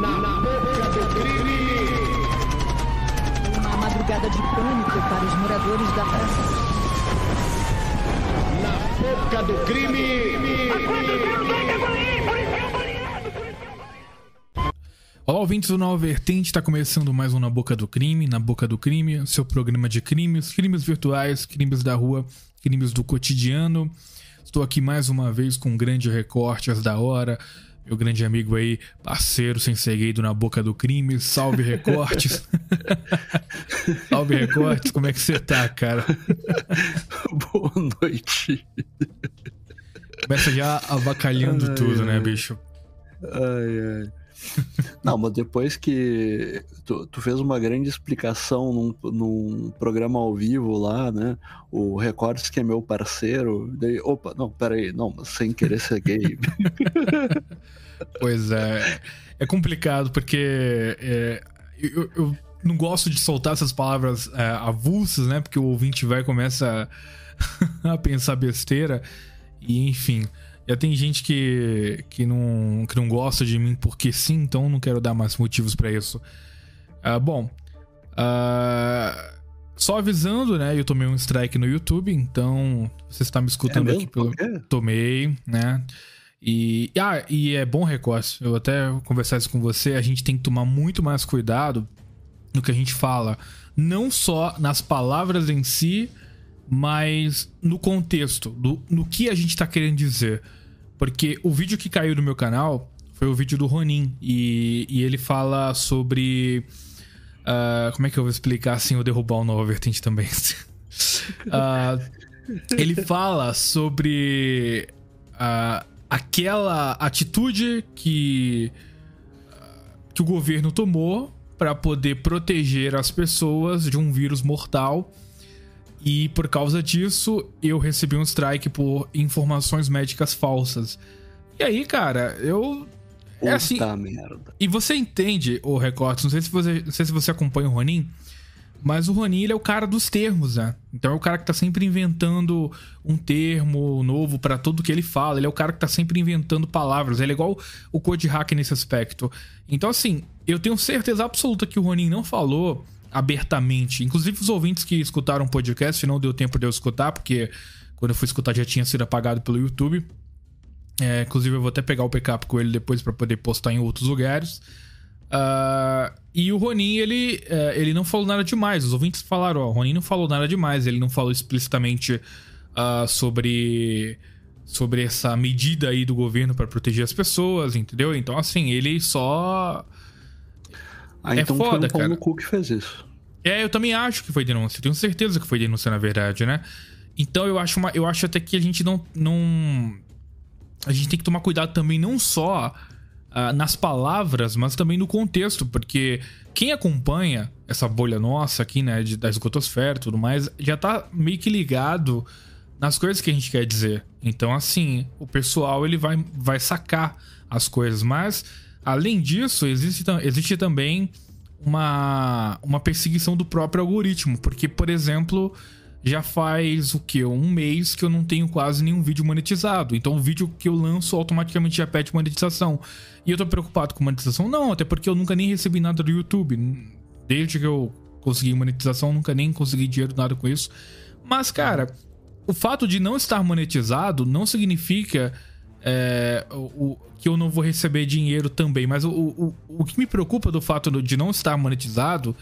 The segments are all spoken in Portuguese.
Na boca do crime. Uma madrugada de pânico para os moradores da praça. Na boca do crime. Olá, ouvintes do Nova Vertente, está começando mais um Na Boca do Crime, Na Boca do Crime, seu programa de crimes, crimes virtuais, crimes da rua, crimes do cotidiano. Estou aqui mais uma vez com um grande recorte às da hora, meu grande amigo aí, parceiro sem segredo na boca do crime. Salve recortes. Salve recortes, como é que você tá, cara? Boa noite. Começa já avacalhando Ai, tudo, né, ai. bicho? Ai, ai. Não, mas depois que tu, tu fez uma grande explicação num, num programa ao vivo lá, né? O Recordes, que é meu parceiro. Daí, opa, não, peraí, não, mas sem querer ser gay. Pois é. É complicado porque é, eu, eu não gosto de soltar essas palavras é, avulsas, né? Porque o ouvinte vai e começa a, a pensar besteira. E enfim. Já tem gente que, que, não, que não gosta de mim porque sim, então não quero dar mais motivos pra isso. Ah, bom. ah, só avisando, né? Eu tomei um strike no YouTube, então você está me escutando É aqui pelo. Tomei, né? E, ah, e é bom recorte. Eu até conversar isso com você. A gente tem que tomar muito mais cuidado no que a gente fala. Não só nas palavras em si, mas no contexto, do, no que a gente tá querendo dizer. Porque o vídeo que caiu no meu canal foi o vídeo do Ronin. E, e ele fala sobre. ah, como é que eu vou explicar sem eu derrubar o Nova Vertente também? Ah, ele fala sobre ah, aquela atitude que, que o governo tomou para poder proteger as pessoas de um vírus mortal. E por causa disso, eu recebi um strike por informações médicas falsas. E aí, cara, eu. É assim, Puta merda. e você entende o recorte, não sei se você, não sei se você acompanha o Ronin, mas o Ronin ele é o cara dos termos, né? Então é o cara que tá sempre inventando um termo novo pra tudo que ele fala. Ele é o cara que tá sempre inventando palavras. Ele é igual o Code Hack nesse aspecto. Então, assim, eu tenho certeza absoluta que o Ronin não falou abertamente. Inclusive, os ouvintes que escutaram o podcast não deu tempo de eu escutar, porque quando eu fui escutar já tinha sido apagado pelo YouTube. É, inclusive, eu vou até pegar o backup com ele depois pra poder postar em outros lugares. Ah, e o Ronin, ele, é, ele não falou nada demais. Os ouvintes falaram, ó, o Ronin não falou nada demais. Ele não falou explicitamente ah, sobre sobre essa medida aí do governo pra proteger as pessoas, entendeu? Então, assim, ele só... Ah, É então foi foda, um pau cara. cu que fez isso. É, eu também acho que foi denúncia. Tenho certeza que foi denúncia, na verdade, né? Então eu acho, uma, eu acho até que a gente não, não. A gente tem que tomar cuidado também, não só ah, nas palavras, mas também no contexto, porque quem acompanha essa bolha nossa aqui, né, de, da esgotosfera e tudo mais, já tá meio que ligado nas coisas que a gente quer dizer. Então, assim, o pessoal ele vai, vai sacar as coisas. Mas, além disso, existe, existe também uma, uma perseguição do próprio algoritmo. Porque, por exemplo, já faz o que? Um mês que eu não tenho quase nenhum vídeo monetizado. Então, o vídeo que eu lanço automaticamente já pede monetização. E eu tô preocupado com monetização? Não, até porque eu nunca nem recebi nada do YouTube. Desde que eu consegui monetização, nunca nem consegui dinheiro nada com isso. Mas, cara, o fato de não estar monetizado não significa é, o, o- que eu não vou receber dinheiro também. Mas o, o, o que me preocupa do fato de não estar monetizado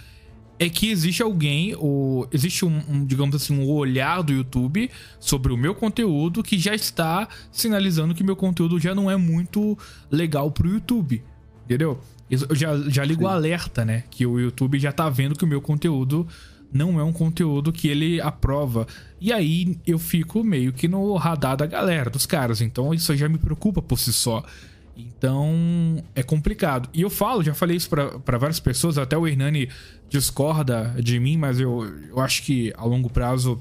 é que existe alguém, ou existe um, um, digamos assim, um olhar do YouTube sobre o meu conteúdo que já está sinalizando que meu conteúdo já não é muito legal pro YouTube. Entendeu? Eu já, já ligo o alerta, né? Que o YouTube já tá vendo que o meu conteúdo não é um conteúdo que ele aprova. E aí eu fico meio que no radar da galera, dos caras. Então isso já me preocupa por si só. Então é complicado. E eu falo, já falei isso pra várias pessoas, até o Hernani discorda de mim, mas eu, eu acho que a longo prazo,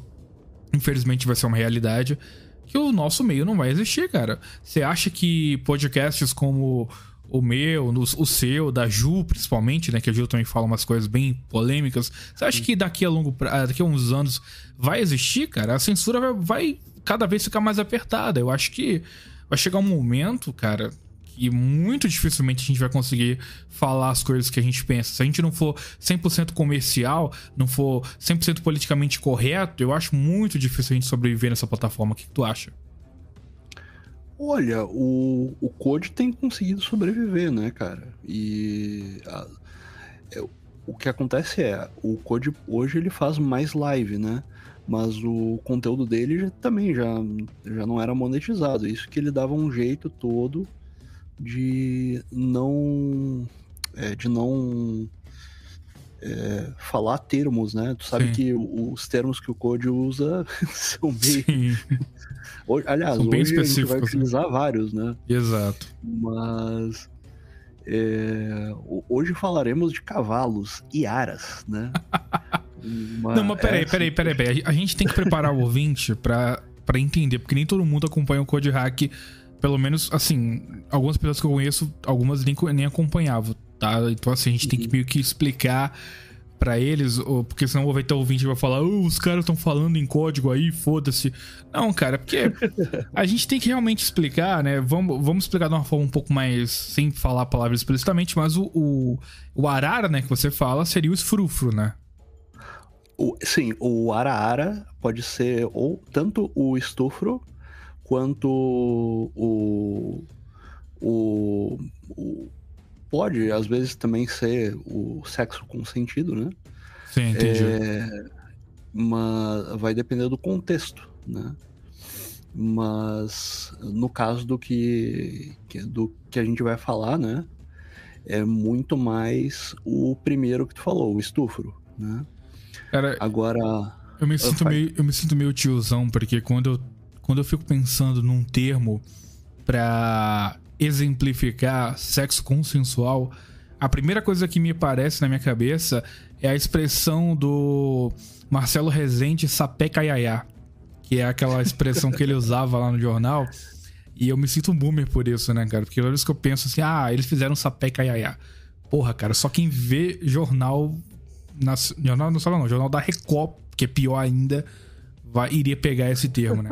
infelizmente, vai ser uma realidade. Que o nosso meio não vai existir, cara. Você acha que podcasts como o meu, no- o seu, da Ju, principalmente, né? Que a Ju também fala umas coisas bem polêmicas. Você acha que daqui a longo pra, daqui a uns anos vai existir, cara? A censura vai, vai cada vez ficar mais apertada. Eu acho que vai chegar um momento, cara, que muito dificilmente a gente vai conseguir falar as coisas que a gente pensa. Se a gente não for 100% comercial, não for 100% politicamente correto, eu acho muito difícil a gente sobreviver nessa plataforma. O que, que tu acha? Olha, o, o Code tem conseguido sobreviver, né, cara? E a, é, o que acontece é, o Code hoje ele faz mais live, né? Mas o conteúdo dele já, também já, já não era monetizado. Isso que ele dava um jeito todo de não. É, de não é, falar termos, né? Tu sabe Sim. que os termos que o Code usa são bem. Hoje, aliás, são bem hoje a gente vai né? utilizar né? vários, né? Exato. Mas. É, hoje falaremos de cavalos e aras, né? Uma, Não, mas peraí, peraí, peraí, peraí. A gente tem que preparar o ouvinte pra, pra entender, porque nem todo mundo acompanha o Code Hack. Pelo menos, assim, algumas pessoas que eu conheço, algumas nem, nem acompanhavam, tá? Então, assim, a gente tem que meio que explicar para eles, porque senão vai ter ouvinte e vai falar, oh, os caras estão falando em código aí, foda-se. Não, cara, porque a gente tem que realmente explicar, né? Vamos, vamos explicar de uma forma um pouco mais, sem falar palavras explicitamente, mas o, o, o arara, né, que você fala, seria o esfrufro, né? O, sim, o ara-ara pode ser ou tanto o estufro quanto o, o, o, pode às vezes também ser o sexo consentido, né? Sim, entendi. É, mas vai depender do contexto, né? Mas no caso do que, do que a gente vai falar, né? É muito mais o primeiro que tu falou, o estufro, né? Cara, Agora. Eu me, sinto meio, eu me sinto meio tiozão, porque quando eu, quando eu fico pensando num termo pra exemplificar sexo consensual, a primeira coisa que me aparece na minha cabeça é a expressão do Marcelo Rezende sapeca iaiá, que é aquela expressão que ele usava lá no jornal. E eu me sinto um boomer por isso, né, cara? Porque toda vez que eu penso assim, ah, eles fizeram sapeca iaiá. Porra, cara, só quem vê jornal na, jornal não só não, jornal da Record, que é pior ainda, vai, iria pegar esse termo, né?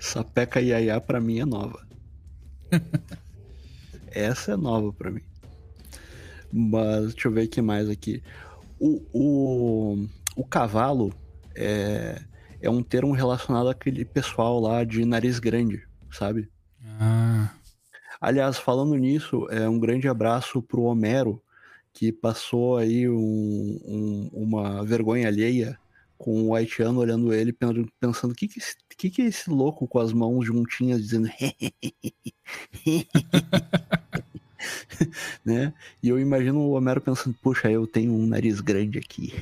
Sapeca Iaiá pra mim é nova. Essa é nova pra mim. Mas deixa eu ver o que mais aqui. O, o, o cavalo é, é um termo relacionado àquele pessoal lá de nariz grande, sabe? Ah. Aliás, falando nisso, é um grande abraço pro Homero, que passou aí um, um, uma vergonha alheia com o haitiano olhando ele, pensando o que que, esse, que que é esse louco com as mãos juntinhas dizendo né? E eu imagino o Homero pensando, puxa, eu tenho um nariz grande aqui.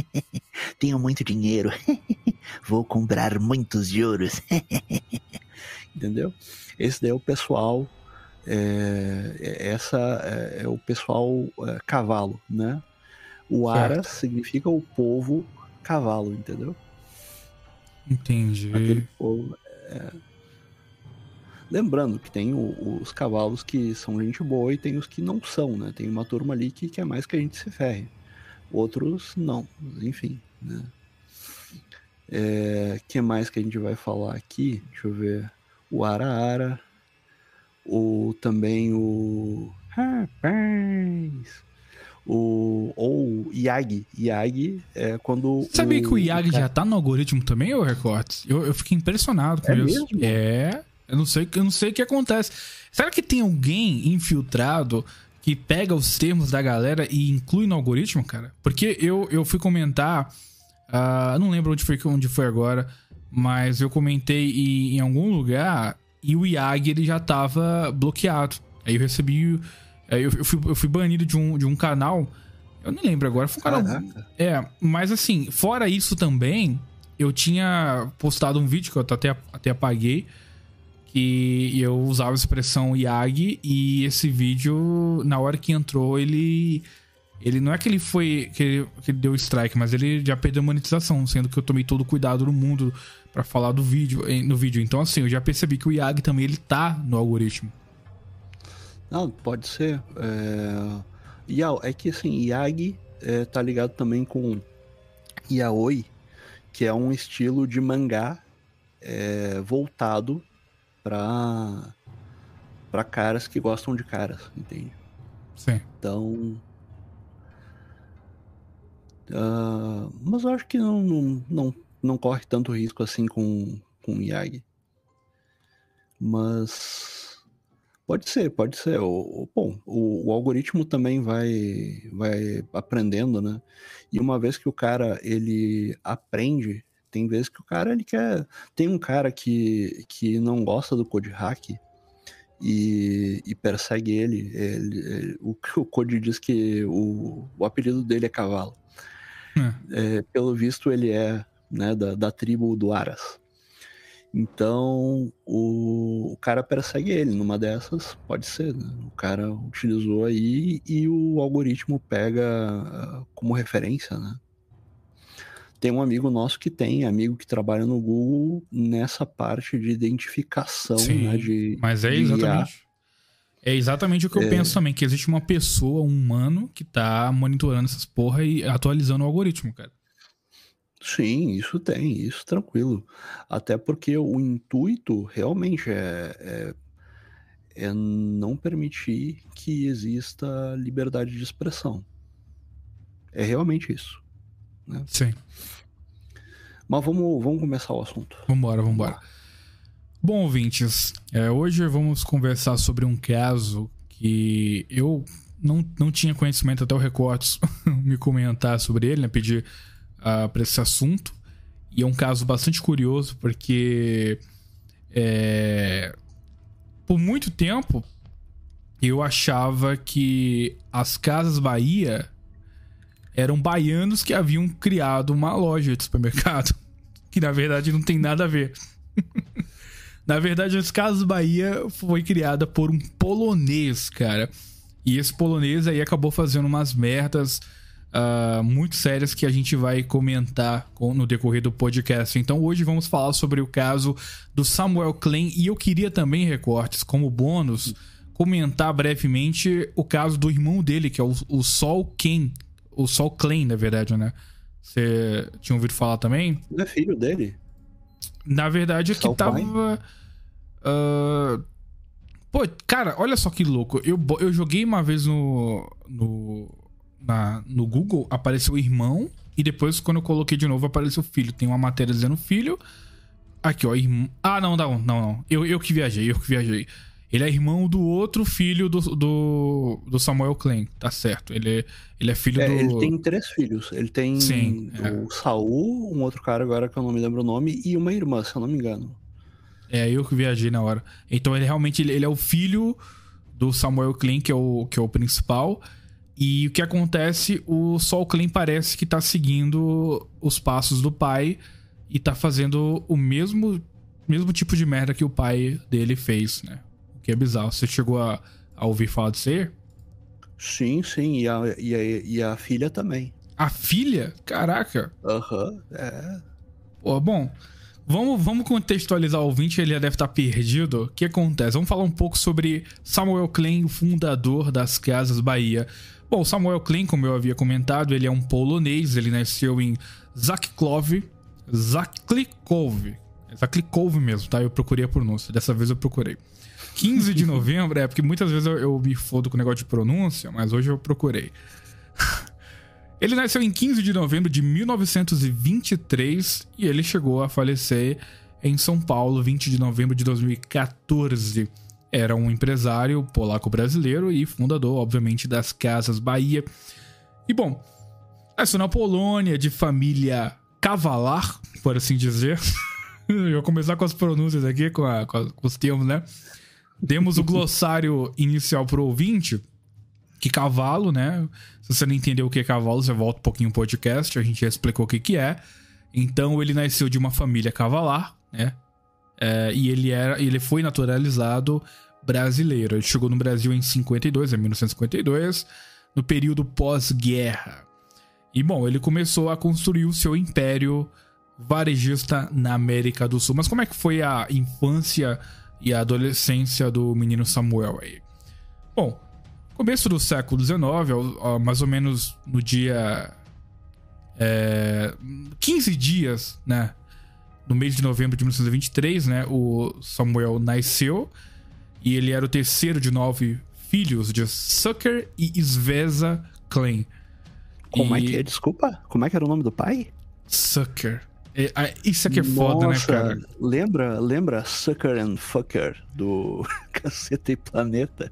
tenho muito dinheiro. Vou comprar muitos juros. Entendeu? Esse daí é o pessoal é, é, essa é, é, o pessoal é, cavalo, né? O. Ara significa o povo cavalo, entendeu? Entendi. Aquele povo. É... Lembrando que tem o, os cavalos que são gente boa e tem os que não são, né? Tem uma turma ali que quer mais que a gente se ferre. Outros não, enfim, né? É, que mais que a gente vai falar aqui? Deixa eu ver. O Ara-Ara o também o rapaz o ou Yag Yag é quando sabia o... que o Yag já tá no algoritmo também ou Recortes eu, eu fiquei impressionado com é isso mesmo? é eu não sei eu não sei o que acontece será que tem alguém infiltrado que pega os termos da galera e inclui no algoritmo cara porque eu eu fui comentar uh, não lembro onde foi onde foi agora mas eu comentei em, em algum lugar e o IAG ele já tava bloqueado. Aí eu recebi. Eu, eu, fui, eu fui banido de um, de um canal. Eu nem lembro agora. Foi um canal. Caraca. É, mas assim, fora isso também, eu tinha postado um vídeo que eu até, até apaguei. Que eu usava a expressão IAG. E esse vídeo, na hora que entrou, ele. Ele não é que ele foi. Que ele, que ele deu strike, mas ele já perdeu a monetização, sendo que eu tomei todo o cuidado do mundo para falar do vídeo, no vídeo. Então, assim, eu já percebi que o IAG também ele tá no algoritmo. Não, pode ser. É, é que assim, IAG é, tá ligado também com Yaoi, que é um estilo de mangá é, voltado para para caras que gostam de caras, entende? Sim. Então. ah, mas eu acho que não, não, não, não corre tanto risco assim com, com o Miyagi. Mas. Pode ser, pode ser. O, bom, o, o algoritmo também vai, vai aprendendo, né? E uma vez que o cara ele aprende, tem vezes que o cara ele quer. Tem um cara que, que não gosta do code hack e, e persegue ele. ele- ele- o, o Code diz que o, o apelido dele é cavalo. É, pelo visto, ele é né, da, da tribo do Aras. Então, o, o cara persegue ele. Numa dessas, pode ser. né? O cara utilizou aí e o algoritmo pega ah, como referência, né? Tem um amigo nosso que tem, amigo que trabalha no Google nessa parte de identificação, Sim, né? De, Mas é exatamente. É exatamente o que eu É. penso também, que existe uma pessoa, um humano, que tá monitorando essas porra e atualizando o algoritmo, cara. Sim, isso tem, isso tranquilo. Até porque o intuito realmente é, é, é não permitir que exista liberdade de expressão. É realmente isso. Sim. Mas vamos, vamos começar o assunto. Vambora, vambora. Bom, ouvintes, é, hoje vamos conversar sobre um caso que eu não, não tinha conhecimento até o Recortes me comentar sobre ele, né? Pedir ah, para esse assunto. E é um caso bastante curioso porque é, por muito tempo eu achava que as Casas Bahia eram baianos que haviam criado uma loja de supermercado. Que na verdade não tem nada a ver. na verdade, as Casas Bahia foi criada por um polonês, cara. E esse polonês aí acabou fazendo umas merdas ah, muito sérias que a gente vai comentar com- no decorrer do podcast. Então hoje vamos falar sobre o caso do Samuel Klein e eu queria também, Recortes, como bônus, comentar brevemente o caso do irmão dele, que é o, o Sol Ken. O Sol Klein, na verdade, né? Você tinha ouvido falar também? Não é filho dele? Na verdade, é que tava. ah, Pô, cara, olha só que louco. Eu, eu joguei uma vez no. No, na, no Google, apareceu o irmão. E depois, quando eu coloquei de novo, apareceu o filho. Tem uma matéria dizendo filho. Aqui, ó, irmão. Ah, não, não, não, não. Eu, eu que viajei, eu que viajei. Ele é irmão do outro filho do, do, do Samuel Klein, tá certo. Ele, é- ele é filho É, do. ele tem três filhos. Ele tem Sim, é. o Saul, um outro cara agora que eu não me lembro o nome, e uma irmã, se eu não me engano. É, eu que viajei na hora. Então ele realmente ele, ele é o filho do Samuel Klein, que é o, que é o principal. E o que acontece, o Sol Klein parece que tá seguindo os passos do pai e tá fazendo o mesmo, mesmo tipo de merda que o pai dele fez, né? O que é bizarro. Você chegou a, a ouvir falar disso aí? Sim, sim, e a, e a, e a filha também. A filha? Caraca. Aham, é. Pô, bom, vamos, vamos contextualizar o ouvinte, ele já deve estar perdido. O que acontece? Vamos falar um pouco sobre Samuel Klein, o fundador das Casas Bahia. Bom, Samuel Klein, como eu havia comentado, ele é um polonês, ele nasceu em Zaklikow, Zaklikow, Zaklikow mesmo, tá? Eu procurei a pronúncia, dessa vez eu procurei. 15 de novembro, é porque muitas vezes eu, eu me fodo com o negócio de pronúncia, mas hoje eu procurei. Ele nasceu em 15 de novembro de 1923 e ele chegou a falecer em São Paulo, 20 de novembro de 2014. Era um empresário polaco-brasileiro e fundador, obviamente, das Casas Bahia. E bom, nasceu na Polônia, de família cavalar, por assim dizer. Eu vou começar com as pronúncias aqui, com, a- com a- com os termos, né? Demos o glossário inicial pro ouvinte que cavalo, né? Se você não entendeu o que é cavalo, você volta um pouquinho no podcast, a gente já explicou o que, que é. Então ele nasceu de uma família cavalar, né? É, e ele era, ele foi naturalizado brasileiro. Ele chegou no Brasil em 52, em 1952, no período pós-guerra. E bom, ele começou a construir o seu império varejista na América do Sul. Mas como é que foi a infância e a adolescência do menino Samuel aí? Bom, começo do século XIX, mais ou menos no dia. É, 15 dias, né? No mês de novembro de 1923, né? O Samuel nasceu. E ele era o terceiro de nove filhos de Sucker e Sveza Clan. Como E- é que é? Desculpa? Como é que era o nome do pai? Sucker. É, isso aqui é foda, né, Nossa, cara? Lembra, lembra Sucker and Fucker do Caceta e Planeta?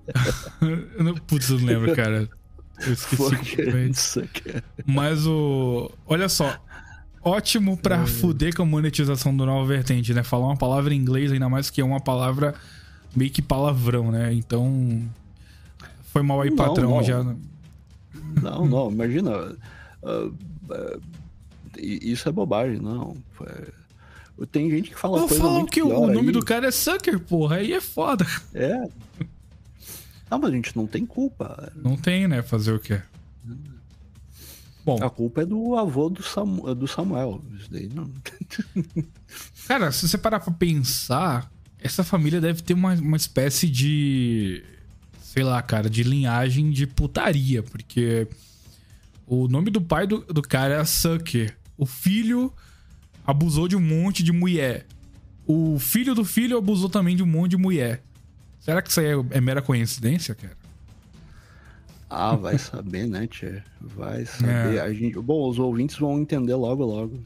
Não- Putz, eu não lembro, cara. Eu esqueci Fucker and Sucker. Mas o. Olha só. Ótimo pra É. fuder com a monetização do Nova Vertente, né? Falar uma palavra em inglês, ainda mais que é uma palavra meio que palavrão, né? Então. Foi mal aí, Não, patrão. não. Já. Não, não, imagina. ah, i- isso é bobagem, não. Tem gente que fala Vou coisa falar muito que o nome aí. do cara é Sucker, porra. Aí é foda. É. Ah, mas a gente não tem culpa. Não tem, né? Fazer o quê? Bom, A culpa é do avô do, Samu- do Samuel. Isso daí não. Cara, se você parar pra pensar, essa família deve ter uma, uma espécie de. Sei lá, cara, de linhagem de putaria, porque o nome do pai do, do cara é Sucker. O filho abusou de um monte de mulher. O filho do filho abusou também de um monte de mulher. Será que isso aí é, é mera coincidência, cara? Ah, vai saber, né, tia? Vai saber. É. A gente... Bom, os ouvintes vão entender logo, logo.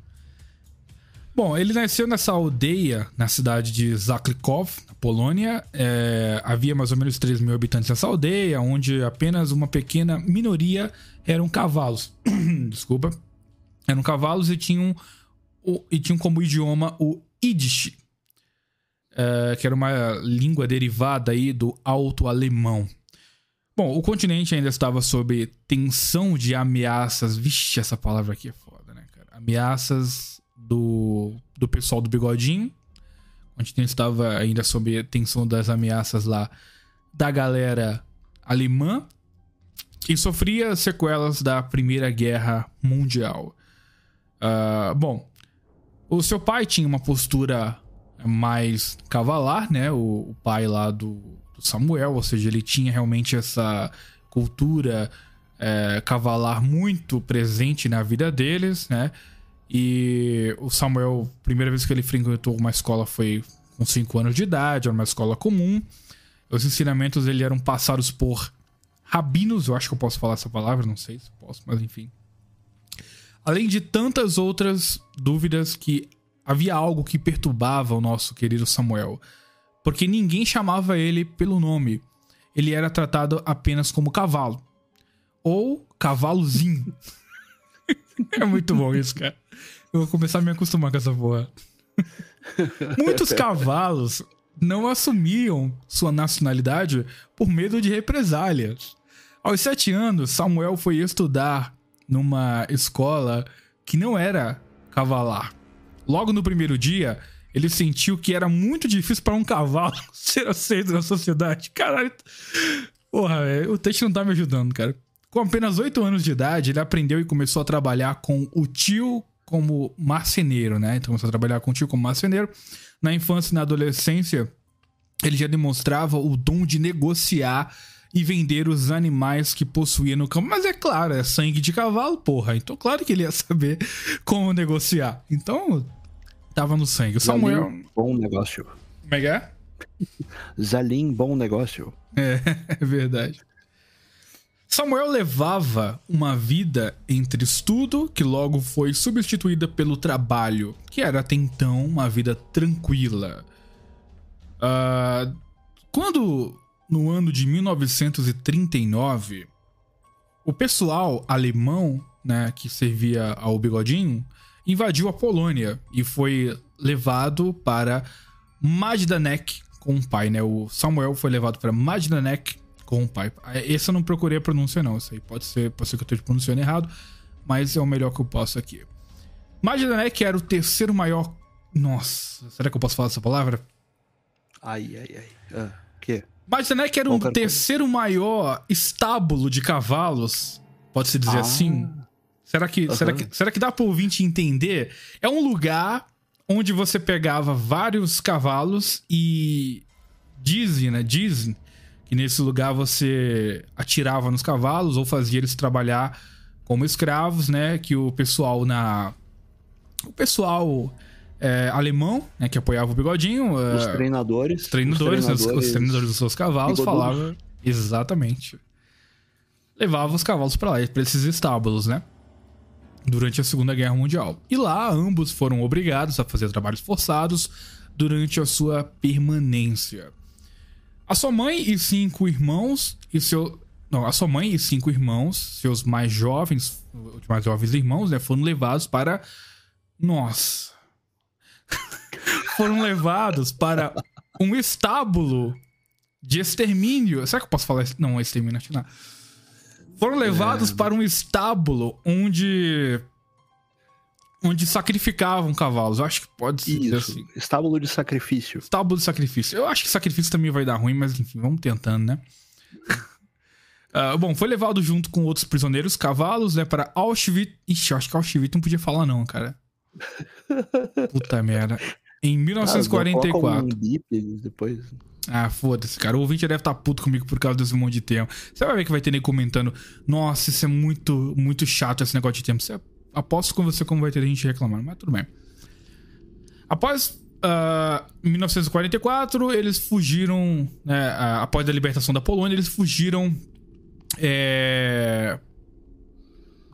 Bom, ele nasceu nessa aldeia, na cidade de Zaklikov, na Polônia. É, havia mais ou menos 3 mil habitantes nessa aldeia, onde apenas uma pequena minoria eram cavalos. Desculpa. Eram cavalos e tinham, o- e tinham como idioma o Yiddish, é, que era uma língua derivada aí do alto-alemão. Bom, o continente ainda estava sob tensão de ameaças. Vixe, essa palavra aqui é foda, né, cara? Ameaças do, do pessoal do bigodinho. O continente estava ainda sob tensão das ameaças lá da galera alemã. E sofria sequelas da Primeira Guerra Mundial. Ah, bom, o seu pai tinha uma postura mais cavalar, né? O, o pai lá do Samuel, ou seja, ele tinha realmente essa cultura é, cavalar muito presente na vida deles, né? E o Samuel, a primeira vez que ele frequentou uma escola foi com 5 anos de idade, era uma escola comum. Os ensinamentos dele eram passados por rabinos, eu acho que eu posso falar essa palavra, não sei se posso, mas enfim. Além de tantas outras dúvidas que havia algo que perturbava o nosso querido Samuel, porque ninguém chamava ele pelo nome. Ele era tratado apenas como cavalo ou cavalozinho. é muito bom isso, cara. Eu vou começar a me acostumar com essa porra. Muitos cavalos não assumiam sua nacionalidade por medo de represálias. Aos sete anos, Samuel foi estudar numa escola que não era cavalar. Logo no primeiro dia, ele sentiu que era muito difícil para um cavalo ser aceito na sociedade. Caralho. Porra, velho, o texto não tá me ajudando, cara. Com apenas 8 anos de idade, ele aprendeu e começou a trabalhar com o tio como marceneiro, né? Então começou a trabalhar com o tio como marceneiro. Na infância e na adolescência, ele já demonstrava o dom de negociar e vender os animais que possuía no campo. Mas é claro, é sangue de cavalo, porra. Então, claro que ele ia saber como negociar. Então, tava no sangue. O Samuel. Zalim, bom negócio. Como é que é? Zalim, bom negócio. É, é verdade. Samuel levava uma vida entre estudo, que logo foi substituída pelo trabalho, que era até então uma vida tranquila. Ah, quando, no ano de 1939, o pessoal alemão, né, que servia ao bigodinho, invadiu a Polônia e foi levado para Majdanek com o pai, né? O Samuel foi levado para Majdanek com o pai. Esse eu não procurei a pronúncia, não. Isso aí pode ser, pode ser que eu esteja pronunciando errado, mas é o melhor que eu posso aqui. Majdanek era o terceiro maior. Nossa, será que eu posso falar essa palavra? Ai, ai, ai. Ah, que? Majdanek era o coisa. terceiro maior estábulo de cavalos, pode-se dizer Ah. assim. Será que, Aham. será, que, será que dá para o ouvinte entender? É um lugar onde você pegava vários cavalos e dizem, né? Dizem que nesse lugar você atirava nos cavalos ou fazia eles trabalhar como escravos, né? Que o pessoal na. O pessoal é, alemão, né, que apoiava o bigodinho. Os é, treinadores. os treinadores, os, os treinadores dos seus cavalos falavam. Exatamente. Levava os cavalos pra lá, pra esses estábulos, né? Durante a Segunda Guerra Mundial. E lá, ambos foram obrigados a fazer trabalhos forçados durante a sua permanência. A sua mãe e cinco irmãos e seu. Não, a sua mãe e cinco irmãos, seus mais jovens, os mais jovens irmãos, né, foram levados para. Nossa. foram levados para um estábulo de extermínio. Será que eu posso falar? Não, extermínio, acho que não. Foram levados para um estábulo onde. onde sacrificavam cavalos. Eu acho que pode ser Isso. assim. Estábulo de sacrifício. Estábulo de sacrifício. Eu acho que sacrifício também vai dar ruim, mas enfim, vamos tentando, né? Ah, bom, foi levado junto com outros prisioneiros, cavalos, né, para Auschwitz. Ixi, eu acho que Auschwitz não podia falar, não, cara. Puta merda. Em Ah, coloca 1944. um bip depois. Ah, foda-se, cara. O ouvinte deve estar puto comigo por causa desse monte de tempo. Você vai ver que vai ter nem comentando. Nossa, isso é muito, muito chato esse negócio de tempo. Você, aposto com você como vai ter gente reclamando, mas tudo bem. Após ah, 1944, eles fugiram. né, ah, após a libertação da Polônia, eles fugiram. É...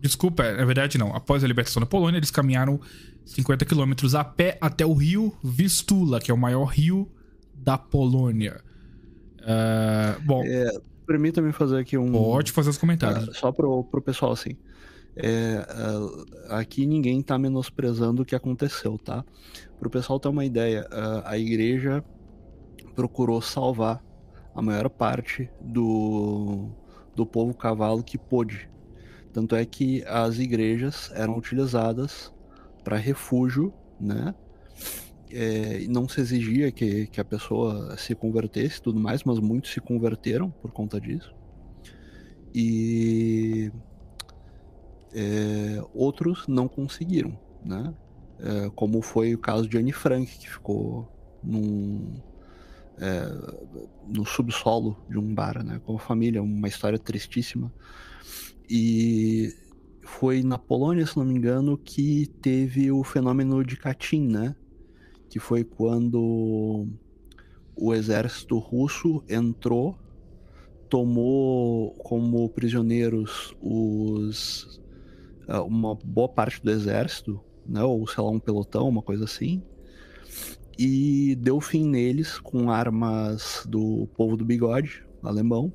Desculpa, na verdade não. Após a libertação da Polônia, eles caminharam 50 quilômetros a pé até o rio Vistula, que é o maior rio da Polônia. Ah, bom, Permita-me fazer aqui um. pode fazer os comentários. Ah, só pro, pro pessoal, assim. É, ah, aqui ninguém tá menosprezando o que aconteceu, tá? Pro pessoal ter uma ideia, a igreja procurou salvar a maior parte do, do povo cavalo que pôde. Tanto é que as igrejas eram utilizadas para refúgio, né? É, não se exigia que, que a pessoa se convertesse tudo mais, mas muitos se converteram por conta disso. E é, outros não conseguiram, né? É, como foi o caso de Anne Frank, que ficou num, é, no subsolo de um bar, né? Com a família, uma história tristíssima. E foi na Polônia, se não me engano, que teve o fenômeno de Katyn, né? Que foi quando o exército russo entrou, tomou como prisioneiros os ah, uma boa parte do exército, né? Ou sei lá, um pelotão, uma coisa assim. E deu fim neles com armas do povo do bigode, alemão.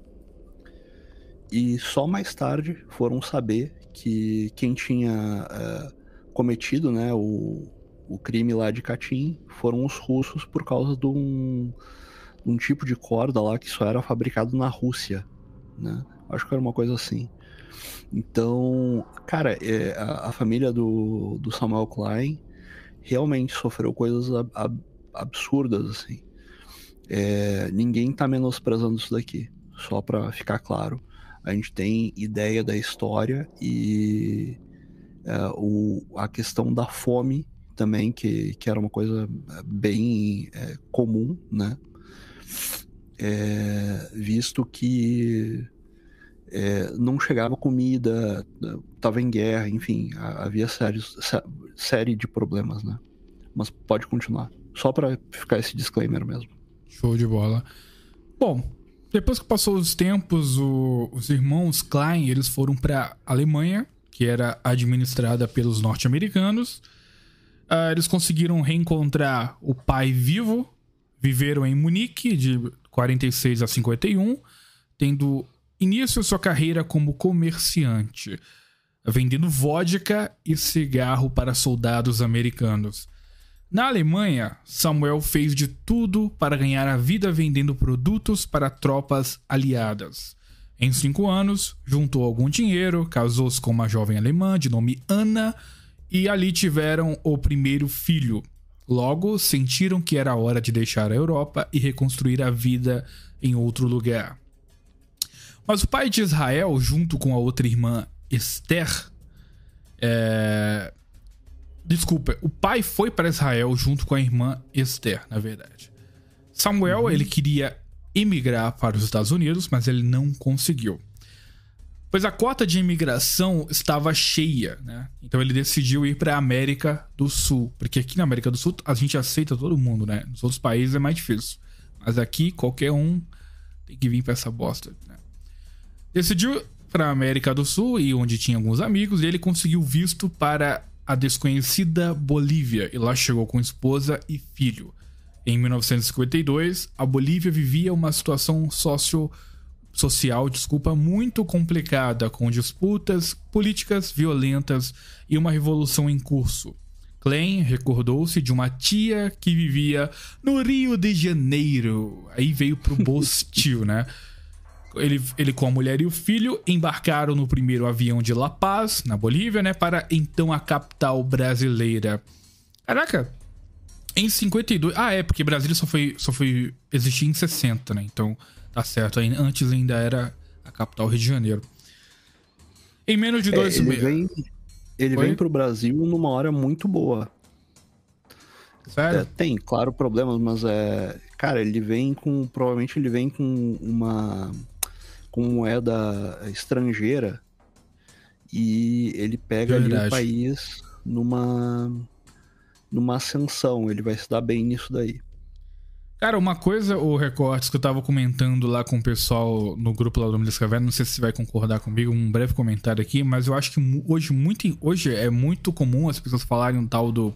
E só mais tarde foram saber que quem tinha eh, cometido né, o, o crime lá de Katyn foram os russos por causa de um, de um tipo de corda lá que só era fabricado na Rússia. Né? Acho que era uma coisa assim. Então, cara, é, a, a família do, do Samuel Klein realmente sofreu coisas ab- ab- absurdas, assim. É, ninguém tá menosprezando isso daqui, só pra ficar claro. A gente tem ideia da história e é, o, a questão da fome também, que, que era uma coisa é, bem é, comum, né? É, visto que é, não chegava comida, tava em guerra, enfim, ha- havia sérios, sé- série de problemas, né? Mas pode continuar. Só pra ficar esse disclaimer mesmo. Show de bola. Bom, depois que passou os tempos, o- os irmãos Klein eles foram para Alemanha, que era administrada pelos norte-americanos. Ah, eles conseguiram reencontrar o pai vivo, viveram em Munique de 46 a 51, tendo início sua carreira como comerciante, vendendo vodka e cigarro para soldados americanos. Na Alemanha, Samuel fez de tudo para ganhar a vida vendendo produtos para tropas aliadas. Em cinco anos, juntou algum dinheiro, casou-se com uma jovem alemã de nome Ana e ali tiveram o primeiro filho. Logo, sentiram que era hora de deixar a Europa e reconstruir a vida em outro lugar. Mas o pai de Israel, junto com a outra irmã Esther, é, Desculpa, o pai foi para Israel junto com a irmã Esther, na verdade. Samuel, ele queria emigrar para os Estados Unidos, mas ele não conseguiu. pois a cota de imigração estava cheia, né? Então ele decidiu ir para a América do Sul, porque aqui na América do Sul a gente aceita todo mundo, né? Nos outros países é mais difícil, mas aqui qualquer um tem que vir para essa bosta, né? Decidiu para a América do Sul e onde tinha alguns amigos, e ele conseguiu visto para a desconhecida Bolívia e lá chegou com esposa e filho. Em 1952, a Bolívia vivia uma situação socio social, desculpa, muito complicada, com disputas políticas violentas e uma revolução em curso. Klein recordou-se de uma tia que vivia no Rio de Janeiro. Aí veio pro Bostil, né? Ele, ele com a mulher e o filho embarcaram no primeiro avião de La Paz, na Bolívia, né? Para então a capital brasileira. Caraca, em 52. Ah, é, porque Brasília só foi, só foi existir em 60, né? Então Tá certo, antes ainda era a capital Rio de Janeiro. Em menos de dois é, ele meses. Vem, ele Foi? vem pro Brasil numa hora muito boa. Sério? É, tem, claro, problemas, mas é. Cara, ele vem com. Provavelmente ele vem com uma. Com moeda estrangeira. E ele pega ali o país numa. numa ascensão. Ele vai se dar bem nisso daí. Cara, uma coisa, o Recortes, que eu tava comentando lá com o pessoal no grupo lá do Milhas Caverna, não sei se você vai concordar comigo, um breve comentário aqui, mas eu acho que hoje, muito, hoje é muito comum as pessoas falarem um tal do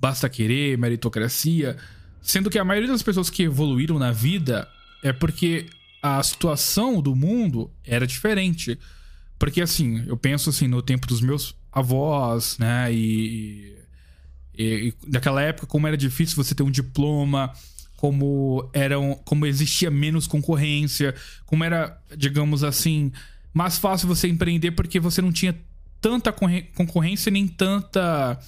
basta querer, meritocracia, sendo que a maioria das pessoas que evoluíram na vida é porque a situação do mundo era diferente. Porque assim, eu penso assim, no tempo dos meus avós, né, e, e, e daquela época, como era difícil você ter um diploma como eram, como existia menos concorrência, como era, digamos assim, mais fácil você empreender porque você não tinha tanta concorrência nem tanta,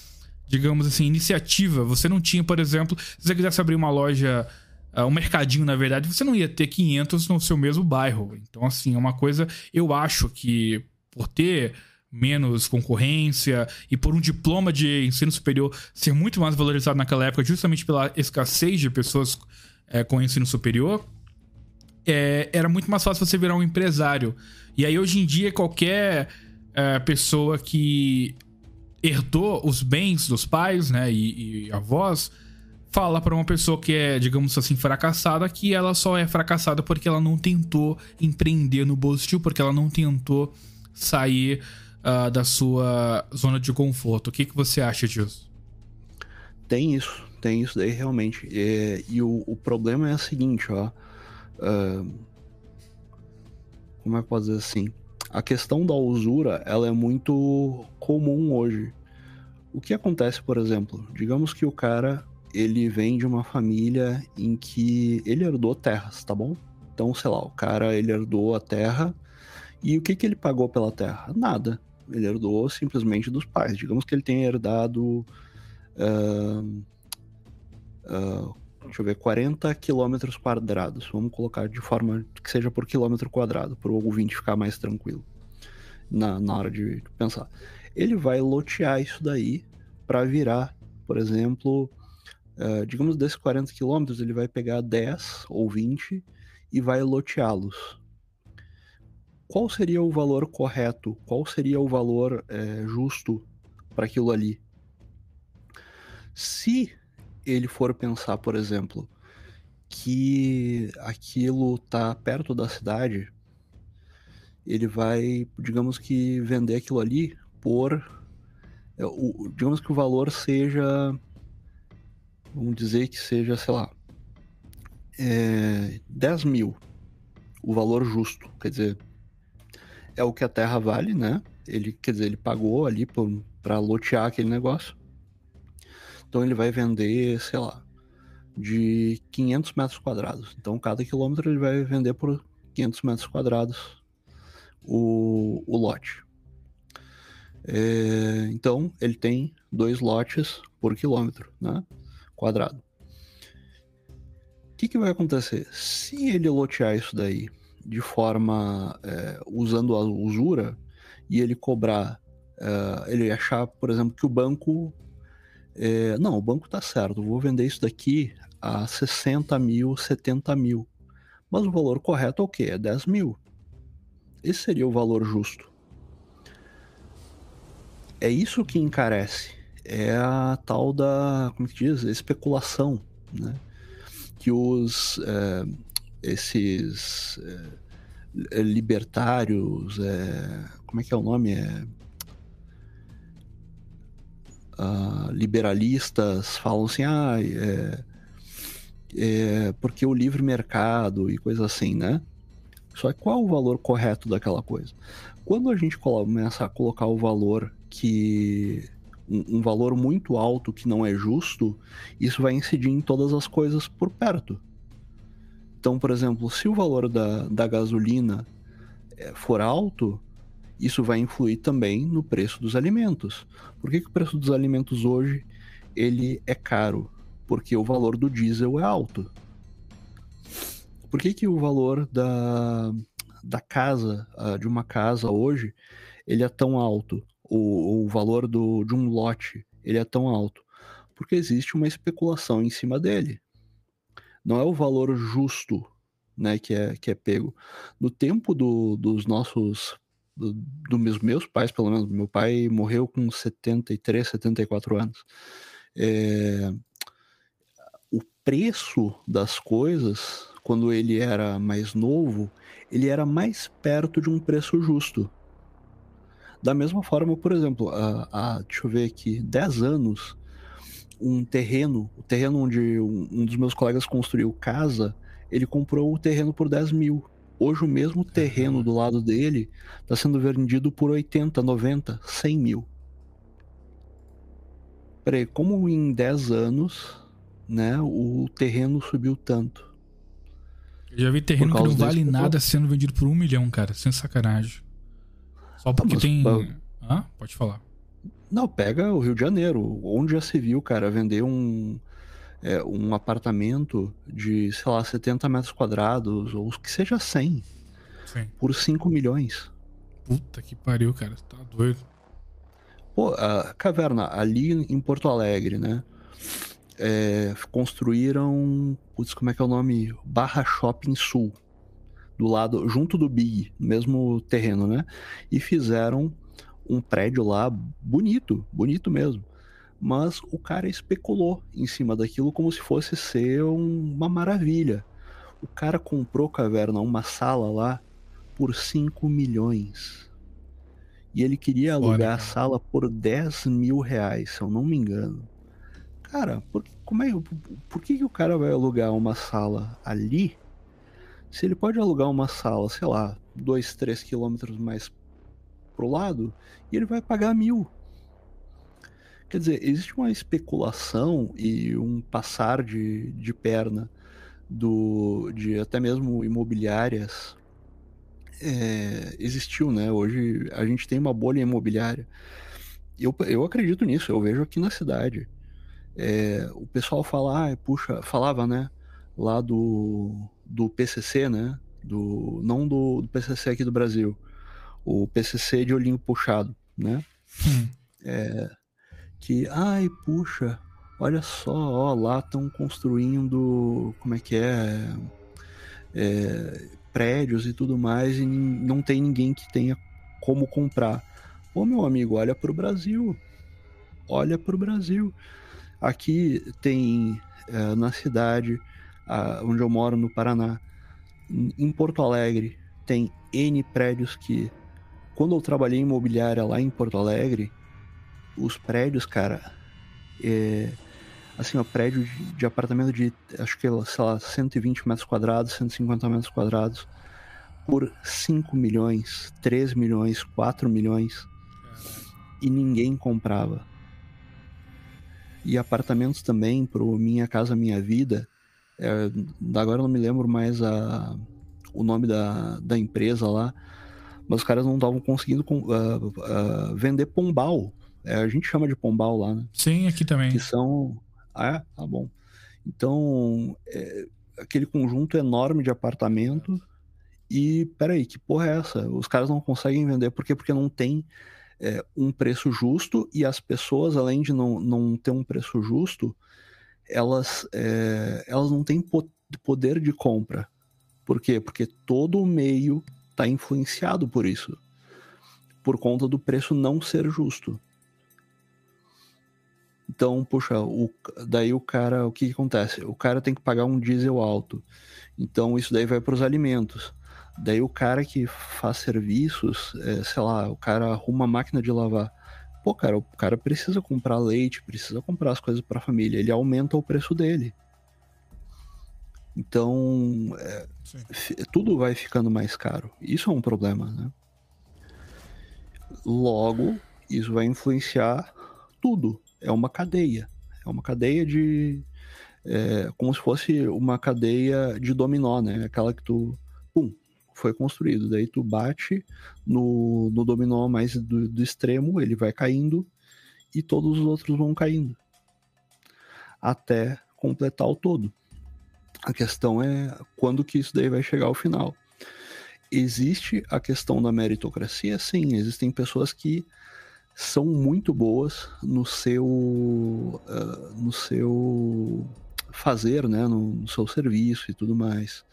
digamos assim, iniciativa. Você não tinha, por exemplo, se você quisesse abrir uma loja, ah, um mercadinho, na verdade, você não ia ter 500 no seu mesmo bairro. Então, assim, é uma coisa, eu acho que por ter menos concorrência e por um diploma de ensino superior ser muito mais valorizado naquela época, justamente pela escassez de pessoas é, com ensino superior, é, era muito mais fácil você virar um empresário. E aí, hoje em dia, qualquer é, pessoa que herdou os bens dos pais né, e, e avós fala para uma pessoa que é, digamos assim, fracassada que ela só é fracassada porque ela não tentou empreender no Bostil, porque ela não tentou sair uh, da sua zona de conforto. O que, que você acha disso? Tem isso, tem isso daí realmente. E, e o, o, problema é o seguinte, ó. Uh, como é que pode dizer assim? A questão da usura, ela é muito comum hoje. O que acontece, por exemplo? Digamos que o cara, ele vem de uma família em que ele herdou terras, tá bom? Então, sei lá, o cara, ele herdou a terra e o que que ele pagou pela terra? Nada ele herdou simplesmente dos pais. Digamos que ele tenha herdado. Uh, uh, deixa eu ver, 40 quilômetros quadrados. Vamos colocar de forma que seja por quilômetro quadrado, para o ouvinte ficar mais tranquilo na, na hora de pensar. Ele vai lotear isso daí para virar, por exemplo, uh, digamos desses 40 quilômetros, ele vai pegar 10 ou 20 e vai loteá-los qual seria o valor correto? Qual seria o valor é, justo para aquilo ali? Se ele for pensar, por exemplo, que aquilo está perto da cidade, ele vai, digamos que, vender aquilo ali por. O, digamos que o valor seja. Vamos dizer que seja, sei lá. É, 10 mil. O valor justo. Quer dizer, é o que a terra vale, né? Ele, quer dizer, ele pagou ali para lotear aquele negócio. Então ele vai vender, sei lá, de 500 metros quadrados. Então cada quilômetro ele vai vender por 500 metros quadrados o, o lote. É, então ele tem dois lotes por quilômetro, né? Quadrado. O que, que vai acontecer? Se ele lotear isso daí de forma é, usando a usura e ele cobrar, é, ele achar, por exemplo, que o banco. É, não, o banco tá certo, vou vender isso daqui a 60 mil, 70 mil. Mas o valor correto é o quê? É 10 mil. Esse seria o valor justo. É isso que encarece. É a tal da, como que diz, especulação, né? Que os é, esses é, libertários, é, como é que é o nome? É, uh, liberalistas falam assim, ah, é, é, porque o livre mercado e coisa assim, né? Só que qual é o valor correto daquela coisa? Quando a gente começa a colocar o valor que um, um, valor muito alto que não é justo, isso vai incidir em todas as coisas por perto. Então, por exemplo, se o valor da, da gasolina é, for alto, isso vai influir também no preço dos alimentos. Por que, que o preço dos alimentos hoje ele é caro? Porque o valor do diesel é alto. Por que, que o valor da, da casa, de uma casa hoje, ele é tão alto? O, o valor do, de um lote, ele é tão alto? Porque existe uma especulação em cima dele. Não é o valor justo né, que, é, que é pego. No tempo do, dos nossos dos do meus, meus pais, pelo menos. Meu pai morreu com 73, 74 anos. É, o preço das coisas, quando ele era mais novo, ele era mais perto de um preço justo. Da mesma forma, por exemplo, a, a, deixa eu ver aqui, 10 anos, um terreno, o terreno onde um, um dos meus colegas construiu casa, ele comprou o terreno por 10 mil. Hoje o mesmo terreno do lado dele está sendo vendido por 80, 90, 100 mil. Peraí, como em 10 anos, né, o terreno subiu tanto? Eu já vi terreno que não vale nada sendo vendido por um milhão, cara, sem sacanagem. Só porque ah, tem. Ah, pode falar. Não, pega o Rio de Janeiro, onde já se viu, cara, vender um, é, um apartamento de, sei lá, 70 metros quadrados, ou que seja 100, Sim. por 5 milhões. Puta que pariu, cara, tá doido. Pô, a caverna ali em Porto Alegre, né? É, construíram, putz, como é que é o nome? Barra Shopping Sul, do lado, junto do Big, no mesmo terreno, né? E fizeram um prédio lá bonito, bonito mesmo mas o cara especulou em cima daquilo como se fosse ser um, uma maravilha. O cara comprou caverna, uma sala lá, por 5 milhões. E ele queria alugar a sala por 10 mil reais, se eu não me engano. Cara, por, como é, por que, que o cara vai alugar uma sala ali? Se ele pode alugar uma sala, sei lá, 2, 3 quilômetros mais pro lado, e ele vai pagar mil. Quer dizer, existe uma especulação e um passar de, de perna do, de até mesmo imobiliárias. É, existiu, né? Hoje a gente tem uma bolha imobiliária. Eu, eu acredito nisso, eu vejo aqui na cidade. É, o pessoal fala, ah, puxa, falava, né? Lá do, do PCC, né? Do, não do, do PCC aqui do Brasil. O PCC de olhinho puxado, né? Hum. É, que, ai, puxa, olha só, ó, lá estão construindo, como é que é, é, prédios e tudo mais, e não tem ninguém que tenha como comprar. Ô meu amigo, olha para o Brasil, olha para o Brasil. Aqui tem é, na cidade a, onde eu moro, no Paraná, em Porto Alegre, tem N prédios que, quando eu trabalhei em imobiliária lá em Porto Alegre, os prédios, cara, é, assim, ó, prédio de, de, apartamento de, acho que, sei lá, 120 metros quadrados, 150 metros quadrados, por 5 milhões, 3 milhões, 4 milhões, e ninguém comprava. E apartamentos também, pro Minha Casa Minha Vida, é, agora não me lembro mais a, o nome da, da empresa lá, mas os caras não estavam conseguindo uh, uh, vender Pombal é, a gente chama de pombal lá, né? Sim, aqui também. Que são. Ah, é? Tá bom. Então, é, aquele conjunto enorme de apartamento. E peraí, que porra é essa? Os caras não conseguem vender por quê? Porque não tem é, um preço justo e as pessoas, além de não, não ter um preço justo, elas, é, elas não têm poder de compra. Por quê? Porque todo o meio tá influenciado por isso. Por conta do preço não ser justo. Então, puxa, o, daí o cara, o que, que, acontece? O cara tem que pagar um diesel alto. Então, isso daí vai para os alimentos. Daí o cara que faz serviços, é, sei lá, o cara arruma máquina de lavar. Pô, cara, o cara precisa comprar leite, precisa comprar as coisas para a família. Ele aumenta o preço dele. Então, é, tudo vai ficando mais caro. Isso é um problema, né? Logo, isso vai influenciar tudo. É uma cadeia. É uma cadeia de. É, como se fosse uma cadeia de dominó, né? Aquela que tu. Pum, foi construído. Daí tu bate no, no dominó mais do, do extremo, ele vai caindo e todos os outros vão caindo. Até completar o todo. A questão é quando que isso daí vai chegar ao final. Existe a questão da meritocracia? Sim, existem pessoas que são muito boas no seu uh, no seu fazer, né, no, no, seu serviço e tudo mais.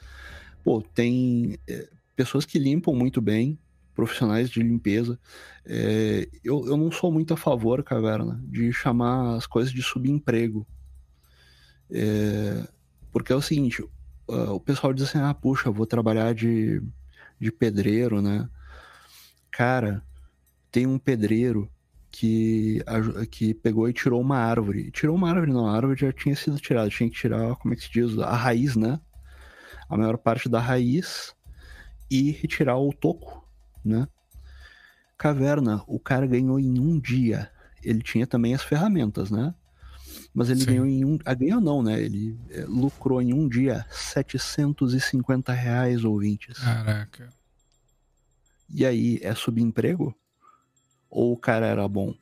Pô, tem é, pessoas que limpam muito bem, profissionais de limpeza. É, eu, eu não sou muito a favor, Caverna, de chamar as coisas de subemprego. É, porque é o seguinte, o pessoal diz assim, ah, puxa, vou trabalhar de, de pedreiro, né? Cara, tem um pedreiro que, que pegou e tirou uma árvore. Tirou uma árvore, não, a árvore já tinha sido tirada, tinha que tirar, como é que se diz, a raiz, né? A maior parte da raiz e retirar o toco, né? Caverna, o cara ganhou em um dia. Ele tinha também as ferramentas, né? Mas ele Sim. ganhou em um. Ah, ganhou não, né? Ele é, lucrou em um dia 750 reais ouvintes. Caraca. E aí, é subemprego? Ou o cara era bom?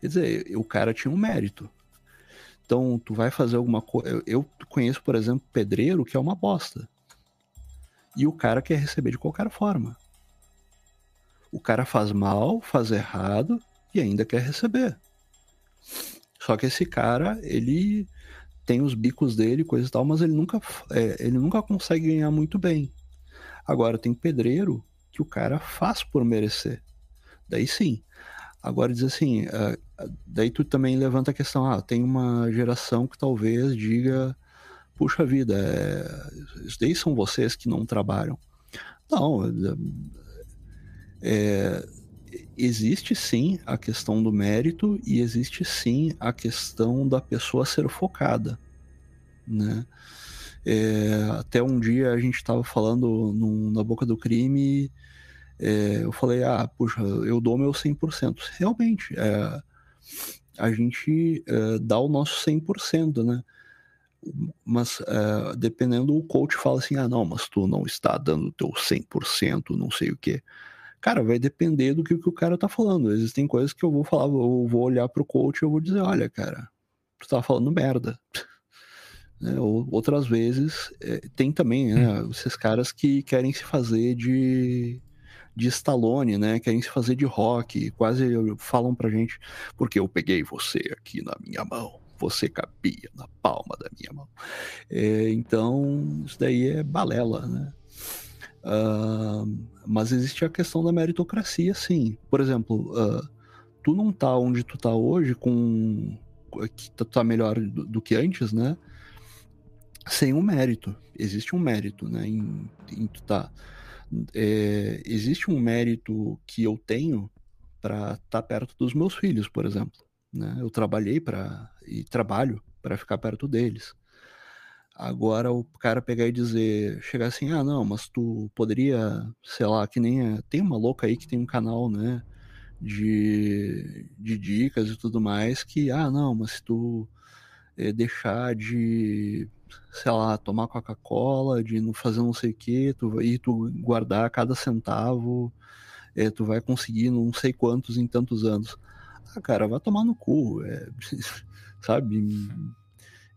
Quer dizer, o cara tinha um mérito. Então, tu vai fazer alguma coisa. Eu conheço, por exemplo, pedreiro que é uma bosta. E o cara quer receber de qualquer forma. O cara faz mal, faz errado e ainda quer receber. Só que esse cara, ele tem os bicos dele, coisa e tal, mas ele nunca, é, ele nunca consegue ganhar muito bem. Agora, tem pedreiro que o cara faz por merecer. Daí sim. Agora diz assim, uh, daí tu também levanta a questão, ah, tem uma geração que talvez diga, puxa vida, é, isso daí são vocês que não trabalham. Não, é, existe sim a questão do mérito e existe sim a questão da pessoa ser focada, né? É, até um dia a gente estava falando na boca do crime, é, eu falei, ah, puxa, eu dou meu 100%. Realmente, é, a gente é, dá o nosso 100%, né? Mas é, dependendo, o coach fala assim, ah, não, mas tu não está dando o teu 100%, não sei o quê. Cara, vai depender do que, que o cara tá falando. Existem coisas que eu vou falar, eu vou olhar pro coach e eu vou dizer, olha, cara, tu tá falando merda. né? Ou, outras vezes, é, tem também né, hum. esses caras que querem se fazer de, de Stallone, né? Querem se fazer de rock, quase falam pra gente, porque eu peguei você aqui na minha mão, você cabia na palma da minha mão. É, então, isso daí é balela, né? Uh, mas existe a questão da meritocracia, sim. Por exemplo, uh, tu não tá onde tu tá hoje com que tu tá melhor do, do, que antes, né? Sem um mérito. Existe um mérito, né? Em, em tu tá. É, existe um mérito que eu tenho para estar tá perto dos meus filhos, por exemplo. Né? Eu trabalhei para e trabalho para ficar perto deles. Agora o cara pegar e dizer, chegar assim, ah não, mas tu poderia, sei lá, que nem tem uma louca aí que tem um canal, né, de, de dicas e tudo mais, que, ah não, mas se tu é, deixar de, sei lá, tomar Coca-Cola, de não fazer não sei o que, tu, e tu guardar cada centavo, é, tu vai conseguir não sei quantos em tantos anos. Ah, cara, vai tomar no cu, é, sabe?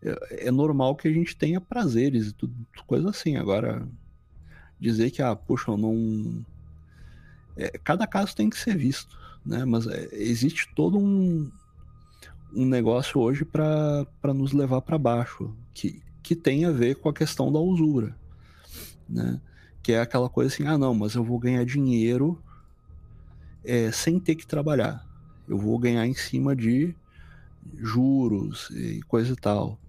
é, é normal que a gente tenha prazeres e tudo, coisa assim. Agora, dizer que, ah, puxa, eu não. É, cada caso tem que ser visto, né? Mas é, existe todo um, um negócio hoje para nos levar para baixo, que, que tem a ver com a questão da usura, né? Que é aquela coisa assim, ah não, mas eu vou ganhar dinheiro é, sem ter que trabalhar. Eu vou ganhar em cima de juros e coisa e tal.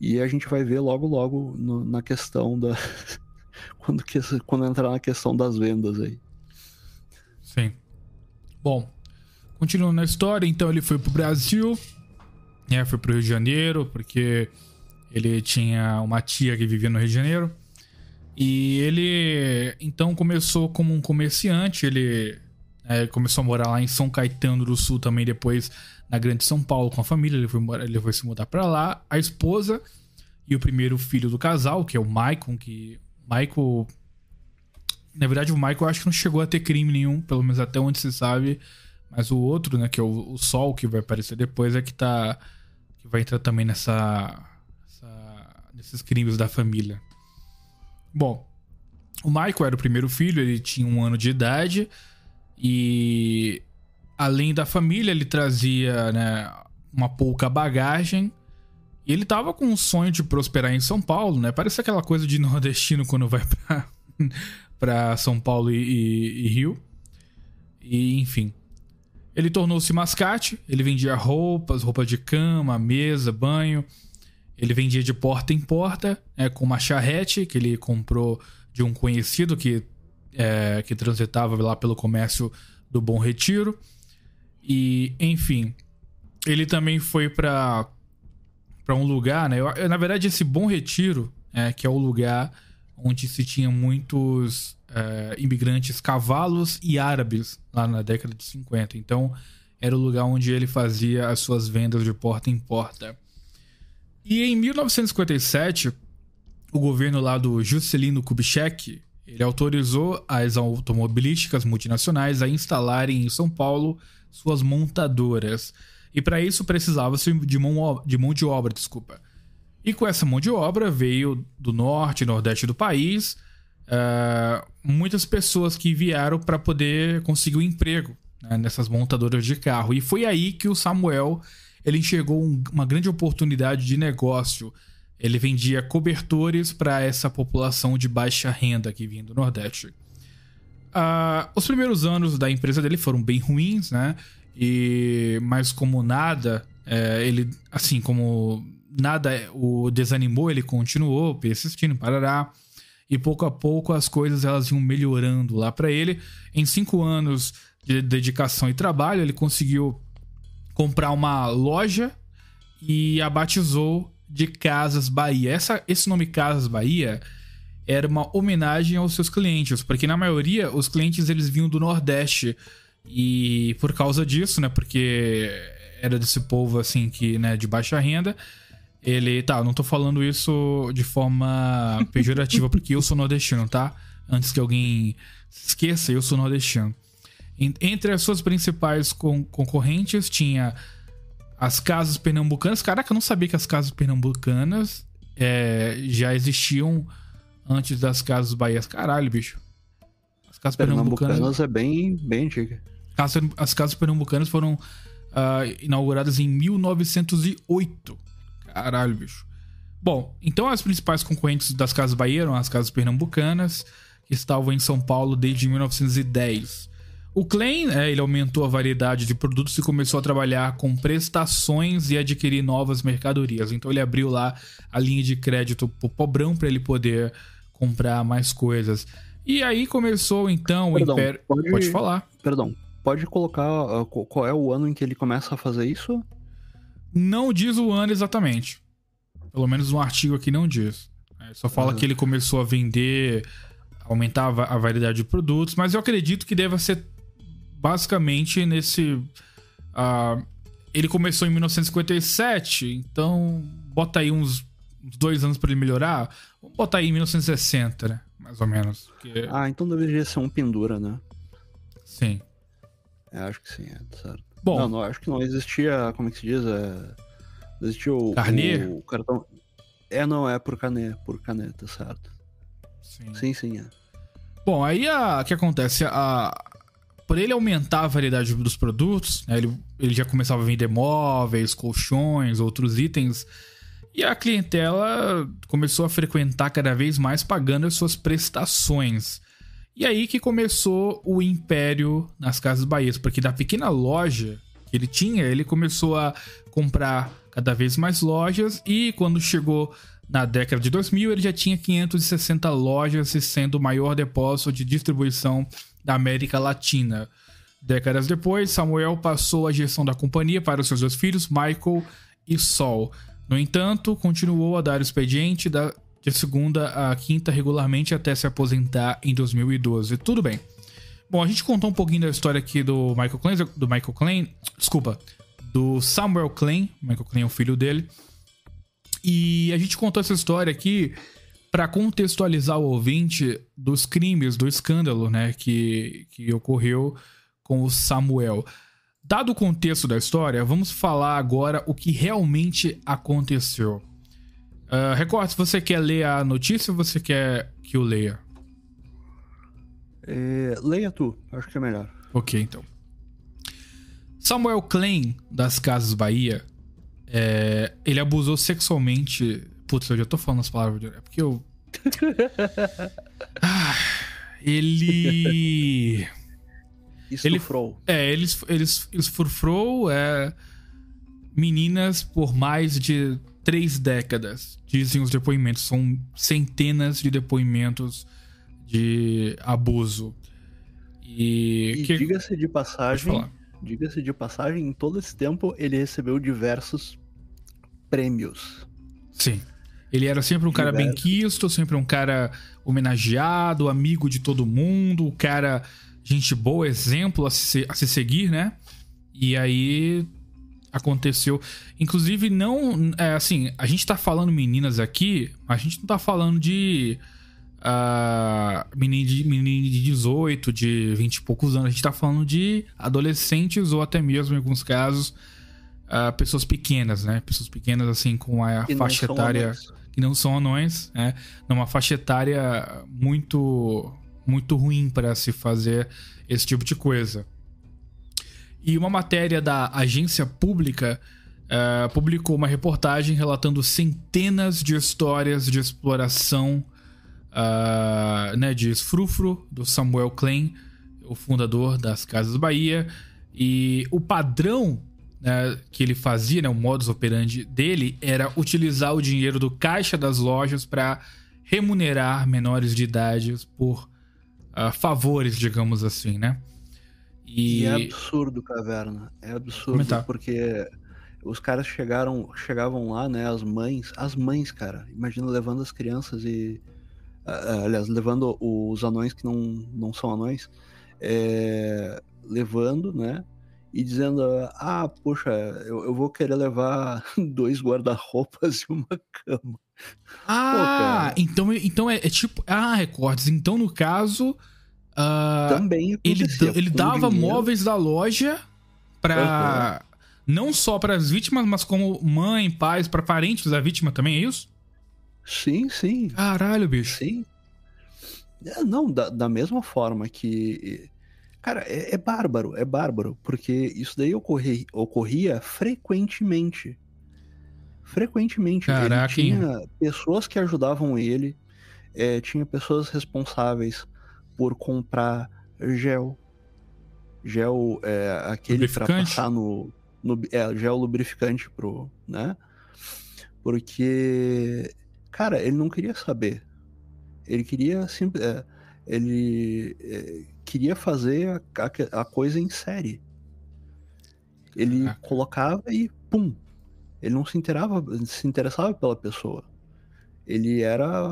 E a gente vai ver logo, logo no, na questão da. quando, que, quando entrar na questão das vendas aí. Sim. Bom, continuando na história, então ele foi pro Brasil, né? Foi pro Rio de Janeiro, porque ele tinha uma tia que vivia no Rio de Janeiro. E ele então começou como um comerciante, ele é, começou a morar lá em São Caetano do Sul também, depois na Grande São Paulo com a família. Ele foi, ele foi se mudar para lá. A esposa e o primeiro filho do casal, que é o Michael, que. Michael. Na verdade, o Michael acho que não chegou a ter crime nenhum, pelo menos até onde se sabe. Mas o outro, né, que é o, o Sol, que vai aparecer depois, é que tá. que vai entrar também nessa. nessa nesses crimes da família. Bom, o Michael era o primeiro filho, ele tinha um ano de idade. E além da família, ele trazia né, uma pouca bagagem. E ele tava com um sonho de prosperar em São Paulo, né? Parece aquela coisa de nordestino quando vai pra, pra São Paulo e, e, e Rio. E, enfim. Ele tornou-se mascate, ele vendia roupas, roupa de cama, mesa, banho. Ele vendia de porta em porta, né, com uma charrete que ele comprou de um conhecido que, é, que transitava lá pelo comércio do Bom Retiro. E, enfim, ele também foi para para um lugar, né? Eu, na verdade, esse Bom Retiro, é, que é o lugar onde se tinha muitos é, imigrantes cavalos e árabes lá na década de 50. Então, era o lugar onde ele fazia as suas vendas de porta em porta. E em 1957, o governo lá do Juscelino Kubitschek, ele autorizou as automobilísticas multinacionais a instalarem em São Paulo suas montadoras. E para isso precisava-se de mão, de mão de obra, desculpa. E com essa mão de obra veio do norte e nordeste do país uh, muitas pessoas que vieram para poder conseguir um emprego né, nessas montadoras de carro. E foi aí que o Samuel ele enxergou um, uma grande oportunidade de negócio. Ele vendia cobertores para essa população de baixa renda que vinha do Nordeste. Uh, os primeiros anos da empresa dele foram bem ruins, né? E mas como nada, é, ele assim como nada o desanimou, ele continuou persistindo, parará. E pouco a pouco as coisas elas iam melhorando lá para ele. Em cinco anos de dedicação e trabalho, ele conseguiu comprar uma loja e a batizou de Casas Bahia. Essa, esse nome Casas Bahia era uma homenagem aos seus clientes, porque na maioria os clientes eles vinham do Nordeste e por causa disso, né, porque era desse povo assim que, né, de baixa renda, ele, tá, não tô falando isso de forma pejorativa porque eu sou nordestino, tá? Antes que alguém esqueça, eu sou nordestino. Entre as suas principais con concorrentes tinha as casas pernambucanas. Caraca, eu não sabia que as casas pernambucanas é, já existiam antes das casas bahias. Caralho, bicho. As casas pernambucanas, pernambucanas é bem, bem antiga. As, as casas pernambucanas foram uh, inauguradas em 1908. Caralho, bicho. Bom, então as principais concorrentes das casas bahias eram as casas pernambucanas, que estavam em São Paulo desde 1910. O Klein, é, ele aumentou a variedade de produtos e começou a trabalhar com prestações e adquirir novas mercadorias. Então ele abriu lá a linha de crédito pro pobrão para ele poder comprar mais coisas. E aí começou então perdão, o Império. Pode, pode falar. Perdão, pode colocar uh, qual é o ano em que ele começa a fazer isso? Não diz o ano exatamente. Pelo menos no artigo aqui não diz. É, só fala uhum. que ele começou a vender, aumentar a variedade de produtos, mas eu acredito que deva ser basicamente nesse. Uh, ele começou em 1957, então bota aí uns, uns dois anos para ele melhorar. Vamos botar aí em 1960, né? Mais ou menos. Porque... Ah, então deveria ser um pendura, né? Sim. É, acho que sim, é certo. Bom, não, não, acho que não existia, como é que se diz? É, existia o, Carnê? o cartão. É, não, é por caneta, por caneta, certo? Sim, sim, sim é. Bom, aí o que acontece? A, por ele aumentar a variedade dos produtos, né, ele, ele já começava a vender móveis, colchões, outros itens. E a clientela começou a frequentar cada vez mais pagando as suas prestações. E aí que começou o império nas Casas Bahias, porque da pequena loja que ele tinha, ele começou a comprar cada vez mais lojas e quando chegou na década de 2000, ele já tinha 560 lojas e sendo o maior depósito de distribuição da América Latina. Décadas depois, Samuel passou a gestão da companhia para os seus dois filhos, Michael e Sol. No entanto, continuou a dar o expediente da, de segunda a quinta regularmente até se aposentar em 2012. Tudo bem. Bom, a gente contou um pouquinho da história aqui do Michael Klein, do Michael Klein, desculpa, do Samuel Klein, Michael Klein é o filho dele. E a gente contou essa história aqui para contextualizar o ouvinte dos crimes, do escândalo, né, que, que ocorreu com o Samuel. Dado o contexto da história, vamos falar agora o que realmente aconteceu. Uh, Record, se você quer ler a notícia ou você quer que eu leia? É, leia tu, acho que é melhor. Ok, então. Samuel Klein, das Casas Bahia, é, ele abusou sexualmente. Putz, eu já tô falando as palavras. É porque eu. ah, ele. Estufrou. Ele, é, ele, ele esfurfrou é, meninas por mais de três décadas, dizem os depoimentos. São centenas de depoimentos de abuso. E, e que... diga-se de passagem, diga-se de passagem, em todo esse tempo ele recebeu diversos prêmios. Sim. Ele era sempre um cara bem quisto, sempre um cara homenageado, amigo de todo mundo, o cara gente boa, exemplo a se, a se seguir, né? E aí aconteceu. Inclusive, não. É, assim, a gente tá falando meninas aqui, mas a gente não tá falando de. Uh, menino, de menino de 18, de 20 e poucos anos. A gente tá falando de adolescentes ou até mesmo, em alguns casos, uh, pessoas pequenas, né? Pessoas pequenas, assim, com a que faixa etária. Que não são anões, né? Numa faixa etária muito. Muito ruim para se fazer esse tipo de coisa. E uma matéria da agência pública uh, publicou uma reportagem relatando centenas de histórias de exploração uh, né, de esfrufro do Samuel Klein, o fundador das Casas Bahia. E o padrão né, que ele fazia, né, o modus operandi dele, era utilizar o dinheiro do caixa das lojas para remunerar menores de idade por uh, favores, digamos assim, né? E... e é absurdo, Caverna. É absurdo, Comentar. porque os caras chegaram, chegavam lá, né? As mães, as mães, cara. Imagina levando as crianças e. Aliás, levando os anões que não, não são anões, é, levando, né? E dizendo, ah, poxa, eu, eu vou querer levar dois guarda-roupas e uma cama. Ah, Pô, então, então é, é tipo. Ah, recordes. Então, no caso Uh, Também ele, ele dava dinheiro. móveis da loja para uhum. não só para as vítimas, mas como mãe, pais, para parentes da vítima também, é isso? Sim, sim. Caralho, bicho. Sim. É, não, da, da mesma forma que. Cara, é, é, bárbaro, é bárbaro, porque isso daí ocorria, ocorria frequentemente. Frequentemente. Caraca, tinha pessoas que ajudavam ele, é, tinha pessoas responsáveis por comprar gel. Gel é aquele para passar no, no é, gel lubrificante pro, né? Porque cara, ele não queria saber. Ele queria sempre é, ele é, queria fazer a, a, coisa em série. Ele colocava e pum. Ele não se interessava, se interessava pela pessoa. Ele era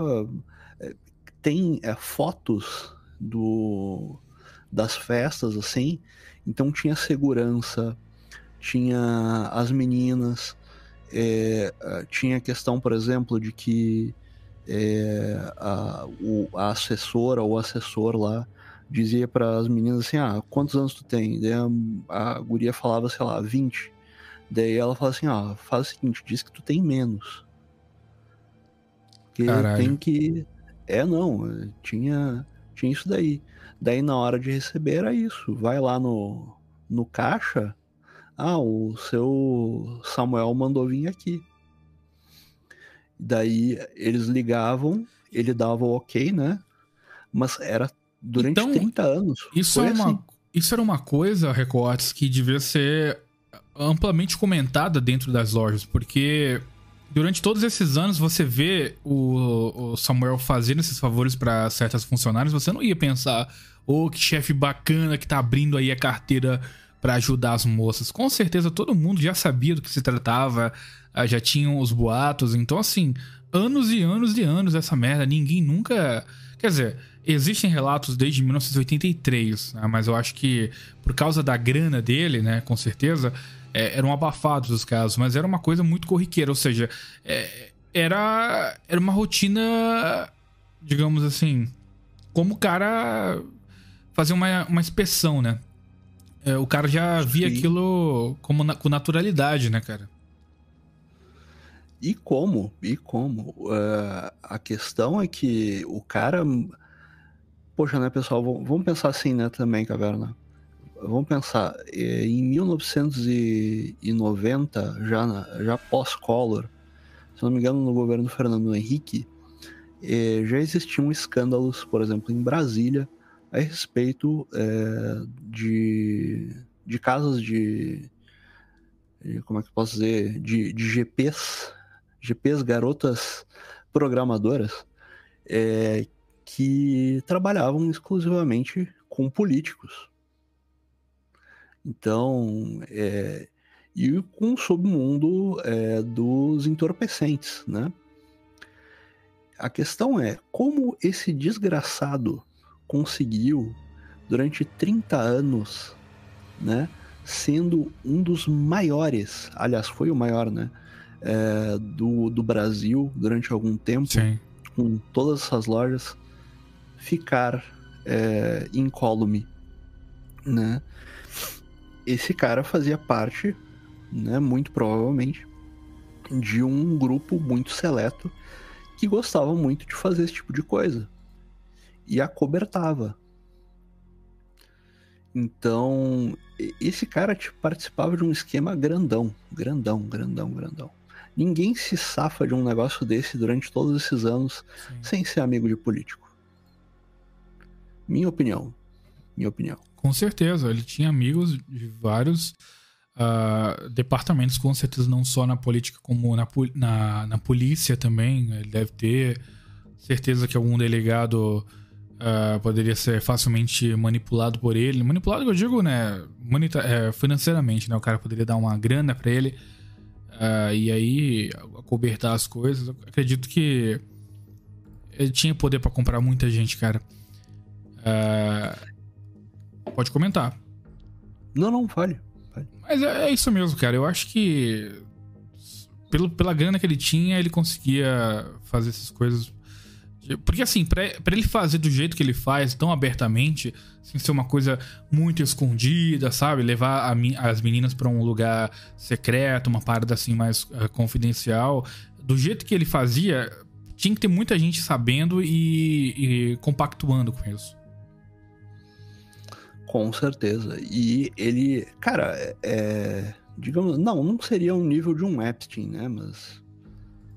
é, tem é, fotos do das festas assim. Então tinha segurança, tinha as meninas, é, tinha a questão, por exemplo, de que é, a, o, a assessora ou assessor lá dizia para as meninas assim: Ah, quantos anos tu tem? Daí a, a guria falava, sei lá, 20. Daí ela fala assim: Ah, faz o seguinte, diz que tu tem menos. Porque Caralho. tem que. É, não, tinha tinha isso daí. Daí na hora de receber era isso. Vai lá no, no caixa. Ah, o seu Samuel mandou vir aqui. Daí eles ligavam, ele dava o ok, né? Mas era durante Então, 30 anos. Isso, é uma, assim. isso era uma coisa, Recortes, que devia ser amplamente comentada dentro das lojas, porque durante todos esses anos você vê o, o Samuel fazendo esses favores para certas funcionárias, você não ia pensar, ô, que chefe bacana que tá abrindo aí a carteira para ajudar as moças. Com certeza todo mundo já sabia do que se tratava, ah, já tinham os boatos, então assim, anos e anos e anos essa merda, ninguém nunca. Quer dizer, existem relatos desde 1983, né? mas eu acho que por causa da grana dele, né, com certeza, é, eram abafados os casos, mas era uma coisa muito corriqueira, ou seja, é, era, era uma rotina, digamos assim, como o cara fazer uma, uma inspeção, né? É, o cara já via Sim. aquilo como na- com naturalidade, né, cara? E como? E como? Eh, a questão é que o cara. Poxa, né, pessoal? Vamos pensar assim, né, também, Caverna. Vamos pensar. eh, Em 1990, já, já pós-Collor, se não me engano, no governo do Fernando Henrique, eh, já existiam escândalos, por exemplo, em Brasília, a respeito eh, de, de casos de, de- Como é que eu posso dizer? De, de GPs GPs garotas programadoras é, que trabalhavam exclusivamente com políticos. Então, é, e com o submundo é, dos entorpecentes, né? A questão é como esse desgraçado conseguiu, durante 30 anos, né, sendo um dos maiores, aliás, foi o maior, né, é, do, do Brasil durante algum tempo, Sim. com todas essas lojas, ficar é, incólume, né? Esse cara fazia parte, né, muito provavelmente, de um grupo muito seleto que gostava muito de fazer esse tipo de coisa e acobertava. Então, esse cara tipo, participava de um esquema grandão, grandão, grandão, grandão. Ninguém se safa de um negócio desse durante todos esses anos Sim. sem ser amigo de político. Minha opinião. Minha opinião. Com certeza, ele tinha amigos de vários ah, departamentos, com certeza, não só na política, como na, na, na polícia também. Ele deve ter certeza que algum delegado ah, poderia ser facilmente manipulado por ele. Manipulado, eu digo, né? é, financeiramente, né? O cara poderia dar uma grana pra ele ah, e aí acobertar as coisas. Eu acredito que ele tinha poder pra comprar muita gente, cara. Ah, pode comentar. Não, não, fale. Mas é, é isso mesmo, cara. Eu acho que pelo, pela grana que ele tinha, ele conseguia fazer essas coisas. Porque assim, pra, pra ele fazer do jeito que ele faz, tão abertamente, sem ser uma coisa muito escondida, sabe? Levar a as meninas pra um lugar secreto, uma parada assim mais ah, confidencial. Do jeito que ele fazia, tinha que ter muita gente sabendo e, e compactuando com isso. Com certeza. E ele, cara, é- é, digamos, não, não seria um nível de um Epstein, né? Mas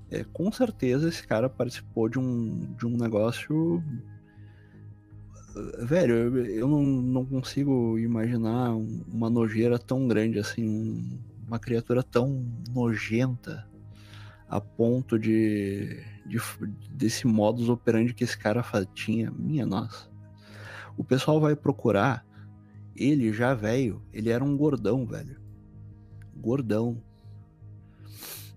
é, com certeza esse cara participou de um, de um negócio. Velho, eu, eu não, não consigo imaginar um- uma nojeira tão grande assim, um- uma criatura tão nojenta a ponto de, de desse modus operandi que esse cara tinha. Minha nossa. O pessoal vai procurar ele já velho, ele era um gordão, velho. Gordão.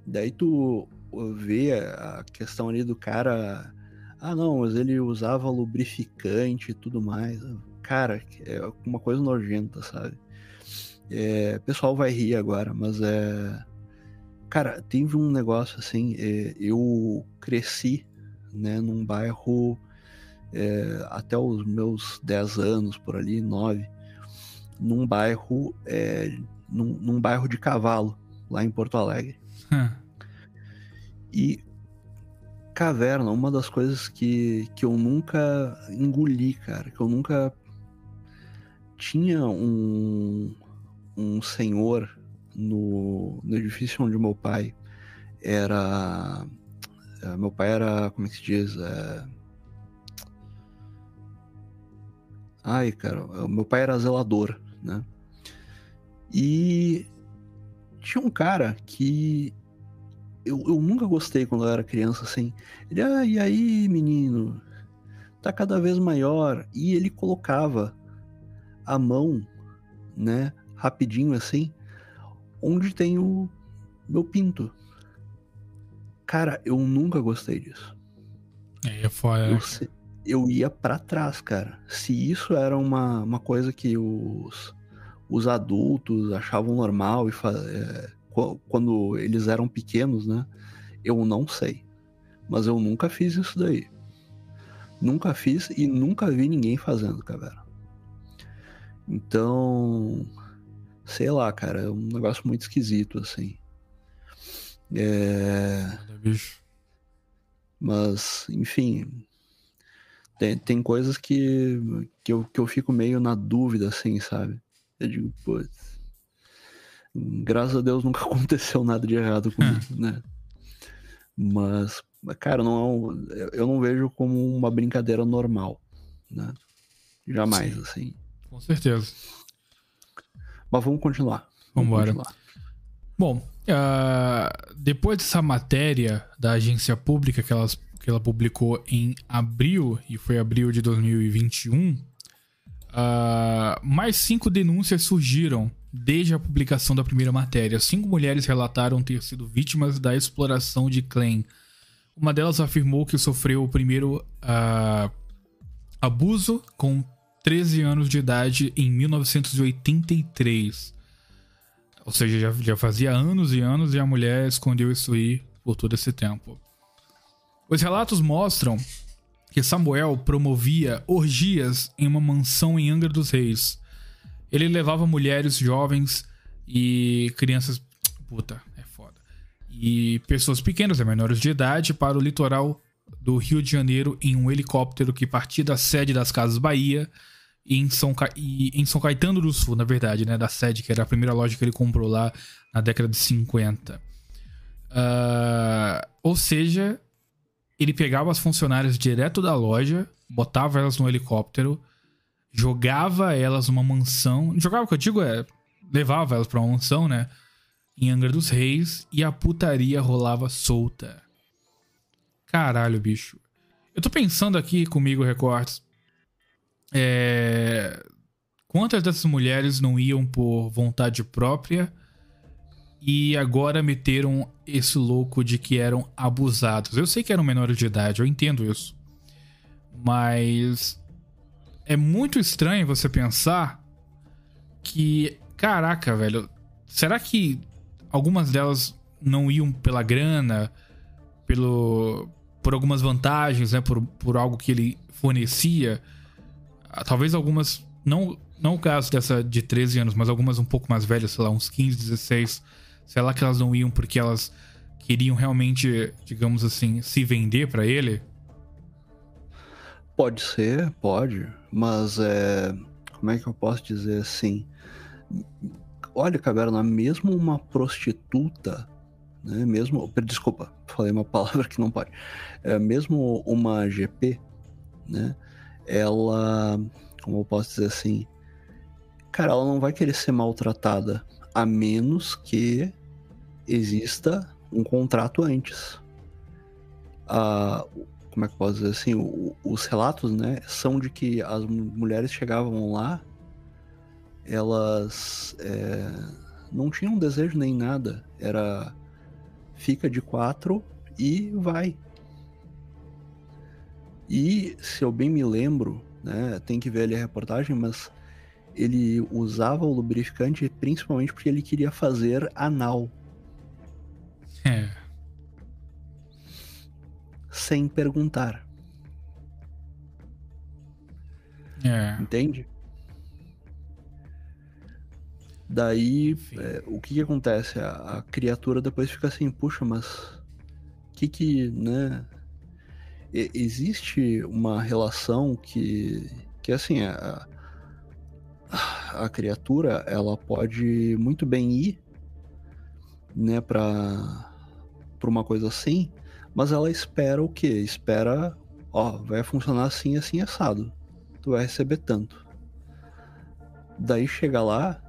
Daí tu vê a questão ali do cara. Ah, não, mas ele usava lubrificante e tudo mais. Cara, é uma coisa nojenta, sabe? É, pessoal vai rir agora, mas é. Cara, teve um negócio assim. é, eu cresci, né, num bairro é, até os meus 10 anos, por ali, 9 num bairro é, num, num bairro de cavalo lá em Porto Alegre e caverna uma das coisas que, que eu nunca engoli cara que eu nunca tinha um um senhor no, no edifício onde meu pai era É, meu pai era, como é que se diz? É... Ai, cara, meu pai era zelador, né? E tinha um cara que eu, eu nunca gostei quando eu era criança, assim. Ele, ah, e aí, menino? Tá cada vez maior. E ele colocava a mão, né, rapidinho assim, onde tem o meu pinto. Cara, eu nunca gostei disso. É, é foda. Eu, se- eu ia pra trás, cara. Se isso era uma, uma coisa que os, os adultos achavam normal e é, qu- quando eles eram pequenos, né? Eu não sei. Mas eu nunca fiz isso daí. Nunca fiz e nunca vi ninguém fazendo, cara. Então, sei lá, cara, é um negócio muito esquisito, assim. É. Mas, enfim. Tem, tem coisas que, que, eu, que eu fico meio na dúvida, assim, sabe? Eu digo, putz. Graças a Deus nunca aconteceu nada de errado comigo, né? Mas, cara, não é um- eu não vejo como uma brincadeira normal, né? Jamais, Sim. assim. Com certeza. Mas vamos continuar. Vambora. continuar. Bom, ah, depois dessa matéria da agência pública que, elas, que ela publicou em abril, e foi abril de 2021, ah, mais cinco denúncias surgiram desde a publicação da primeira matéria. Cinco mulheres relataram ter sido vítimas da exploração de Klein. Uma delas afirmou que sofreu o primeiro ah, abuso com 13 anos de idade em 1983. Ou seja, já, já fazia anos e anos e a mulher escondeu isso aí por todo esse tempo. Os relatos mostram que Samuel promovia orgias em uma mansão em Angra dos Reis. Ele levava mulheres jovens e crianças. Puta, é foda. E pessoas pequenas, né, menores de idade, para o litoral do Rio de Janeiro em um helicóptero que partia da sede das Casas Bahia em São, Ca... em São Caetano do Sul, na verdade, né? Da sede, que era a primeira loja que ele comprou lá na década de 50. Ah, ou seja, ele pegava as funcionárias direto da loja, botava elas no helicóptero, jogava elas numa mansão. Jogava, o que eu digo é. Levava elas pra uma mansão, né? Em Angra dos Reis e a putaria rolava solta. Caralho, bicho. Eu tô pensando aqui comigo, Recortes. É... Quantas dessas mulheres não iam por vontade própria e agora meteram esse louco de que eram abusados? Eu sei que eram menores de idade, eu entendo isso. Mas é muito estranho você pensar que, caraca, velho, será que algumas delas não iam pela grana, pelo por algumas vantagens, né, por, por algo que ele fornecia? Ah, Talvez algumas não não o caso dessa de 13 anos, mas algumas um pouco mais velhas, sei lá, uns 15, 16, sei lá que elas não iam porque elas queriam realmente, digamos assim, se vender pra ele. Pode ser, pode, mas é. Como é que eu posso dizer assim? Olha, Caverna, mesmo uma prostituta, né? Mesmo. Desculpa, falei uma palavra que não pode. É, mesmo uma GP, né? Ela. Como eu posso dizer assim? Cara, ela não vai querer ser maltratada a menos que exista um contrato antes. Ah, como é que eu posso dizer assim? O- os relatos, né, são de que as mu- mulheres chegavam lá, elas é, não tinham desejo nem nada. Era fica de quatro e vai. E se eu bem me lembro, né, tem que ver ali a reportagem, mas ele usava o lubrificante principalmente porque ele queria fazer anal, sem perguntar, É. entende? Daí, é, o que que acontece? A, a criatura depois fica assim, puxa, mas que que, né? E- existe uma relação que, que assim, a, a criatura, ela pode muito bem ir, né, pra, pra uma coisa assim, Mas ela espera o quê? Espera, ó, vai funcionar assim, assim, assado. Tu vai receber tanto. Daí chega lá,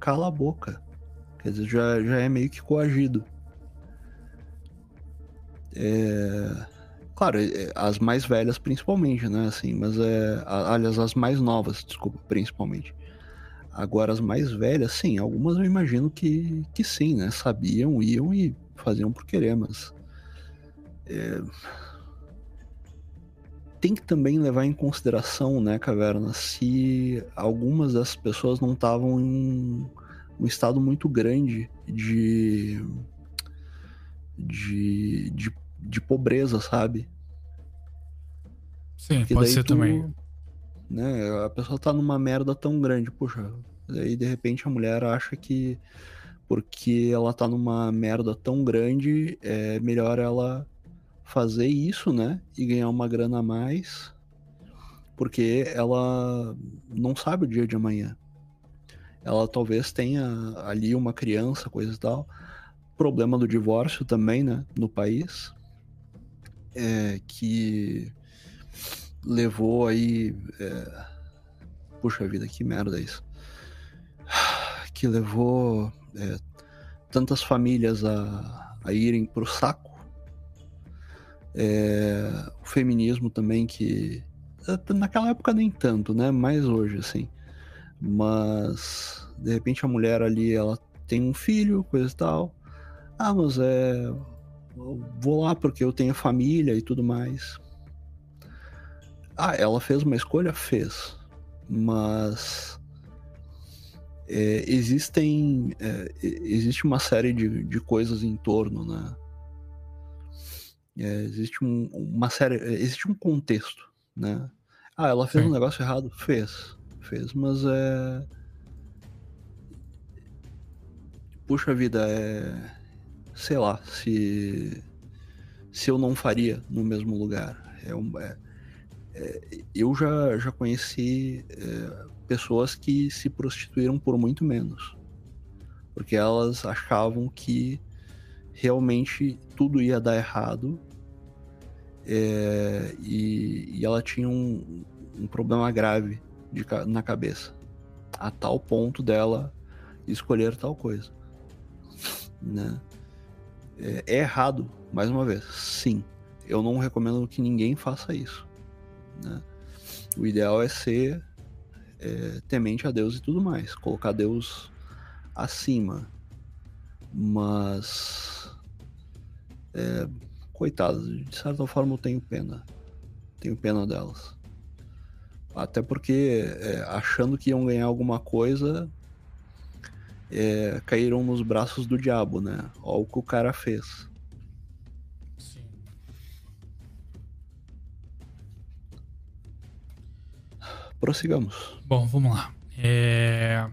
cala a boca. Quer dizer, já, já é meio que coagido. É... Claro, é, as mais velhas principalmente, né? Assim, mas é. Aliás, as mais novas, desculpa, principalmente. Agora, as mais velhas, sim, algumas eu imagino que, que sim, né? Sabiam, iam e faziam por querer, mas. É... Tem que também levar em consideração, né, Caverna, se algumas das pessoas não estavam em um estado muito grande de. de, de, de pobreza, sabe? Sim, Porque pode ser tu, também. Né, a pessoa tá numa merda tão grande, puxa. Daí de repente a mulher acha que porque ela tá numa merda tão grande, é melhor ela fazer isso, né? E ganhar uma grana a mais, porque ela não sabe o dia de amanhã. Ela talvez tenha ali uma criança, coisa e tal. Problema do divórcio também, né? No país. É, que levou aí. É... Puxa vida, que merda isso. Que levou é, tantas famílias a, a irem pro saco. É, o feminismo também que é, naquela época nem tanto, né? Mais hoje assim. Mas de repente a mulher ali ela tem um filho, coisa e tal. Ah, mas é vou lá porque eu tenho família e tudo mais. Ah, ela fez uma escolha? Fez. Mas é, existem. É, existe uma série de, de coisas em torno, né? É, existe um, uma série. Existe um contexto, né? Ah, ela fez Sim. um negócio errado? Fez. Fez, mas é. Puxa vida, é. Sei lá, se. Se eu não faria no mesmo lugar. É um, é, é, eu já, já conheci é, pessoas que se prostituíram por muito menos. Porque elas achavam que realmente tudo ia dar errado é, e, e, ela tinha um, um problema grave de, na cabeça. A tal ponto dela escolher tal coisa. Né? É, é errado, mais uma vez, sim. Eu não recomendo que ninguém faça isso. Né? O ideal é ser é, temente a Deus e tudo mais, colocar Deus acima. Mas, é, coitadas, de certa forma eu tenho pena. Tenho pena delas. Até porque, é, achando que iam ganhar alguma coisa, é, caíram nos braços do diabo, né? Olha o que o cara fez. prossigamos. Bom, vamos lá. É...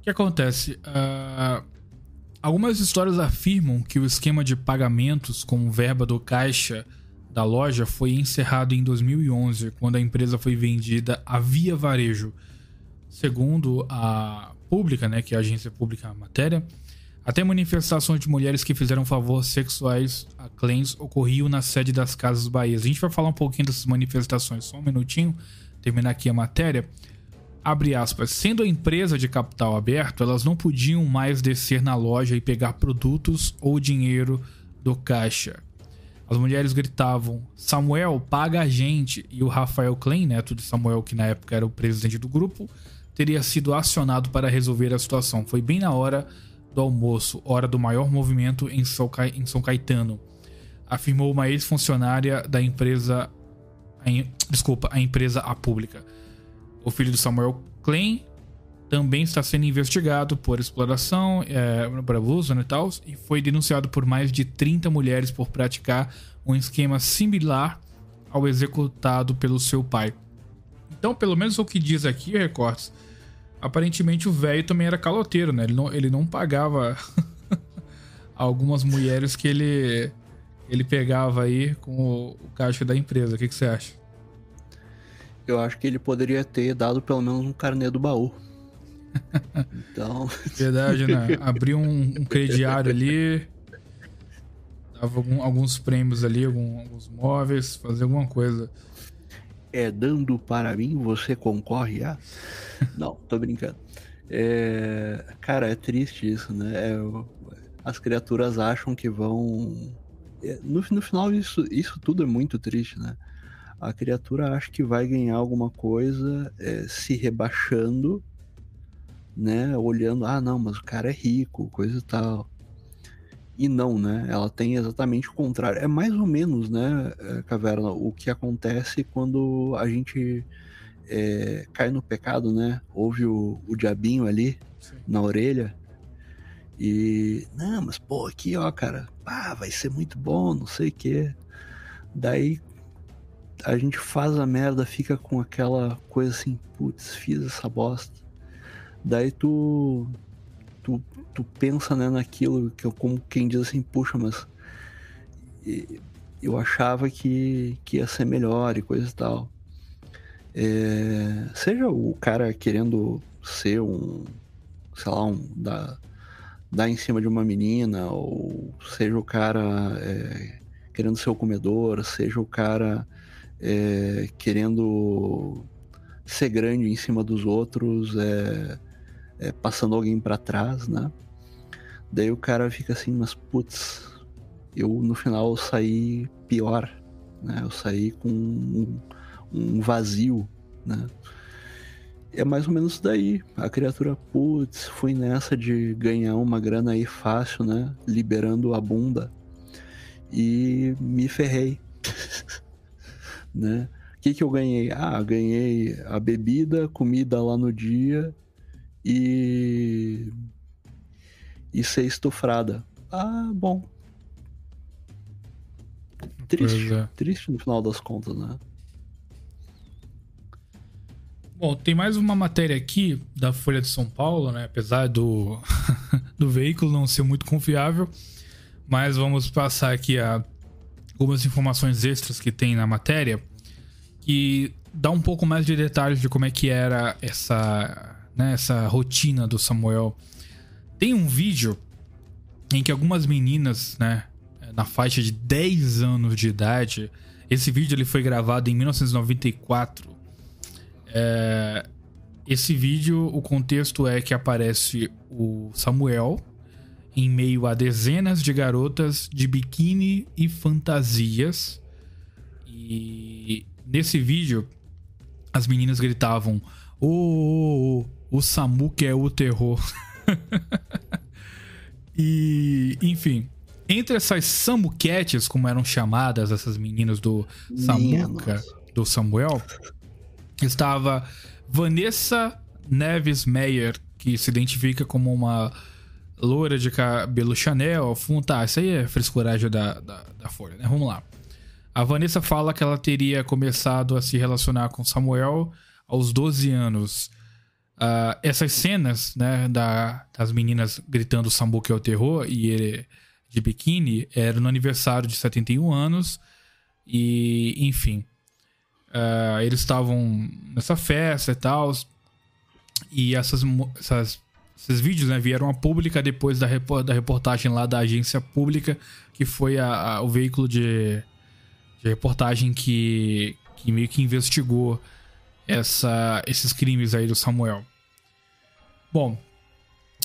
O que acontece? Uh... Algumas histórias afirmam que o esquema de pagamentos com verba do caixa da loja foi encerrado em 2011, quando a empresa foi vendida à Via Varejo. Segundo a Pública, né, que é a agência pública a matéria, até manifestações de mulheres que fizeram favores sexuais a clãs ocorriam na sede das Casas Bahias. A gente vai falar um pouquinho dessas manifestações, só um minutinho, terminar aqui a matéria. Abre aspas, sendo a empresa de capital aberto, elas não podiam mais descer na loja e pegar produtos ou dinheiro do caixa. As mulheres gritavam: Samuel, paga a gente! E o Rafael Klein, neto de Samuel, que na época era o presidente do grupo, teria sido acionado para resolver a situação. Foi bem na hora do almoço, hora do maior movimento em São Caetano, afirmou uma ex-funcionária da empresa. desculpa, a empresa A Pública. O filho de Samuel Klein também está sendo investigado por exploração, é, por abuso né, tal, e foi denunciado por mais de 30 mulheres por praticar um esquema similar ao executado pelo seu pai. Então, pelo menos o que diz aqui, Recortes, aparentemente o velho também era caloteiro, né? Ele não, ele não pagava algumas mulheres que ele ele pegava aí com o, o caixa da empresa. O que, que você acha? Eu acho que ele poderia ter dado pelo menos um carnê do baú. então. Verdade, né? Abrir um, um crediário ali. Dava algum- alguns prêmios ali, algum- alguns móveis, fazer alguma coisa. É dando para mim, você concorre a. Não, tô brincando. É, Cara, é triste isso, né? É As criaturas acham que vão. é, No, no final, isso, isso tudo é muito triste, né? A criatura acha que vai ganhar alguma coisa é, se rebaixando, né? Olhando, ah, não, mas o cara é rico, coisa e tal. E não, né? Ela tem exatamente o contrário. É mais ou menos, né, eh, Caverna, o que acontece quando a gente eh, cai no pecado, né? Ouve o, o diabinho ali Sim. na orelha. E, não, mas pô, aqui ó, cara, pá, vai ser muito bom, não sei o quê. Daí a gente faz a merda, fica com aquela coisa assim, putz, fiz essa bosta. Daí tu tu, tu pensa né, naquilo que eu, como quem diz assim, puxa, mas eu achava que, que ia ser melhor e coisa e tal. É, seja o cara querendo ser um, sei lá, um dar, dar em cima de uma menina, ou seja o cara é, querendo ser o comedor, seja o cara é, querendo ser grande em cima dos outros, é, é, passando alguém pra trás, né? Daí o cara fica assim, mas putz, eu no final eu saí pior, né? Eu saí com um, um vazio, né? É mais ou menos daí. A criatura, putz, fui nessa de ganhar uma grana aí fácil, né? Liberando a bunda. E me ferrei. né? O que, que eu ganhei? Ah, ganhei a bebida, comida lá no dia e. e ser estufrada. Ah, bom. Triste. É. Triste no final das contas, né? Bom, tem mais uma matéria aqui da Folha de São Paulo, né? Apesar do, do veículo não ser muito confiável, mas vamos passar aqui a algumas informações extras que tem na matéria que dá um pouco mais de detalhes de como é que era essa, né, essa rotina do Samuel. Tem um vídeo em que algumas meninas, né, na faixa de 10 anos de idade, esse vídeo ele foi gravado em 1994 é, esse vídeo, o contexto é que aparece o Samuel em meio a dezenas de garotas de biquíni e fantasias. E nesse vídeo, as meninas gritavam: Ô, ô, ô, o Samu que é o terror. e, enfim, entre essas Samuquetes, como eram chamadas essas meninas do Samuca, do Samuel, estava Vanessa Neves Meyer, que se identifica como uma loira de cabelo Chanel. Fun- Tá, isso aí é frescuragem da, da, da Folha, né? Vamos lá. A Vanessa fala que ela teria começado a se relacionar com Samuel aos 12 anos. Ah, essas cenas, né, da, das meninas gritando Sambu que é o terror e ele de biquíni, era no aniversário de 71 anos. E, enfim, ah, eles estavam nessa festa e tal. E essas, essas- esses vídeos né, vieram a pública depois da reportagem lá da agência pública, que foi a- a- o veículo de, de reportagem que, que meio que investigou essa, esses crimes aí do Samuel. Bom,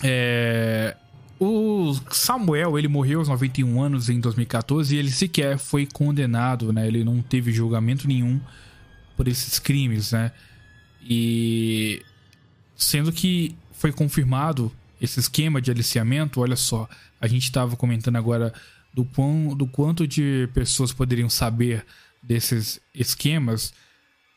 é, o Samuel ele morreu aos 91 anos em 2014 e ele sequer foi condenado, né? Ele não teve julgamento nenhum por esses crimes, né? E sendo que foi confirmado esse esquema de aliciamento, olha só, a gente estava comentando agora do, quão, do quanto de pessoas poderiam saber desses esquemas.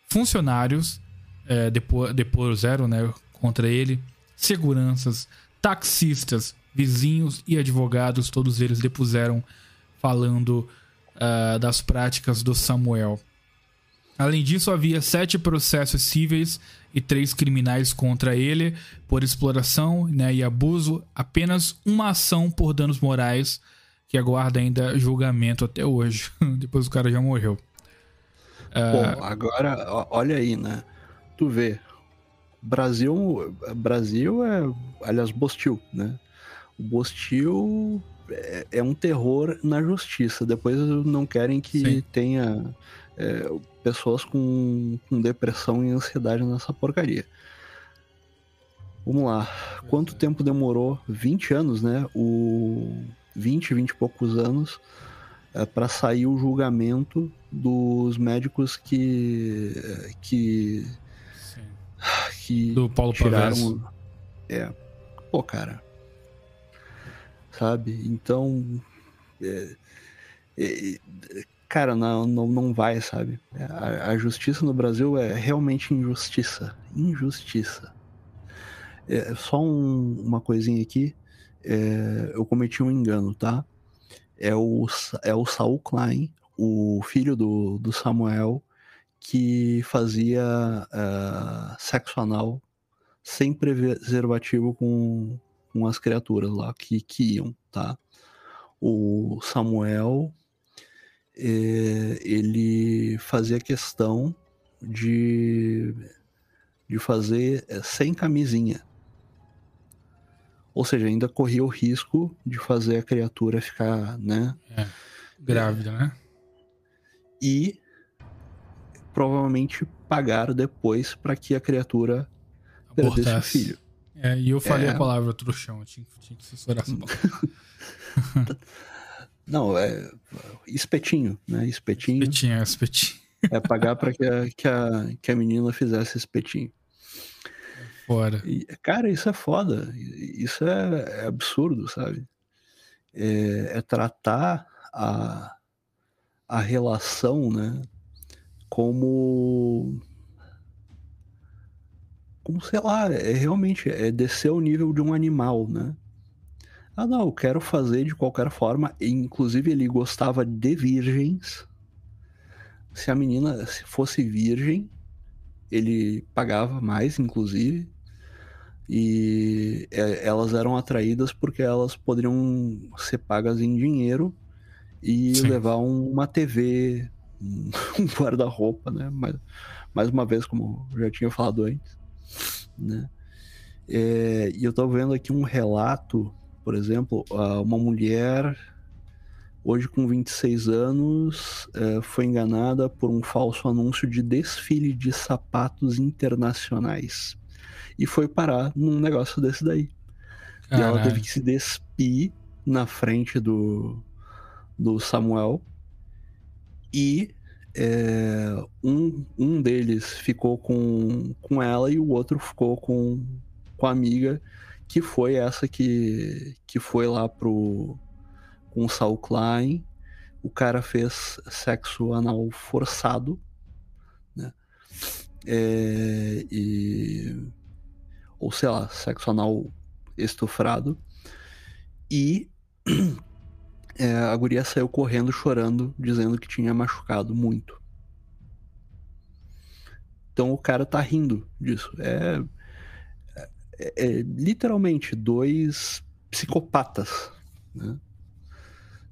Funcionários é, depo- depuseram né, contra ele, seguranças, taxistas, vizinhos e advogados, todos eles depuseram falando ah, das práticas do Samuel. Além disso, havia sete processos cíveis e três criminais contra ele por exploração né, e abuso, apenas uma ação por danos morais que aguarda ainda julgamento até hoje. Depois o cara já morreu. Bom, agora, olha aí, né? Tu vê. Brasil, Brasil é, aliás, Bostil, né? O Bostil é, é um terror na justiça. Depois não querem que Sim. tenha é, pessoas com, com depressão e ansiedade nessa porcaria. Vamos lá. Quanto tempo demorou? 20 anos, né? O 20, 20 e poucos anos é, para sair o julgamento dos médicos que que Sim. que Do Paulo Pavés. tiraram. É. Pô, cara. Sabe? Então. é, é, cara, não, não, não vai, sabe? A, a justiça no Brasil é realmente injustiça. Injustiça. É, só um- uma coisinha aqui. É, eu cometi um engano, tá? É o, é o Saul Klein, o filho do, do Samuel, que fazia ah, sexo anal sem preservativo com, com as criaturas lá que, que iam, tá? O Samuel, eh, ele fazia questão de, de fazer eh, sem camisinha. Ou seja, ainda corria o risco de fazer a criatura ficar, né? Grávida, né? E provavelmente pagar depois para que a criatura perdesse o Abortasse. filho. É, e eu falei É. a palavra trouxão, eu tinha, que- tinha que censurar essa palavra. Não, é espetinho, né? Espetinho Espetinho, é, espetinho. é pagar para que a, que, a, que a menina fizesse espetinho. Fora. E, cara, isso é foda. Isso é, é absurdo, sabe? É, é tratar a, a relação, né? Como. Como, sei lá, é realmente é descer ao nível de um animal, né? Ah, não, eu quero fazer de qualquer forma. E, inclusive, ele gostava de virgens. Se a menina se fosse virgem, ele pagava mais, inclusive. E é, elas eram atraídas porque elas poderiam ser pagas em dinheiro e Sim. levar um- uma TV, um, guarda-roupa, né? Mais, mais uma vez, como eu já tinha falado antes, né? É, e eu tô vendo aqui um relato, por exemplo, uma mulher hoje com 26 anos eh, foi enganada por um falso anúncio de desfile de sapatos internacionais e foi parar num negócio desse daí. E ela Caralho. teve que se despir na frente do, do Samuel. E é, um, um deles ficou com, com ela e o outro ficou com, com a amiga, que foi essa que, que foi lá pro, com o Saul Klein. O cara fez sexo anal forçado, né? É, e ou sei lá, sexo anal estufrado. E é, a guria saiu correndo, chorando, dizendo que tinha machucado muito. Então o cara tá rindo disso. É, é- é literalmente dois psicopatas, né?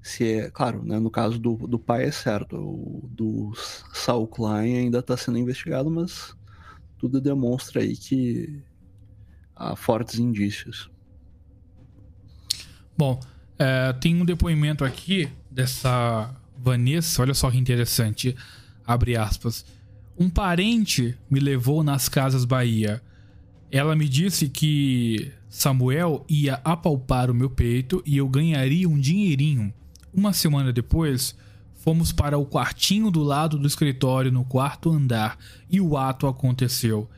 Se é, claro, né, no caso do, do pai é certo, o do Saul Klein ainda está sendo investigado, mas tudo demonstra aí que há fortes indícios. Bom, é, tem um depoimento aqui dessa Vanessa, olha só que interessante. Abre aspas. Um parente me levou nas Casas Bahia. Ela me disse que Samuel ia apalpar o meu peito e eu ganharia um dinheirinho. Uma semana depois, fomos para o quartinho do lado do escritório no quarto andar e o ato aconteceu.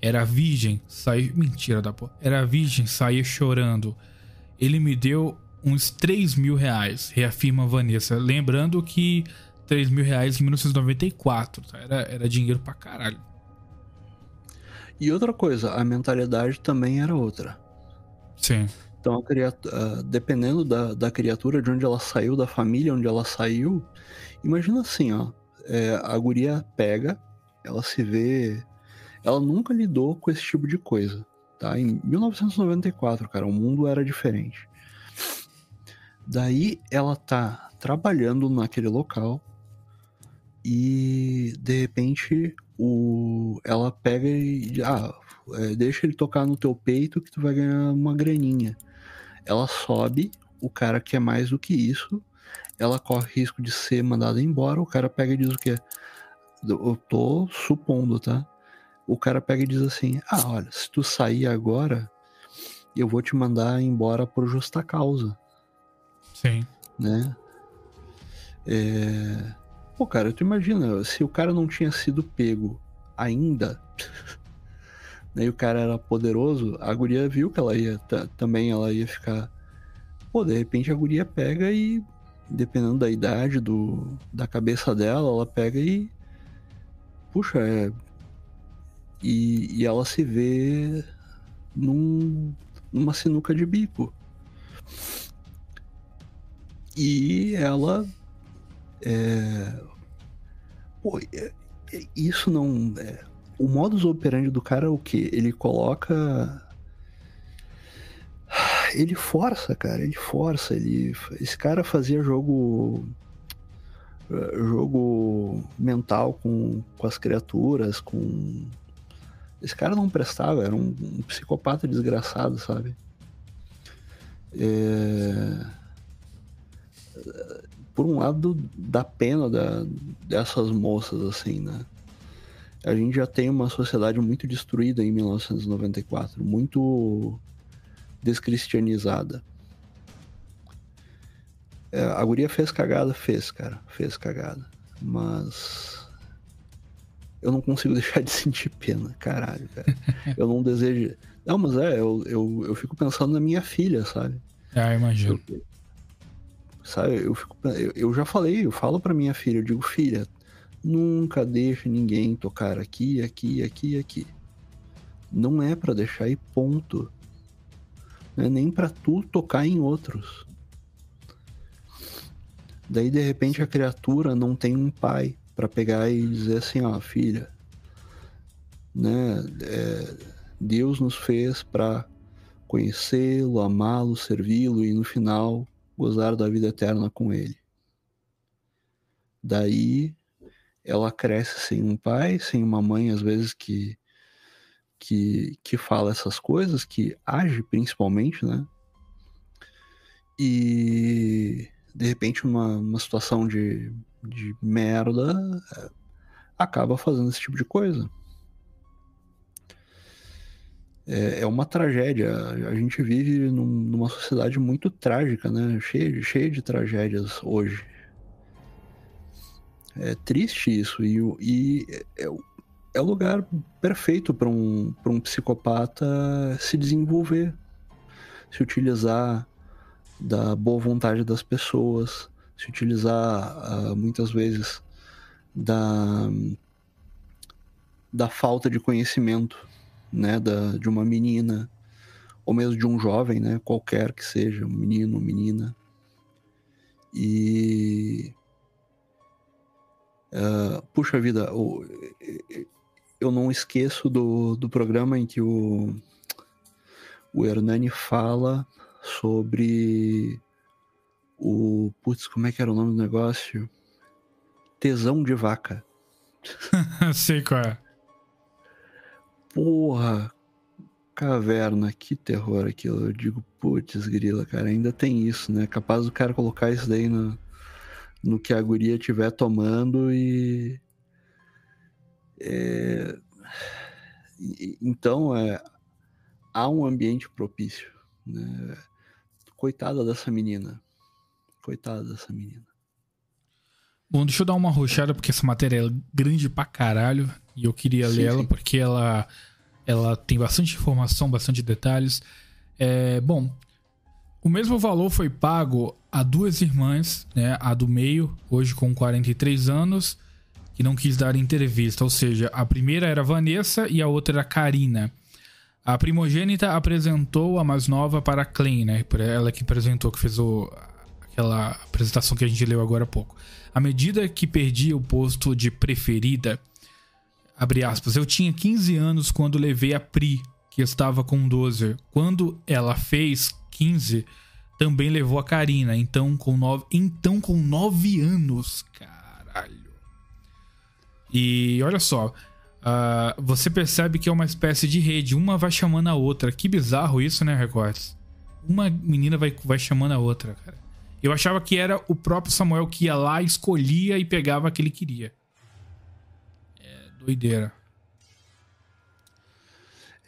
Era virgem, saí. Mentira da porra. Era virgem, saía chorando. Ele me deu uns 3 mil reais, reafirma Vanessa. Lembrando que 3 mil reais em 1994, tá? era, era dinheiro pra caralho. E outra coisa, a mentalidade também era outra. Sim. Então, a criatura, dependendo da, da criatura, de onde ela saiu, da família onde ela saiu, imagina assim, ó, é, a guria pega, ela se vê, ela nunca lidou com esse tipo de coisa, tá? Em 1994, cara, o mundo era diferente. Daí ela tá trabalhando naquele local e de repente o, ela pega e ah, é, deixa ele tocar no teu peito que tu vai ganhar uma graninha. Ela sobe o cara quer mais do que isso, ela corre risco de ser mandada embora, o cara pega e diz o quê? Eu tô supondo, tá? O cara pega e diz assim: Ah, olha, se tu sair agora, eu vou te mandar embora por justa causa, Sim. né? É... Pô, cara, tu imagina, se o cara não tinha sido pego ainda, né, e o cara era poderoso, a guria viu que ela ia, ta- também ela ia ficar... Pô, de repente a guria pega e, dependendo da idade, do, da cabeça dela, ela pega e... Puxa, é... E, e ela se vê num, numa sinuca de bico. E ela é... Pô, é- é- isso não. é- O modus operandi do cara é o quê? Ele coloca. Ele força, cara. Ele força. Ele... Esse cara fazia jogo. eh, Jogo mental com, com as criaturas, com. Esse cara não prestava, era um, um psicopata desgraçado, sabe? É por um lado, dá pena da, dessas moças, assim, né? A gente já tem uma sociedade muito destruída em 1994, muito descristianizada. É, a guria fez cagada, fez, cara, fez cagada. Mas eu não consigo deixar de sentir pena, caralho, cara. Eu não desejo. Não, mas é, eu, eu, eu fico pensando na minha filha, sabe? Ah, imagino. Sabe, eu, fico, eu, eu já falei, eu falo pra minha filha, eu digo, filha, nunca deixe ninguém tocar aqui, aqui, aqui, aqui. Não é pra deixar e ponto. Não é nem pra tu tocar em outros. Daí de repente a criatura não tem um pai pra pegar e dizer assim, ó, filha, né? é, Deus nos fez pra conhecê-lo, amá-lo, servi-lo e no final gozar da vida eterna com ele. Daí ela cresce sem um pai, sem uma mãe, às vezes que que, que fala essas coisas, que age principalmente, né? E de repente uma, uma situação de, de merda é, acaba fazendo esse tipo de coisa. É, é uma tragédia. A gente vive num- numa sociedade muito trágica, né? Cheia cheia de tragédias hoje. É triste isso. E, e é, é o lugar perfeito para um, um psicopata se desenvolver, se utilizar da boa vontade das pessoas, se utilizar ah, muitas vezes da, da falta de conhecimento né, da, de uma menina, ou mesmo de um jovem, né, qualquer que seja, um menino, menina. E. ah, puxa vida, o- eu não esqueço do, do programa em que o, o Hernani fala sobre o. Putz, como é que era o nome do negócio? Tesão de vaca. Sei qual é. Porra, caverna, que terror aquilo. Eu digo, putz, grila, cara, ainda tem isso, né? Capaz do cara colocar isso daí no, no que a guria estiver tomando e. é, Então, é, há um ambiente propício, né? Coitada dessa menina. Coitada dessa menina. Bom, deixa eu dar uma roxada porque essa matéria é grande pra caralho e eu queria Sim, ler ela sim. porque ela, ela tem bastante informação, bastante detalhes. É, bom, o mesmo valor foi pago a duas irmãs, né? A do meio, hoje com 43 anos, que não quis dar entrevista. Ou seja, a primeira era Vanessa e a outra era Karina. A primogênita apresentou a mais nova para a Klein, né? Ela que apresentou, que fez o, aquela apresentação que a gente leu agora há pouco. À medida que perdia o posto de preferida, abre aspas, eu tinha 15 anos quando levei a Pri, que estava com 12. Quando ela fez 15, também levou a Karina, então com 9, então com 9 anos, caralho. E olha só, ah, você percebe que é uma espécie de rede, uma vai chamando a outra. Que bizarro isso, né, Records? uma menina vai, vai chamando a outra, cara. Eu achava que era o próprio Samuel que ia lá, escolhia e pegava a que ele queria. É doideira.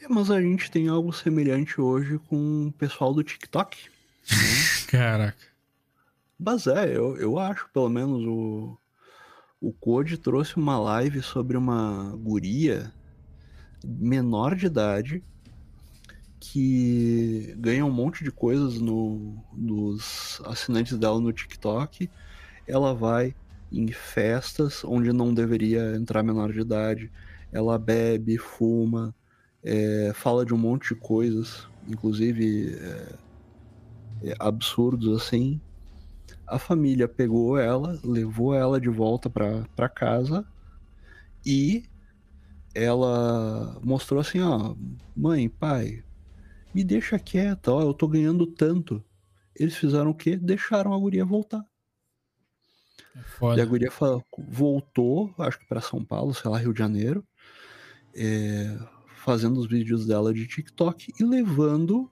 É, mas a gente tem algo semelhante hoje com o pessoal do TikTok. Caraca. Mas é, eu, eu acho, pelo menos, o, o Code trouxe uma live sobre uma guria menor de idade que ganha um monte de coisas no, nos assinantes dela no TikTok. Ela vai em festas onde não deveria entrar menor de idade. Ela bebe, fuma, é, fala de um monte de coisas, inclusive é, é, absurdos assim. A família pegou ela, levou ela de volta para casa e ela mostrou assim, ó, mãe, pai, me deixa quieta, ó, eu tô ganhando tanto. Eles fizeram o quê? Deixaram a guria voltar. É foda. E a guria voltou, acho que para São Paulo, sei lá, Rio de Janeiro, é, fazendo os vídeos dela de TikTok e levando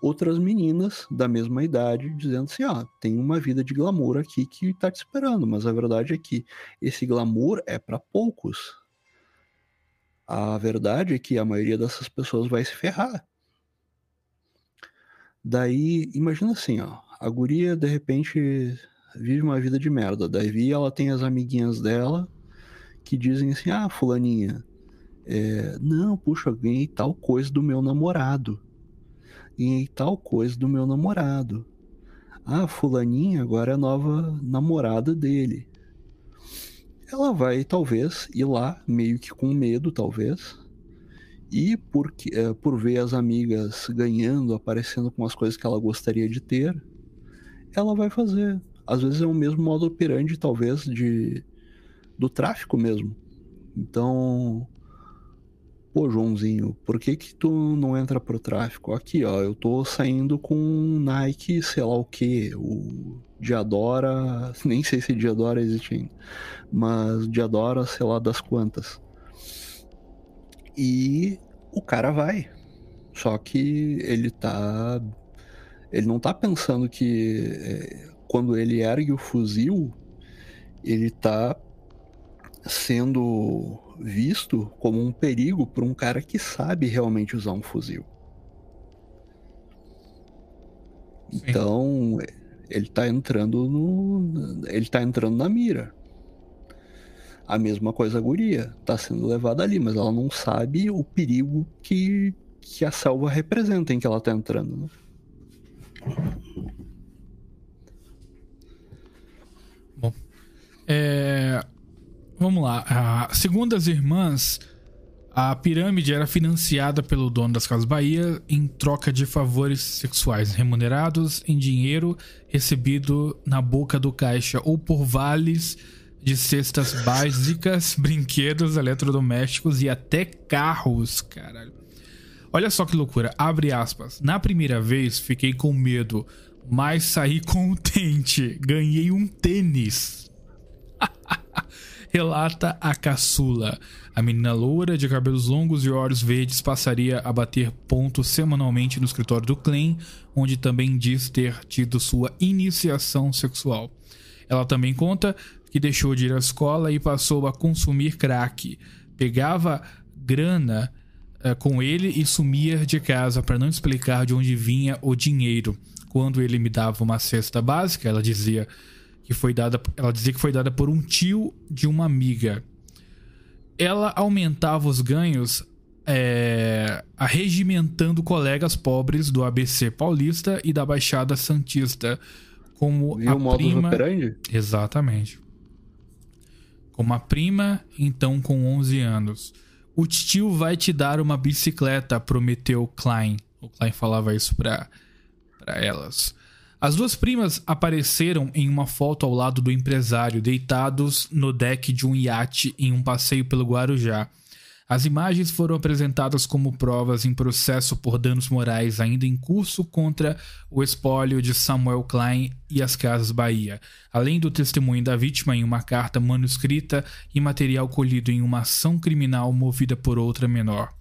outras meninas da mesma idade, dizendo assim: ah, tem uma vida de glamour aqui que tá te esperando, mas a verdade é que esse glamour é para poucos. A verdade é que a maioria dessas pessoas vai se ferrar. Daí, imagina assim, ó, a guria de repente vive uma vida de merda. Daí ela tem as amiguinhas dela que dizem assim: ah, fulaninha, é, não, puxa, ganhei tal coisa do meu namorado. Ganhei tal coisa do meu namorado. Ah, fulaninha agora é a nova namorada dele. Ela vai, talvez, ir lá, meio que com medo, talvez, e por, é, por ver as amigas ganhando, aparecendo com as coisas que ela gostaria de ter, ela vai fazer. Às vezes é o mesmo modo operandi, talvez, de do tráfico mesmo. Então, pô, Joãozinho, por que que tu não entra pro tráfico? Aqui, ó, eu tô saindo com Nike, sei lá o que, o Diadora, nem sei se Diadora existe ainda, mas Diadora, sei lá das quantas. E o cara vai. Só que ele tá. Ele não tá pensando que é, quando ele ergue o fuzil, ele tá sendo visto como um perigo por um cara que sabe realmente usar um fuzil. Sim. Então, ele tá entrando no. Ele tá entrando na mira. A mesma coisa a guria, tá sendo levada ali, mas ela não sabe o perigo que, que a selva representa em que ela tá entrando. Né? Bom, é... vamos lá. Ah, segundo as irmãs, a pirâmide era financiada pelo dono das Casas Bahia em troca de favores sexuais remunerados em dinheiro recebido na boca do caixa ou por vales de cestas básicas, brinquedos, eletrodomésticos e até carros, caralho. Olha só que loucura, abre aspas. Na primeira vez fiquei com medo, mas saí contente. Ganhei um tênis. Relata a caçula. A menina loura de cabelos longos e olhos verdes passaria a bater ponto semanalmente no escritório do Klein, onde também diz ter tido sua iniciação sexual. Ela também conta que deixou de ir à escola e passou a consumir crack. Pegava grana uh, com ele e sumia de casa para não explicar de onde vinha o dinheiro. Quando ele me dava uma cesta básica, ela dizia que foi dada, ela dizia que foi dada por um tio de uma amiga. Ela aumentava os ganhos é, arregimentando colegas pobres do ABC Paulista e da Baixada Santista como Viu a prima. operandi? Exatamente. Como a prima, então com 11 anos. O tio vai te dar uma bicicleta, prometeu Klein. O Klein falava isso para elas. As duas primas apareceram em uma foto ao lado do empresário, deitados no deck de um iate em um passeio pelo Guarujá. As imagens foram apresentadas como provas em processo por danos morais ainda em curso contra o espólio de Samuel Klein e as Casas Bahia, além do testemunho da vítima em uma carta manuscrita e material colhido em uma ação criminal movida por outra menor.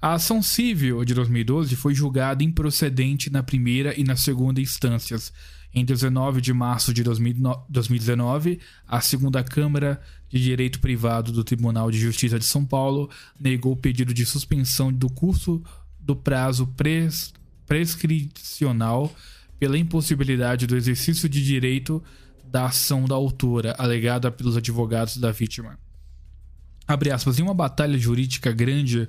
A ação civil de 2012 foi julgada improcedente na primeira e na segunda instâncias. Em 19 de março de 2019, a segunda Câmara de Direito Privado do Tribunal de Justiça de São Paulo negou o pedido de suspensão do curso do prazo pres prescricional pela impossibilidade do exercício de direito da ação da autora, alegada pelos advogados da vítima. Aspas, em uma batalha jurídica grande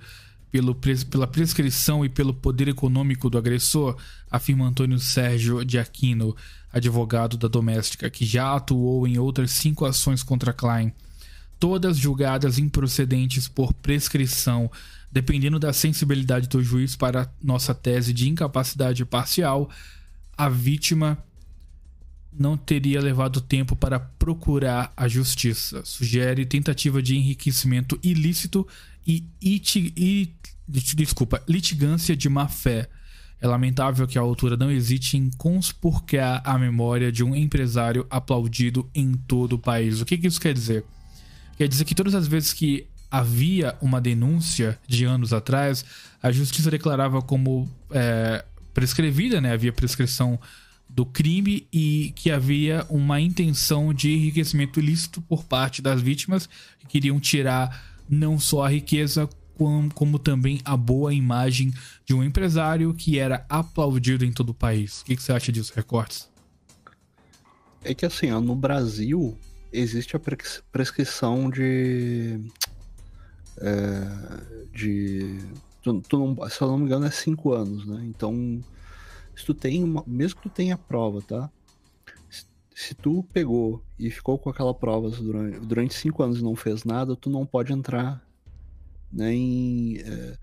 pelo, pela prescrição e pelo poder econômico do agressor, afirma Antônio Sérgio de Aquino, advogado da doméstica, que já atuou em outras cinco ações contra Klein, todas julgadas improcedentes por prescrição, dependendo da sensibilidade do juiz para nossa tese de incapacidade parcial, a vítima não teria levado tempo para procurar a justiça. Sugere tentativa de enriquecimento ilícito e, iti, e desculpa, litigância de má fé. É lamentável que a autora não hesite em conspurcar a memória de um empresário aplaudido em todo o país. O que, que isso quer dizer? Quer dizer que todas as vezes que havia uma denúncia de anos atrás, a justiça declarava como é, prescrevida, né? Havia prescrição do crime e que havia uma intenção de enriquecimento ilícito por parte das vítimas que queriam tirar não só a riqueza, como, como também a boa imagem de um empresário que era aplaudido em todo o país. O que, que você acha disso, Recortes? É que assim, ó, no Brasil existe a prescrição de. É, de. Tu, tu não, se eu não me engano, é cinco anos, né? Então, se tu tem uma, mesmo que tu tenha prova, tá? se tu pegou e ficou com aquela prova durante, durante cinco anos e não fez nada, tu não pode entrar né, em é,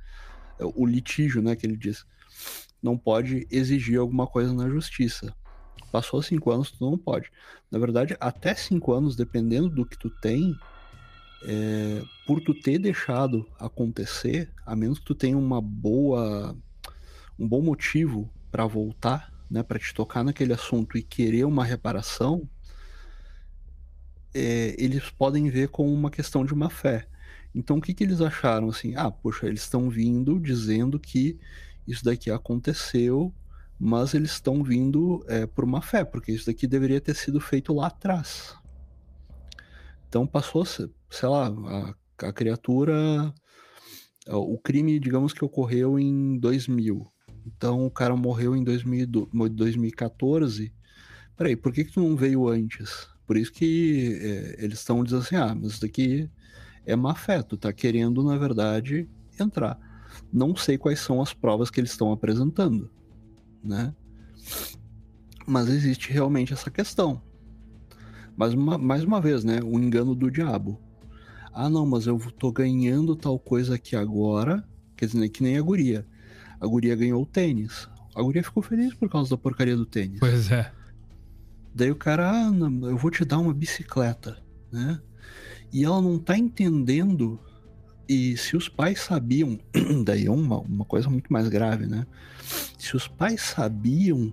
o litígio, né, que ele diz. Não pode exigir alguma coisa na justiça. Passou cinco anos, tu não pode. Na verdade, até cinco anos, dependendo do que tu tem, é, por tu ter deixado acontecer, a menos que tu tenha uma boa, um bom motivo para voltar, né, para te tocar naquele assunto e querer uma reparação, é, eles podem ver como uma questão de má fé. Então, o que, que eles acharam? Assim, ah, poxa, eles estão vindo dizendo que isso daqui aconteceu, mas eles estão vindo é, por uma fé, porque isso daqui deveria ter sido feito lá atrás. Então, passou, sei lá, a, a criatura. O crime, digamos que ocorreu em 2000. Então o cara morreu em 2014. Peraí, por que, que tu não veio antes? Por isso que é, eles estão dizendo assim: ah, mas isso daqui é má fé, tu tá querendo, na verdade, entrar. Não sei quais são as provas que eles estão apresentando, né? Mas existe realmente essa questão. Mas uma, mais uma vez, né? O engano do diabo. Ah, não, mas eu tô ganhando tal coisa aqui agora. Quer dizer, que nem a guria a guria ganhou o tênis. A guria ficou feliz por causa da porcaria do tênis. Pois é. Daí o cara, ah, eu vou te dar uma bicicleta, né? E ela não tá entendendo. E se os pais sabiam, daí é uma, uma coisa muito mais grave, né? Se os pais sabiam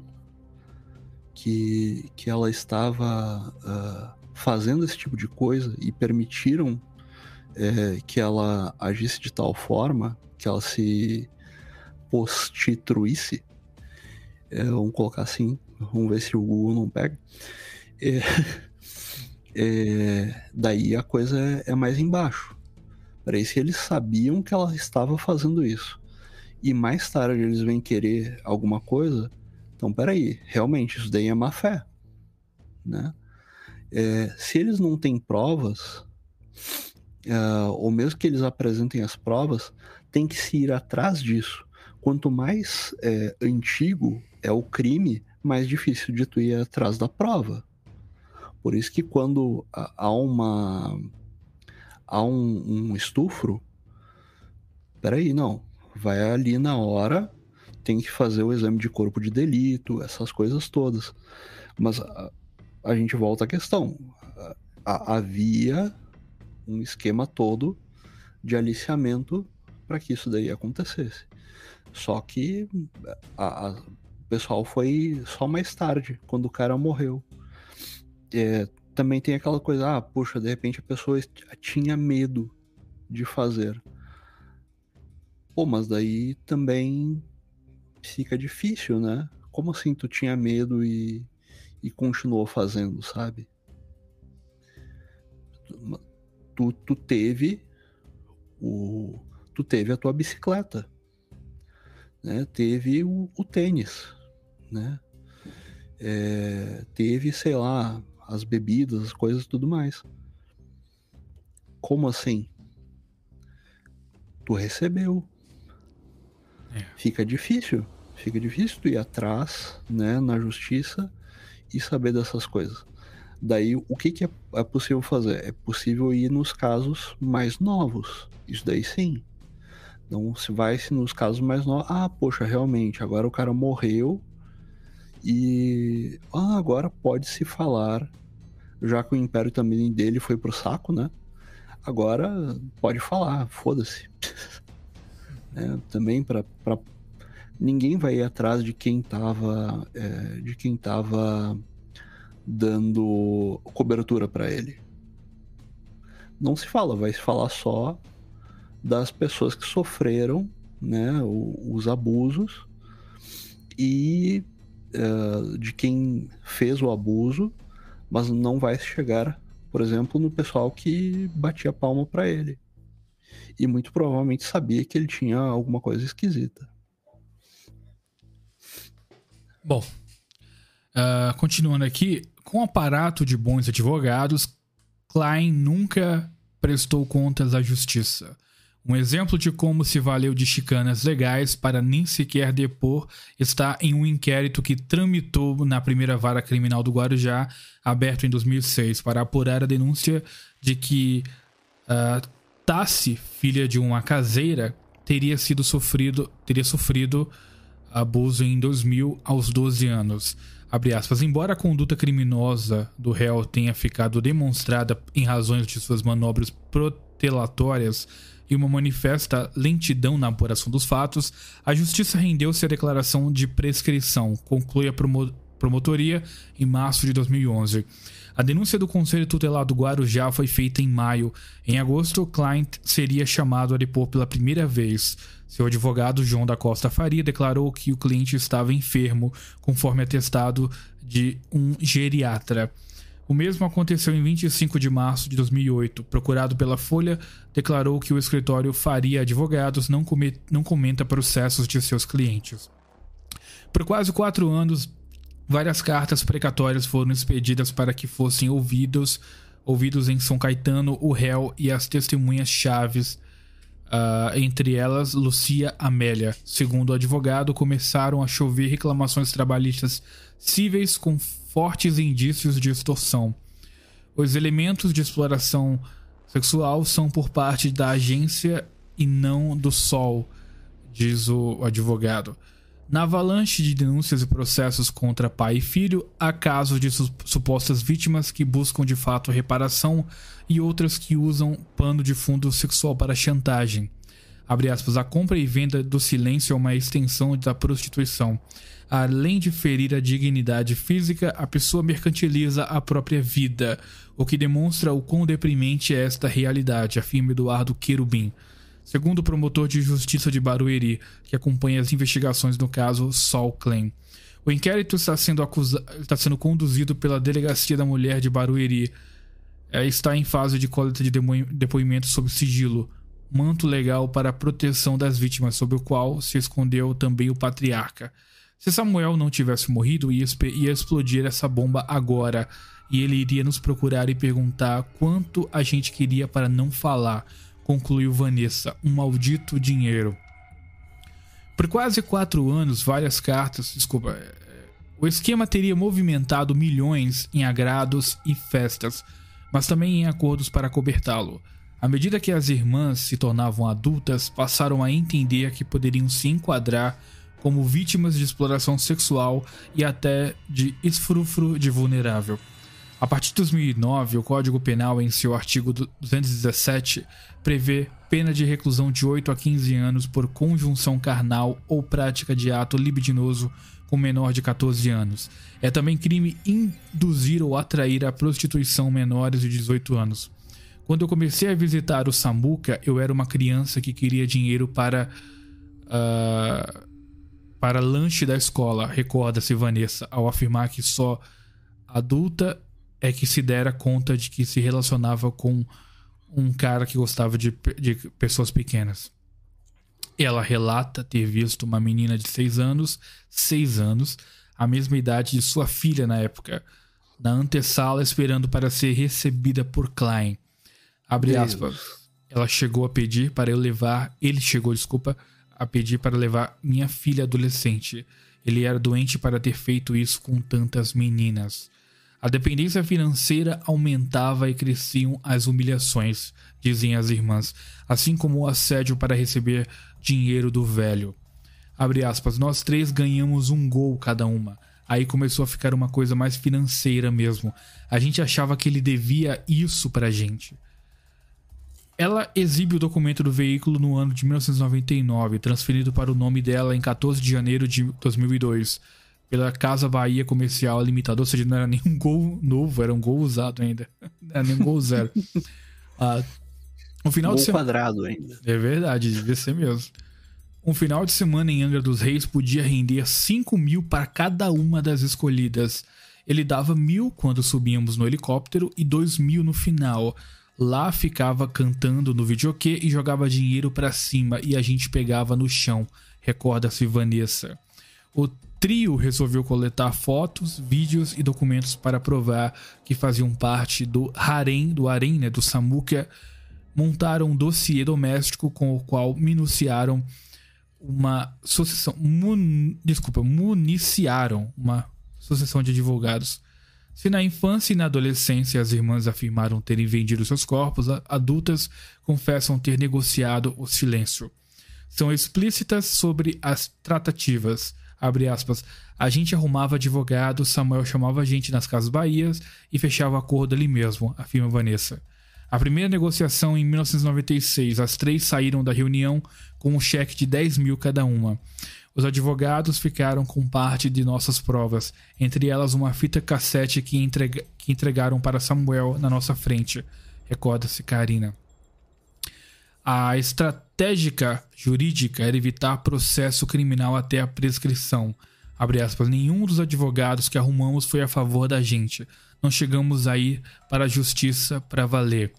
que, que ela estava uh, fazendo esse tipo de coisa e permitiram é, que ela agisse de tal forma que ela se prostituísse, é, vamos colocar assim, vamos ver se o Google não pega. É, é, daí a coisa é, mais embaixo. Para isso eles sabiam que ela estava fazendo isso. E mais tarde eles vêm querer alguma coisa. Então, peraí, realmente, isso daí é má fé. Né? É, se eles não têm provas, é, ou mesmo que eles apresentem as provas, tem que se ir atrás disso quanto mais é, antigo é o crime, mais difícil de tu ir atrás da prova. Por isso que quando há uma há um, um estupro, peraí, não, vai ali na hora, tem que fazer o exame de corpo de delito, essas coisas todas. Mas a, a gente volta à questão. A, havia um esquema todo de aliciamento para que isso daí acontecesse. Só que a, a, o pessoal foi só mais tarde, quando o cara morreu. É, também tem aquela coisa, ah, puxa, de repente a pessoa tinha medo de fazer. Pô, mas daí também fica difícil, né? Como assim tu tinha medo e, e continuou fazendo, sabe? Tu, tu teve o tu teve a tua bicicleta, né? Teve o, o tênis, né? É, teve, sei lá, as bebidas, as coisas, tudo mais. Como assim? Tu recebeu. É. Fica difícil. Fica difícil tu ir atrás, né, na justiça e saber dessas coisas. Daí, o que, que é, é possível fazer? É possível ir nos casos mais novos. Isso daí sim. Então, se vai-se nos casos mais novos, ah, poxa, realmente, agora o cara morreu e ah, agora pode se falar, já que o império também dele foi pro saco, né? Agora pode falar, foda-se. É, também para ninguém vai ir atrás de quem tava é, de quem tava dando cobertura para ele. Não se fala, vai se falar só das pessoas que sofreram, né, os abusos e uh, de quem fez o abuso, mas não vai chegar por exemplo, no pessoal que batia palma para ele. E muito provavelmente sabia que ele tinha alguma coisa esquisita. Bom, uh, continuando aqui, com o aparato de bons advogados, Klein nunca prestou contas à justiça. Um exemplo de como se valeu de chicanas legais para nem sequer depor está em um inquérito que tramitou na primeira vara criminal do Guarujá, aberto em 2006, para apurar a denúncia de que uh, Tassi, filha de uma caseira, teria sido sofrido, teria sofrido abuso em 2000 aos 12 anos. Aspas, Embora a conduta criminosa do réu tenha ficado demonstrada em razões de suas manobras protelatórias, e uma manifesta lentidão na apuração dos fatos, a justiça rendeu-se à declaração de prescrição, conclui a promo promotoria em março de 2011. A denúncia do Conselho Tutelar do Guarujá foi feita em maio. Em agosto, Klein seria chamado a depor pela primeira vez. Seu advogado, João da Costa Faria, declarou que o cliente estava enfermo, conforme atestado de um geriatra. O mesmo aconteceu em 25 de março de 2008. Procurado pela Folha, declarou que o escritório faria advogados, não, não comenta processos de seus clientes. Por quase quatro anos, várias cartas precatórias foram expedidas para que fossem ouvidos, ouvidos em São Caetano o réu e as testemunhas chaves, uh, entre elas Lucia Amélia. Segundo o advogado, começaram a chover reclamações trabalhistas cíveis com fortes indícios de extorsão. Os elementos de exploração sexual são por parte da agência e não do Sol, diz o advogado. Na avalanche de denúncias e processos contra pai e filho, há casos de su supostas vítimas que buscam de fato reparação e outras que usam pano de fundo sexual para chantagem. Aspas, a compra e venda do silêncio é uma extensão da prostituição. Além de ferir a dignidade física, a pessoa mercantiliza a própria vida, o que demonstra o quão deprimente é esta realidade, afirma Eduardo Querubim. Segundo o promotor de justiça de Barueri, que acompanha as investigações no caso Sol Klein. O inquérito está sendo, acusa... está sendo conduzido pela Delegacia da Mulher de Barueri. É, está em fase de coleta de depoimentos sob sigilo, manto legal para a proteção das vítimas, sob o qual se escondeu também o patriarca. Se Samuel não tivesse morrido, ia, ia explodir essa bomba agora. E ele iria nos procurar e perguntar quanto a gente queria para não falar, concluiu Vanessa. Um maldito dinheiro. Por quase quatro anos, várias cartas. Desculpa. É, o esquema teria movimentado milhões em agrados e festas, mas também em acordos para cobertá-lo. À medida que as irmãs se tornavam adultas, passaram a entender que poderiam se enquadrar como vítimas de exploração sexual e até de esfrufro de vulnerável. A partir de 2009, o Código Penal, em seu artigo 217, prevê pena de reclusão de 8 a 15 anos por conjunção carnal ou prática de ato libidinoso com menor de 14 anos. É também crime induzir ou atrair à prostituição menores de 18 anos. Quando eu comecei a visitar o Samuca, eu era uma criança que queria dinheiro para ah, para lanche da escola, recorda-se Vanessa, ao afirmar que só adulta é que se dera conta de que se relacionava com um cara que gostava de, de pessoas pequenas. Ela relata ter visto uma menina de 6 anos, 6 anos, a mesma idade de sua filha na época, na antessala esperando para ser recebida por Klein. Abre aspas. Ela chegou a pedir para eu levar, ele chegou, desculpa, a pedir para levar minha filha adolescente. Ele era doente para ter feito isso com tantas meninas. A dependência financeira aumentava e cresciam as humilhações, dizem as irmãs, assim como o assédio para receber dinheiro do velho. Abre aspas, nós três ganhamos um gol cada uma. Aí começou a ficar uma coisa mais financeira mesmo. A gente achava que ele devia isso pra gente. Ela exibe o documento do veículo no ano de 1999, transferido para o nome dela em 14 de janeiro de 2002, pela Casa Bahia Comercial Limitada. Ou seja, não era nenhum gol novo, era um gol usado ainda. Não era nenhum gol zero. Ah, no final Gol de semana. quadrado ainda. É verdade, devia ser mesmo. Um final de semana em Angra dos Reis podia render 5 mil para cada uma das escolhidas. Ele dava mil quando subíamos no helicóptero e dois mil no final. Lá ficava cantando no videokê e jogava dinheiro para cima e a gente pegava no chão, recorda-se Vanessa. O trio resolveu coletar fotos, vídeos e documentos para provar que faziam parte do harém, do harém, né, do Samuka. Montaram um dossiê doméstico com o qual minuciaram uma sucessão. Mun, desculpa, municiaram uma sucessão de advogados. Se na infância e na adolescência as irmãs afirmaram terem vendido seus corpos, adultas confessam ter negociado o silêncio. São explícitas sobre as tratativas. Aspas. A gente arrumava advogado, Samuel chamava a gente nas Casas Bahias e fechava acordo ali mesmo, afirma Vanessa. A primeira negociação em 1996, as três saíram da reunião com um cheque de 10 mil cada uma. Os advogados ficaram com parte de nossas provas, entre elas uma fita cassete que, que entregaram para Samuel na nossa frente. Recorda-se Karina. A estratégica jurídica era evitar processo criminal até a prescrição. Aspas, nenhum dos advogados que arrumamos foi a favor da gente. Não chegamos aí para a justiça para valer.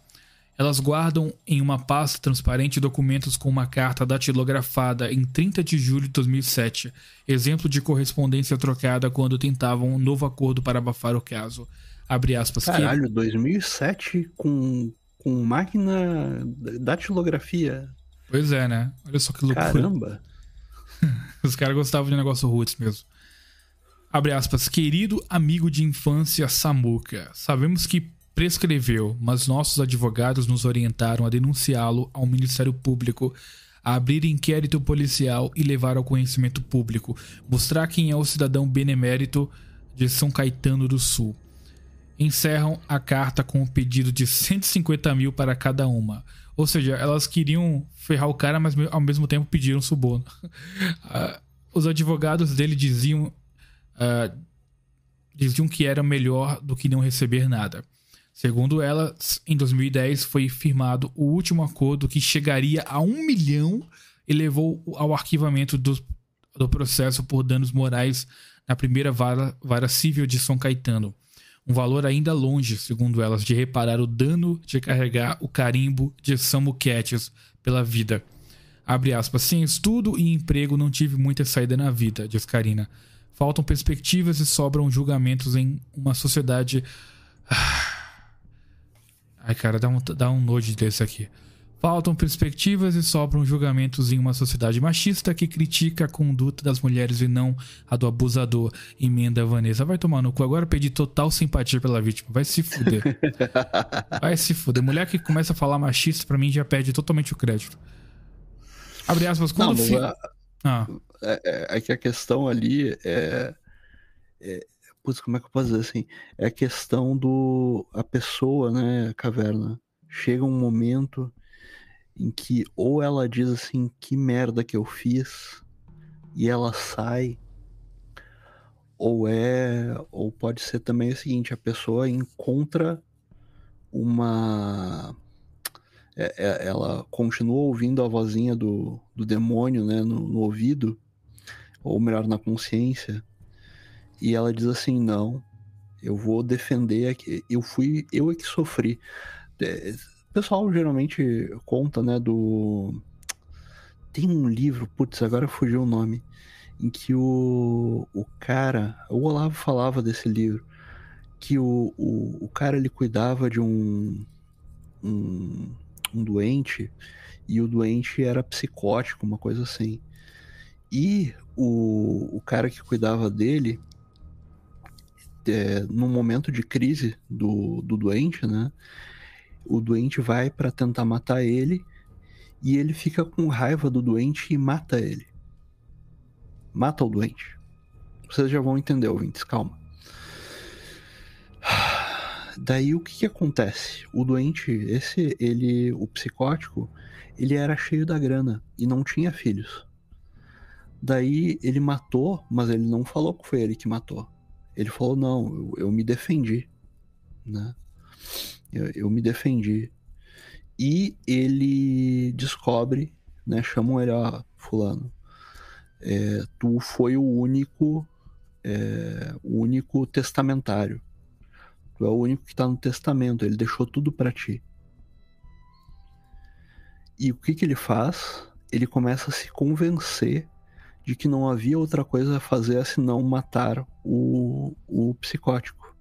Elas guardam em uma pasta transparente documentos com uma carta datilografada em 30 de julho de 2007, exemplo de correspondência trocada quando tentavam um novo acordo para abafar o caso. Abre aspas. que- Caralho, 2007 com, com máquina datilografia. Pois é, né? Olha só que loucura. Caramba. Os caras gostavam de negócio roots mesmo. Abre aspas. Querido amigo de infância Samuca, sabemos que prescreveu, mas nossos advogados nos orientaram a denunciá-lo ao Ministério Público, a abrir inquérito policial e levar ao conhecimento público, mostrar quem é o cidadão benemérito de São Caetano do Sul. Encerram a carta com um pedido de 150 mil para cada uma. Ou seja, elas queriam ferrar o cara, mas ao mesmo tempo pediram suborno. Ah, os advogados dele diziam, ah, diziam que era melhor do que não receber nada. Segundo elas, em 2010 foi firmado o último acordo que chegaria a um milhão e levou ao arquivamento do, do processo por danos morais na primeira vara, vara civil de São Caetano. Um valor ainda longe, segundo elas, de reparar o dano de carregar o carimbo de Samuquetes pela vida. Abre aspas. Sem estudo e emprego não tive muita saída na vida, diz Karina. Faltam perspectivas e sobram julgamentos em uma sociedade. Ai, cara, dá um, dá um nojo desse aqui. Faltam perspectivas e sobram julgamentos em uma sociedade machista que critica a conduta das mulheres e não a do abusador. Emenda Vanessa. Vai tomar no cu. Agora pedi total simpatia pela vítima. Vai se fuder. Vai se fuder. Mulher que começa a falar machista, pra mim, já perde totalmente o crédito. Abre aspas. Não, Quando mas fi- a- Ah, é, é- é que a questão ali é, é. Putz, como é que eu posso dizer assim? É a questão do. A pessoa, né, caverna. Chega um momento em que ou ela diz assim, que merda que eu fiz, e ela sai. Ou é. Ou pode ser também o seguinte, a pessoa encontra uma. é- é- ela continua ouvindo a vozinha do, do demônio, né, no, no ouvido, ou melhor, na consciência, e ela diz assim: não, eu vou defender, eu fui, eu é que sofri. É, o pessoal geralmente conta, né, do. Tem um livro, putz, agora fugiu o nome, em que o, o cara, o Olavo falava desse livro, que o, o, o cara ele cuidava de um, um, um doente e o doente era psicótico, uma coisa assim. E o, o cara que cuidava dele, é, no momento de crise do, do doente, né? O doente vai para tentar matar ele e ele fica com raiva do doente e mata ele. Mata o doente. Vocês já vão entender, ouvintes, calma. Daí o que, que acontece? O doente, esse, ele, o psicótico, ele era cheio da grana e não tinha filhos. Daí ele matou, mas ele não falou que foi ele que matou. Ele falou: não, eu, eu me defendi, né? Eu, eu me defendi. E ele descobre, né? Chamam ele, ó, fulano. é, tu foi o único, é, o único testamentário. Tu é o único que tá no testamento. Ele deixou tudo pra ti. E o que que ele faz? Ele começa a se convencer de que não havia outra coisa a fazer senão matar o, o psicótico.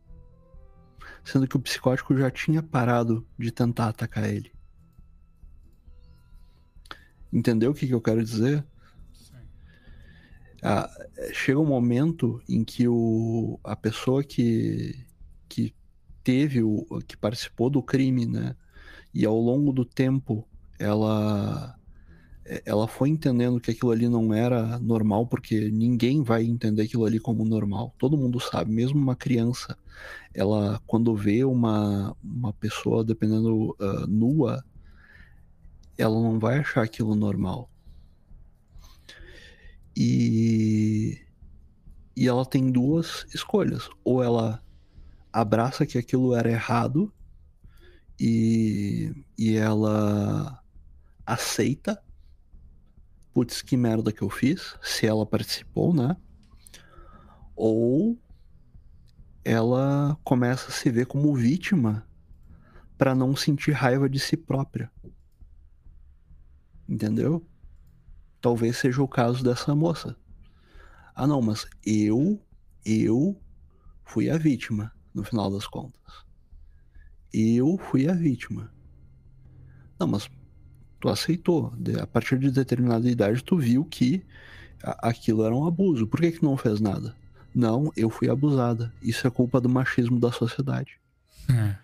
Sendo que o psicótico já tinha parado de tentar atacar ele. Entendeu o que, que eu quero dizer? Ah, chega um momento em que o, a pessoa que, que teve, o, que participou do crime, né? E ao longo do tempo ela ela foi entendendo que aquilo ali não era normal, porque ninguém vai entender aquilo ali como normal. Todo mundo sabe, mesmo uma criança, ela quando vê uma, uma pessoa, dependendo ah, nua, ela não vai achar aquilo normal. E e ela tem duas escolhas, ou ela abraça que aquilo era errado e, e ela aceita putz, que merda que eu fiz, se ela participou, né? Ou ela começa a se ver como vítima para não sentir raiva de si própria. Entendeu? Talvez seja o caso dessa moça. Ah, não, mas eu, eu fui a vítima, no final das contas. Eu fui a vítima. Não, mas tu aceitou. A partir de determinada idade, tu viu que aquilo era um abuso. Por que, que não fez nada? Não, eu fui abusada. Isso é culpa do machismo da sociedade. É.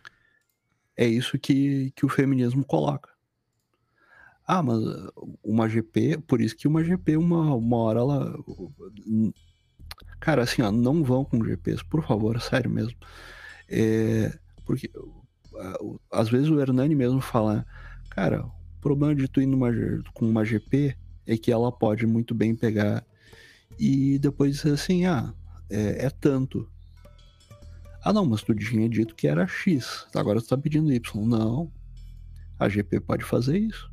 É isso que, que o feminismo coloca. Ah, mas uma GP, por isso que uma GP, uma, uma hora ela. Cara, assim, ó, não vão com GPs, por favor, sério mesmo. É, porque às vezes o Hernani mesmo fala, cara, o problema de tu ir numa, com uma GP é que ela pode muito bem pegar e depois dizer assim, ah, é, é tanto. Ah, não, mas tu tinha dito que era X, agora tu tá pedindo Y. Não, a GP pode fazer isso.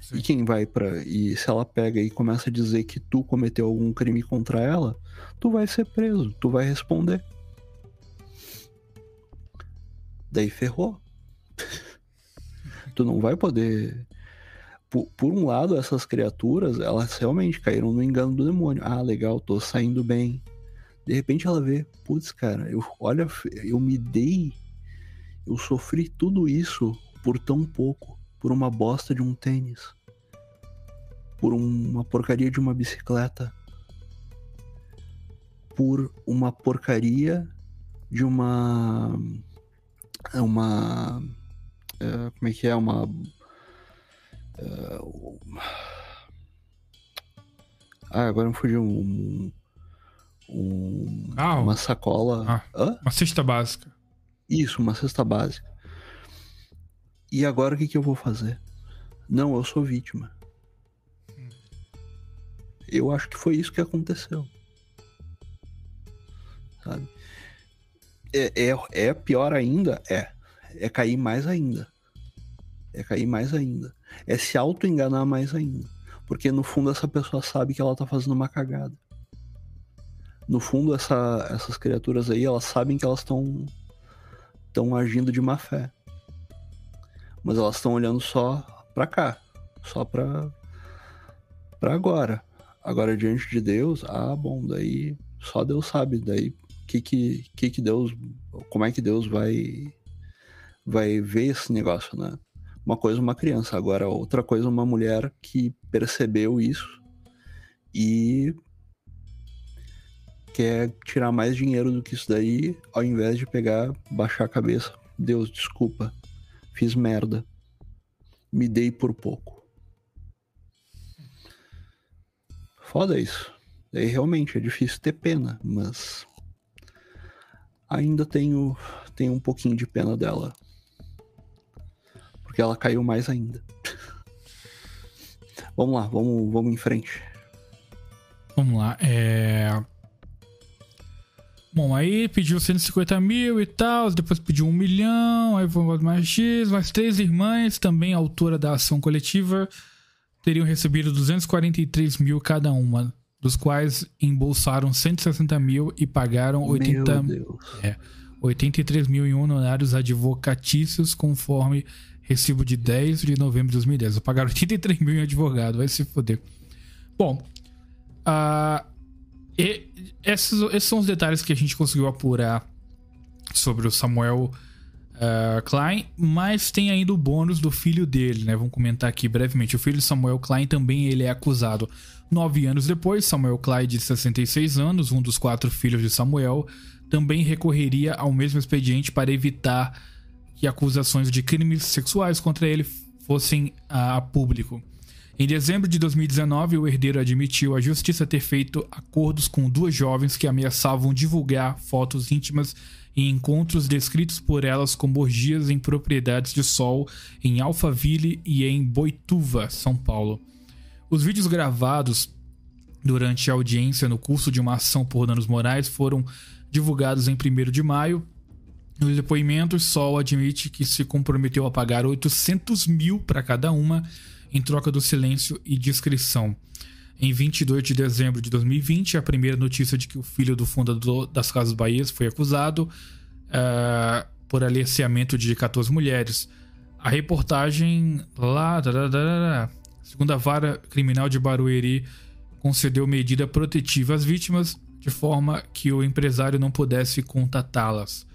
Sim. E quem vai pra. E se ela pega e começa a dizer que tu cometeu algum crime contra ela, tu vai ser preso, tu vai responder. Daí ferrou. Tu não vai poder. Por, por um lado, essas criaturas, elas realmente caíram no engano do demônio. Ah, legal, tô saindo bem. De repente ela vê, putz, cara, eu, olha, eu me dei, eu sofri tudo isso por tão pouco, por uma bosta de um tênis, por uma porcaria de uma bicicleta, por uma porcaria de uma, uma, é, como é que é, uma, o- ah, agora me fugiu um, um, Carro? uma sacola, Ah. Uma cesta básica. Isso, uma cesta básica. E agora o que, que eu vou fazer? Não, eu sou vítima. Eu acho que foi isso que aconteceu. Sabe? É, é, é pior ainda? É. É cair mais ainda. É cair mais ainda. É se auto-enganar mais ainda. Porque no fundo essa pessoa sabe que ela tá fazendo uma cagada. No fundo, essa, essas criaturas aí, elas sabem que elas estão estão agindo de má fé. Mas elas estão olhando só para cá, só para para agora. Agora diante de Deus, ah, bom, daí só Deus sabe, daí que que que que Deus, como é que Deus vai vai ver esse negócio, né? Uma coisa uma criança, agora outra coisa uma mulher que percebeu isso e quer tirar mais dinheiro do que isso daí, ao invés de pegar, baixar a cabeça. Deus, desculpa, fiz merda. Me dei por pouco. Foda isso. Daí realmente é difícil ter pena, mas ainda tenho, tenho um pouquinho de pena dela. Porque ela caiu mais ainda. vamos lá, vamos, vamos em frente. Vamos lá, é. Bom, aí pediu 150 mil e tal, depois pediu um milhão, aí foi mais X, mais três irmãs, também autora da ação coletiva, teriam recebido 243 mil cada uma, dos quais embolsaram 160 mil e pagaram 80, é, 83 mil em honorários advocatícios, conforme recibo de 10 de novembro de 2010. Pagaram 83 mil em advogado, vai se foder. Bom. Uh, esses, esses são os detalhes que a gente conseguiu apurar sobre o Samuel uh, Klein, mas tem ainda o bônus do filho dele, né? Vamos comentar aqui brevemente. O filho de Samuel Klein também ele é acusado. Nove anos depois, Samuel Klein, de 66 anos, um dos quatro filhos de Samuel, também recorreria ao mesmo expediente para evitar que acusações de crimes sexuais contra ele fossem a público. Em dezembro de 2019, o herdeiro admitiu à justiça ter feito acordos com duas jovens que ameaçavam divulgar fotos íntimas e encontros descritos por elas como orgias em propriedades de sol em Alphaville e em Boituva, São Paulo. Os vídeos gravados durante a audiência no curso de uma ação por danos morais foram divulgados em 1 de maio. Nos depoimentos, Sol admite que se comprometeu a pagar 800 mil para cada uma em troca do silêncio e discrição. Em 22 de dezembro de 2020, a primeira notícia de que o filho do fundador das Casas Bahias foi acusado uh, por aliciamento de 14 mulheres. A reportagem lá, segundo a vara criminal de Barueri, concedeu medida protetiva às vítimas de forma que o empresário não pudesse contatá-las.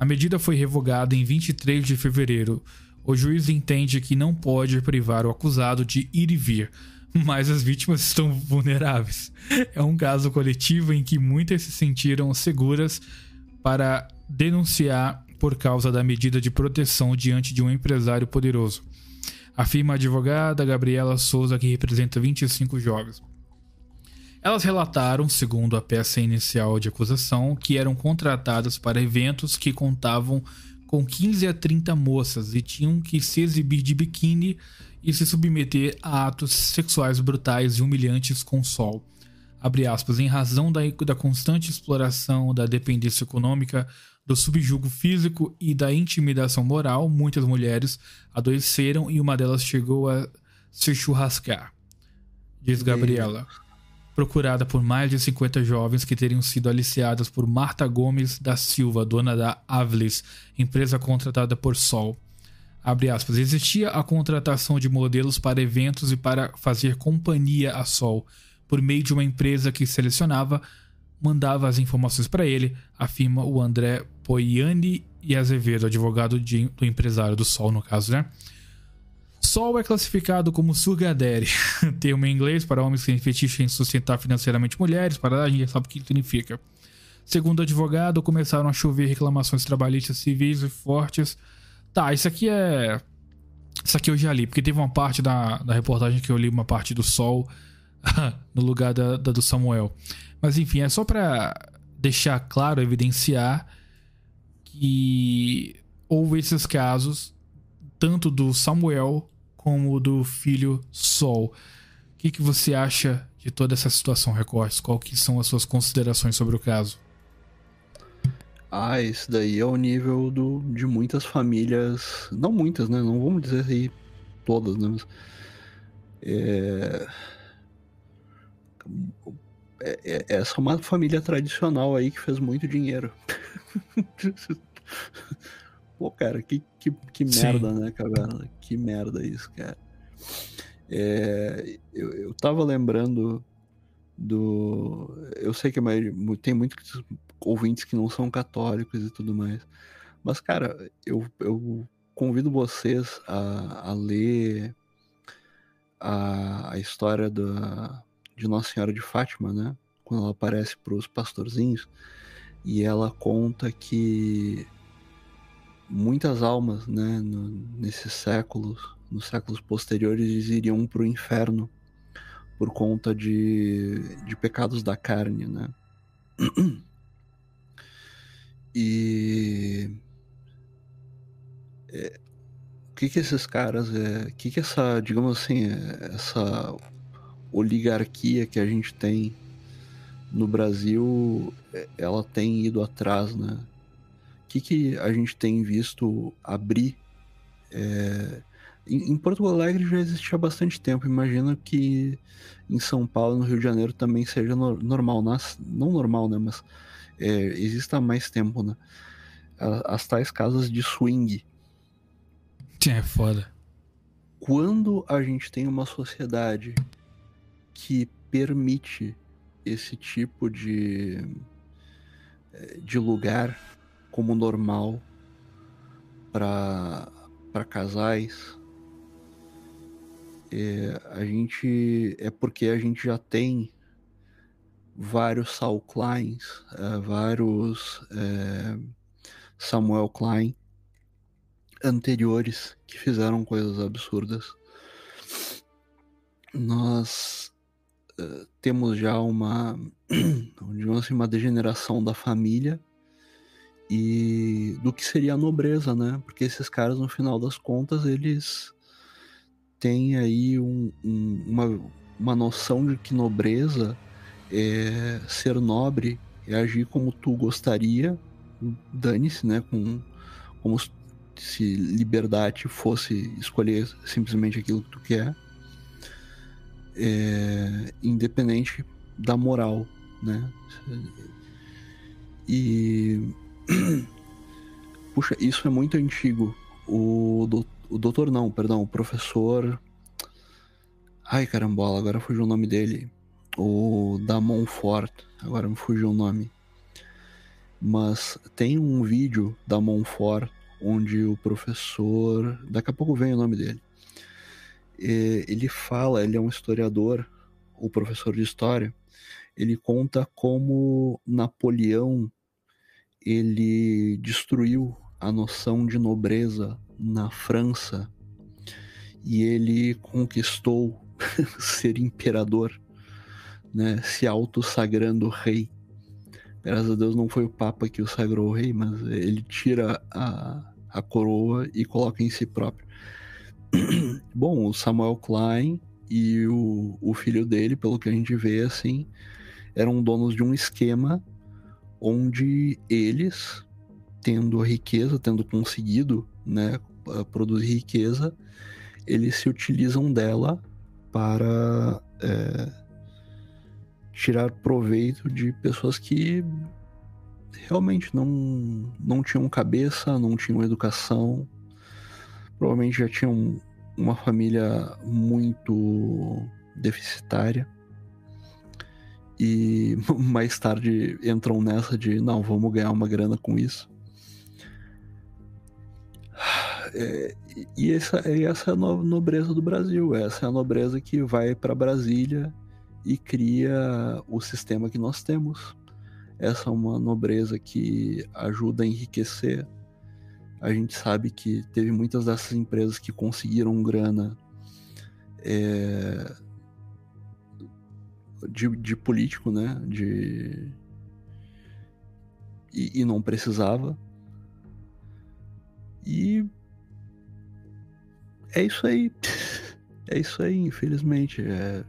A medida foi revogada em 23 de fevereiro o juiz entende que não pode privar o acusado de ir e vir, mas as vítimas estão vulneráveis. É um caso coletivo em que muitas se sentiram seguras para denunciar por causa da medida de proteção diante de um empresário poderoso. Afirma a advogada Gabriela Souza, que representa 25 jovens. Elas relataram, segundo a peça inicial de acusação, que eram contratadas para eventos que contavam com 15 a 30 moças e tinham que se exibir de biquíni e se submeter a atos sexuais brutais e humilhantes com sol. Abre aspas, em razão da, da constante exploração da dependência econômica, do subjugo físico e da intimidação moral, muitas mulheres adoeceram e uma delas chegou a se churrascar, diz Gabriela procurada por mais de 50 jovens que teriam sido aliciadas por Marta Gomes da Silva, dona da Avlis, empresa contratada por Sol. Aspas, Existia a contratação de modelos para eventos e para fazer companhia a Sol, por meio de uma empresa que selecionava, mandava as informações para ele, afirma o André Poiani e Azevedo, advogado de, do empresário do Sol, no caso, né? Sol é classificado como daddy, termo em inglês para homens que têm em sustentar financeiramente mulheres, para a gente sabe o que significa. Segundo o advogado, começaram a chover reclamações trabalhistas civis e fortes. Tá, isso aqui é. Isso aqui eu já li, porque teve uma parte da, da reportagem que eu li uma parte do Sol no lugar da, da do Samuel. Mas enfim, é só para deixar claro, evidenciar que houve esses casos, tanto do Samuel como do filho Sol. O que, que você acha de toda essa situação, Recortes? Qual que são as suas considerações sobre o caso? Ah, esse daí é o nível do, de muitas famílias. Não muitas, né? Não vamos dizer aí todas, né? Mas, é... É, é, essa é uma família tradicional aí que fez muito dinheiro. Pô, cara, que, que, que merda, né, cara? Que merda isso, cara. É, eu, eu tava lembrando do. Eu sei que tem muitos ouvintes que não são católicos e tudo mais. Mas, cara, eu, eu convido vocês a, a ler a, a história da, de Nossa Senhora de Fátima, né? Quando ela aparece para os pastorzinhos. E ela conta que muitas almas, né, no, nesses séculos, nos séculos posteriores, iriam para o inferno por conta de, de pecados da carne, né? E é, o que que esses caras é, o que que essa, digamos assim, é, essa oligarquia que a gente tem no Brasil, é, ela tem ido atrás, né? O que, que a gente tem visto abrir? É... Em, em, Porto Alegre já existia há bastante tempo. Imagino que em São Paulo, no Rio de Janeiro, também seja no, normal. Nas, não normal, né? Mas é, existe há mais tempo, né? As tais casas de swing. É foda. Quando a gente tem uma sociedade que permite esse tipo de, eh, de lugar como normal para casais, é, a gente é porque a gente já tem vários Saul Kleins, é, vários é, Samuel Klein anteriores que fizeram coisas absurdas. Nós temos já uma, digamos assim, uma degeneração da família e do que seria a nobreza, né? Porque esses caras, no final das contas, eles têm aí um, um, uma, uma noção de que nobreza é ser nobre, é agir como tu gostaria, dane-se, né? Com, como se liberdade fosse escolher simplesmente aquilo que tu quer é, independente da moral, né? E puxa, isso é muito antigo. O, do, o doutor não, perdão, o professor. Ai carambola, agora fugiu o nome dele. O da Montfort, agora me fugiu o nome. Mas tem um vídeo da Montfort onde o professor. Daqui a pouco vem o nome dele ele fala, ele é um historiador, o professor de história, ele conta como Napoleão ele destruiu a noção de nobreza na França e ele conquistou ser imperador, né, se auto-sagrando rei. Graças a Deus não foi o Papa que o sagrou rei, mas ele tira a, a coroa e coloca em si próprio. Bom, o Samuel Klein e o, o filho dele, pelo que a gente vê, assim, eram donos de um esquema onde eles, tendo riqueza, tendo conseguido né, produzir riqueza, eles se utilizam dela para é, tirar proveito de pessoas que realmente não, não tinham cabeça, não tinham educação, provavelmente já tinham uma família muito deficitária. E mais tarde entram nessa de não, vamos ganhar uma grana com isso. É, e essa, essa é a nobreza do Brasil, essa é a nobreza que vai para Brasília e cria o sistema que nós temos. Essa é uma nobreza que ajuda a enriquecer a gente sabe que teve muitas dessas empresas que conseguiram grana é, de, de, político, né? De, e, e não precisava. E é isso aí. É isso aí, infelizmente. É,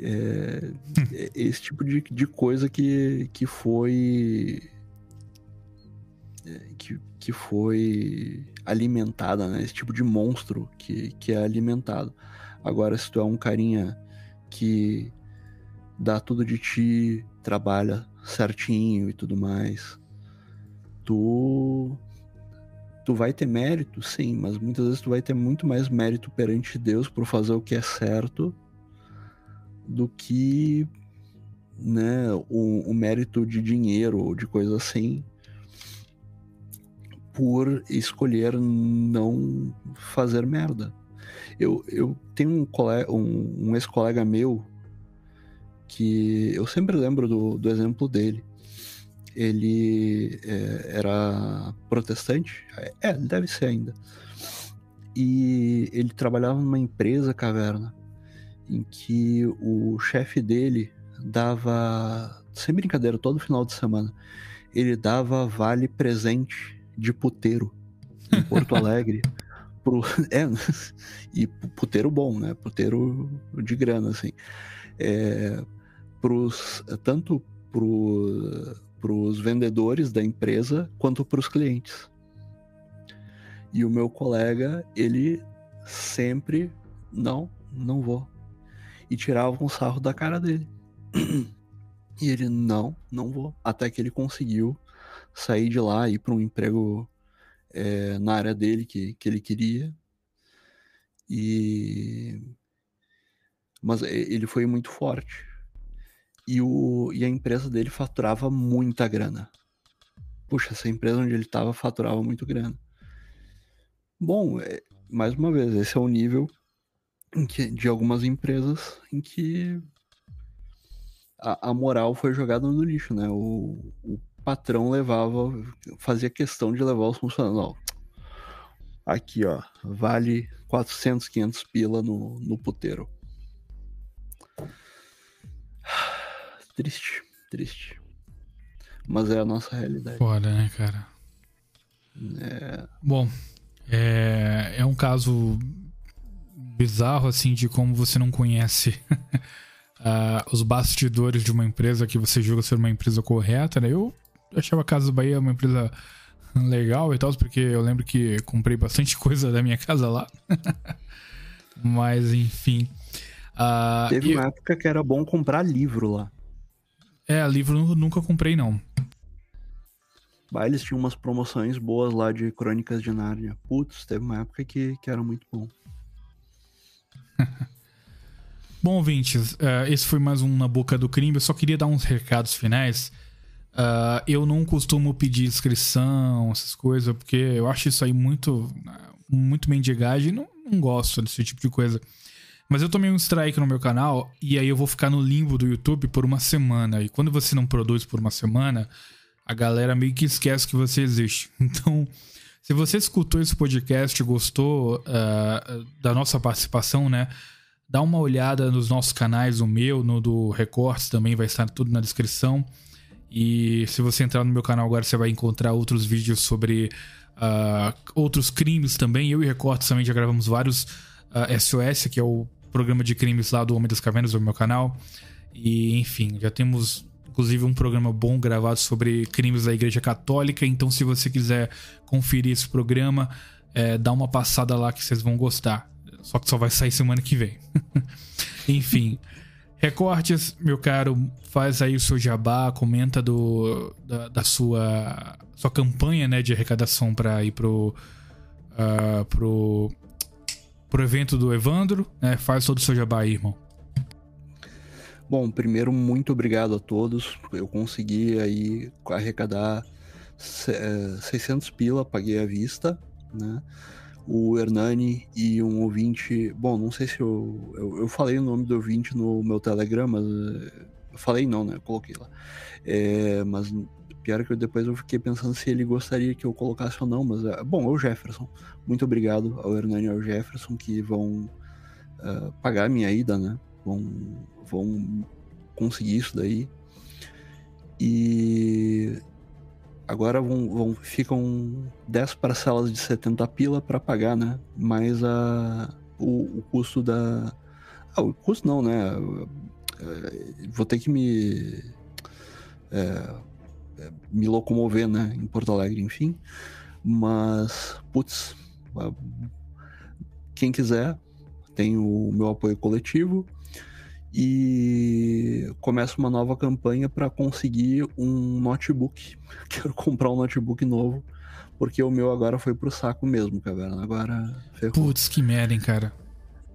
é, é esse tipo de, de coisa que, que foi que, que foi alimentada, né? Esse tipo de monstro que, que é alimentado. Agora, se tu é um carinha que dá tudo de ti, trabalha certinho e tudo mais, tu tu vai ter mérito, sim, mas muitas vezes tu vai ter muito mais mérito perante Deus por fazer o que é certo do que né, o, o mérito de dinheiro ou de coisa assim por escolher não fazer merda. Eu, eu tenho um, colega, um, um ex-colega meu que eu sempre lembro do, do exemplo dele. Ele é, era protestante, é, deve ser ainda. E ele trabalhava numa empresa caverna em que o chefe dele dava, sem brincadeira, todo final de semana, ele dava vale presente de puteiro em Porto Alegre. Pro, é, e puteiro bom, né? Puteiro de grana, assim. É, pros, tanto para os vendedores da empresa quanto para os clientes. E o meu colega, ele sempre, não, não vou. E tirava um sarro da cara dele. E ele, não, não vou. Até que ele conseguiu sair de lá e ir para um emprego é, na área dele que, que ele queria. E. Mas ele foi muito forte. E, o, e a empresa dele faturava muita grana. Puxa, essa empresa onde ele estava faturava muito grana. Bom, é, mais uma vez, esse é o nível que, de algumas empresas em que a, a moral foi jogada no lixo, né? O, o patrão levava, fazia questão de levar os funcionários. aqui, ó, vale 400, 500 pila no, no puteiro. Triste, triste. Mas é a nossa realidade. Foda, né, cara? É... Bom, é, é um caso bizarro, assim, de como você não conhece uh, os bastidores de uma empresa que você julga ser uma empresa correta, né? Eu achava a Casa Bahia uma empresa legal e tal, porque eu lembro que comprei bastante coisa da minha casa lá. Mas, enfim. Uh, Teve uma época que era bom comprar livro lá. É, livro nunca comprei, não. Bah, eles tinham umas promoções boas lá de Crônicas de Nárnia. Putz, teve uma época que, que era muito bom. bom, ouvintes, uh, esse foi mais um Na Boca do Crime. Eu só queria dar uns recados finais. Uh, eu não costumo pedir inscrição, essas coisas, porque eu acho isso aí muito, muito mendigagem. Não, não gosto desse tipo de coisa. Mas eu tomei um strike no meu canal e aí eu vou ficar no limbo do YouTube por uma semana. E quando você não produz por uma semana, a galera meio que esquece que você existe. Então, se você escutou esse podcast e gostou uh, da nossa participação, né? Dá uma olhada nos nossos canais, o meu, no do Recortes também vai estar tudo na descrição. E se você entrar no meu canal agora, você vai encontrar outros vídeos sobre uh, outros crimes também. Eu e Recortes também já gravamos vários uh, ah, SOS, que é o programa de crimes lá do Homem das Cavernas do meu canal. E, enfim, já temos inclusive um programa bom gravado sobre crimes da Igreja Católica. Então, se você quiser conferir esse programa, é, dá uma passada lá que vocês vão gostar. Só que só vai sair semana que vem. enfim. Recortes, meu caro, faz aí o seu jabá, comenta do, da, da sua, sua campanha né, de arrecadação para ir pro, uh, pro pro evento do Evandro, né? Faz todo o seu jabá aí, irmão. Bom, primeiro, muito obrigado a todos. Eu consegui aí arrecadar 600 é, pila, paguei à vista, né? O Hernani e um ouvinte. Bom, não sei se eu, eu. Eu, falei o nome do ouvinte no meu Telegram, mas. Eu falei não, né? Eu coloquei lá. É, mas Pior que eu, depois eu fiquei pensando se ele gostaria que eu colocasse ou não, mas é, bom, é o Jefferson. Muito obrigado ao Hernani e ao Jefferson que vão uh, pagar a minha ida, né? Vão, vão conseguir isso daí. E agora vão, vão ficam 10 parcelas de 70 pila para pagar, né? Mais a, o, o custo da. Ah, o custo não, né? É, vou ter que me. É, me locomover, né, em Porto Alegre, enfim. Mas, putz, quem quiser, tem o meu apoio coletivo e começa uma nova campanha para conseguir um notebook. Quero comprar um notebook novo, porque o meu agora foi pro saco mesmo, caverna. Agora ferrou. Putz, que merda, hein, cara.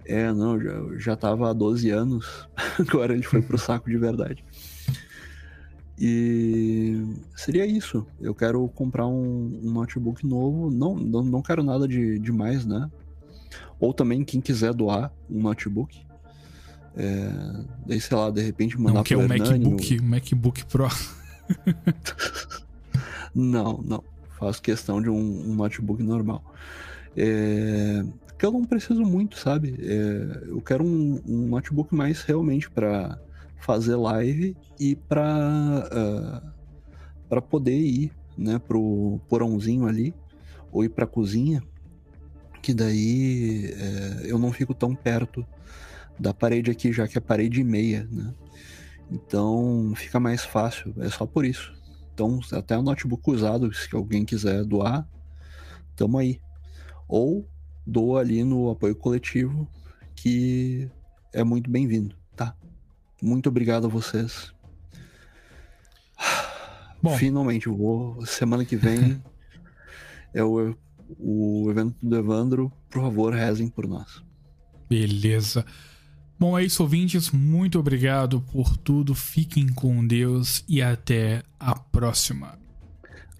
É, não, já, já tava há 12 anos, agora ele foi pro saco de verdade. E seria isso. Eu quero comprar um, um notebook novo. Não, não, não quero nada de demais, né? Ou também quem quiser doar um notebook. É, daí, sei lá, de repente mandar não, que é o MacBook, o MacBook Pro. não, não. Faço questão de um, um notebook normal. É, que eu não preciso muito, sabe? É, eu quero um, um notebook mais realmente para fazer live e para uh, para poder ir, né, pro porãozinho ali ou ir para cozinha, que daí é, eu não fico tão perto da parede aqui, já que é parede meia, né? Então fica mais fácil, é só por isso. Então, até o notebook usado, se alguém quiser doar, tamo aí. Ou doa ali no apoio coletivo, que é muito bem-vindo, tá? Muito obrigado a vocês. Bom. Finalmente, vou. Semana que vem é o, o evento do Evandro. Por favor, rezem por nós. Beleza. Bom, é isso, ouvintes. Muito obrigado por tudo. Fiquem com Deus e até a próxima.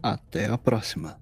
Até a próxima.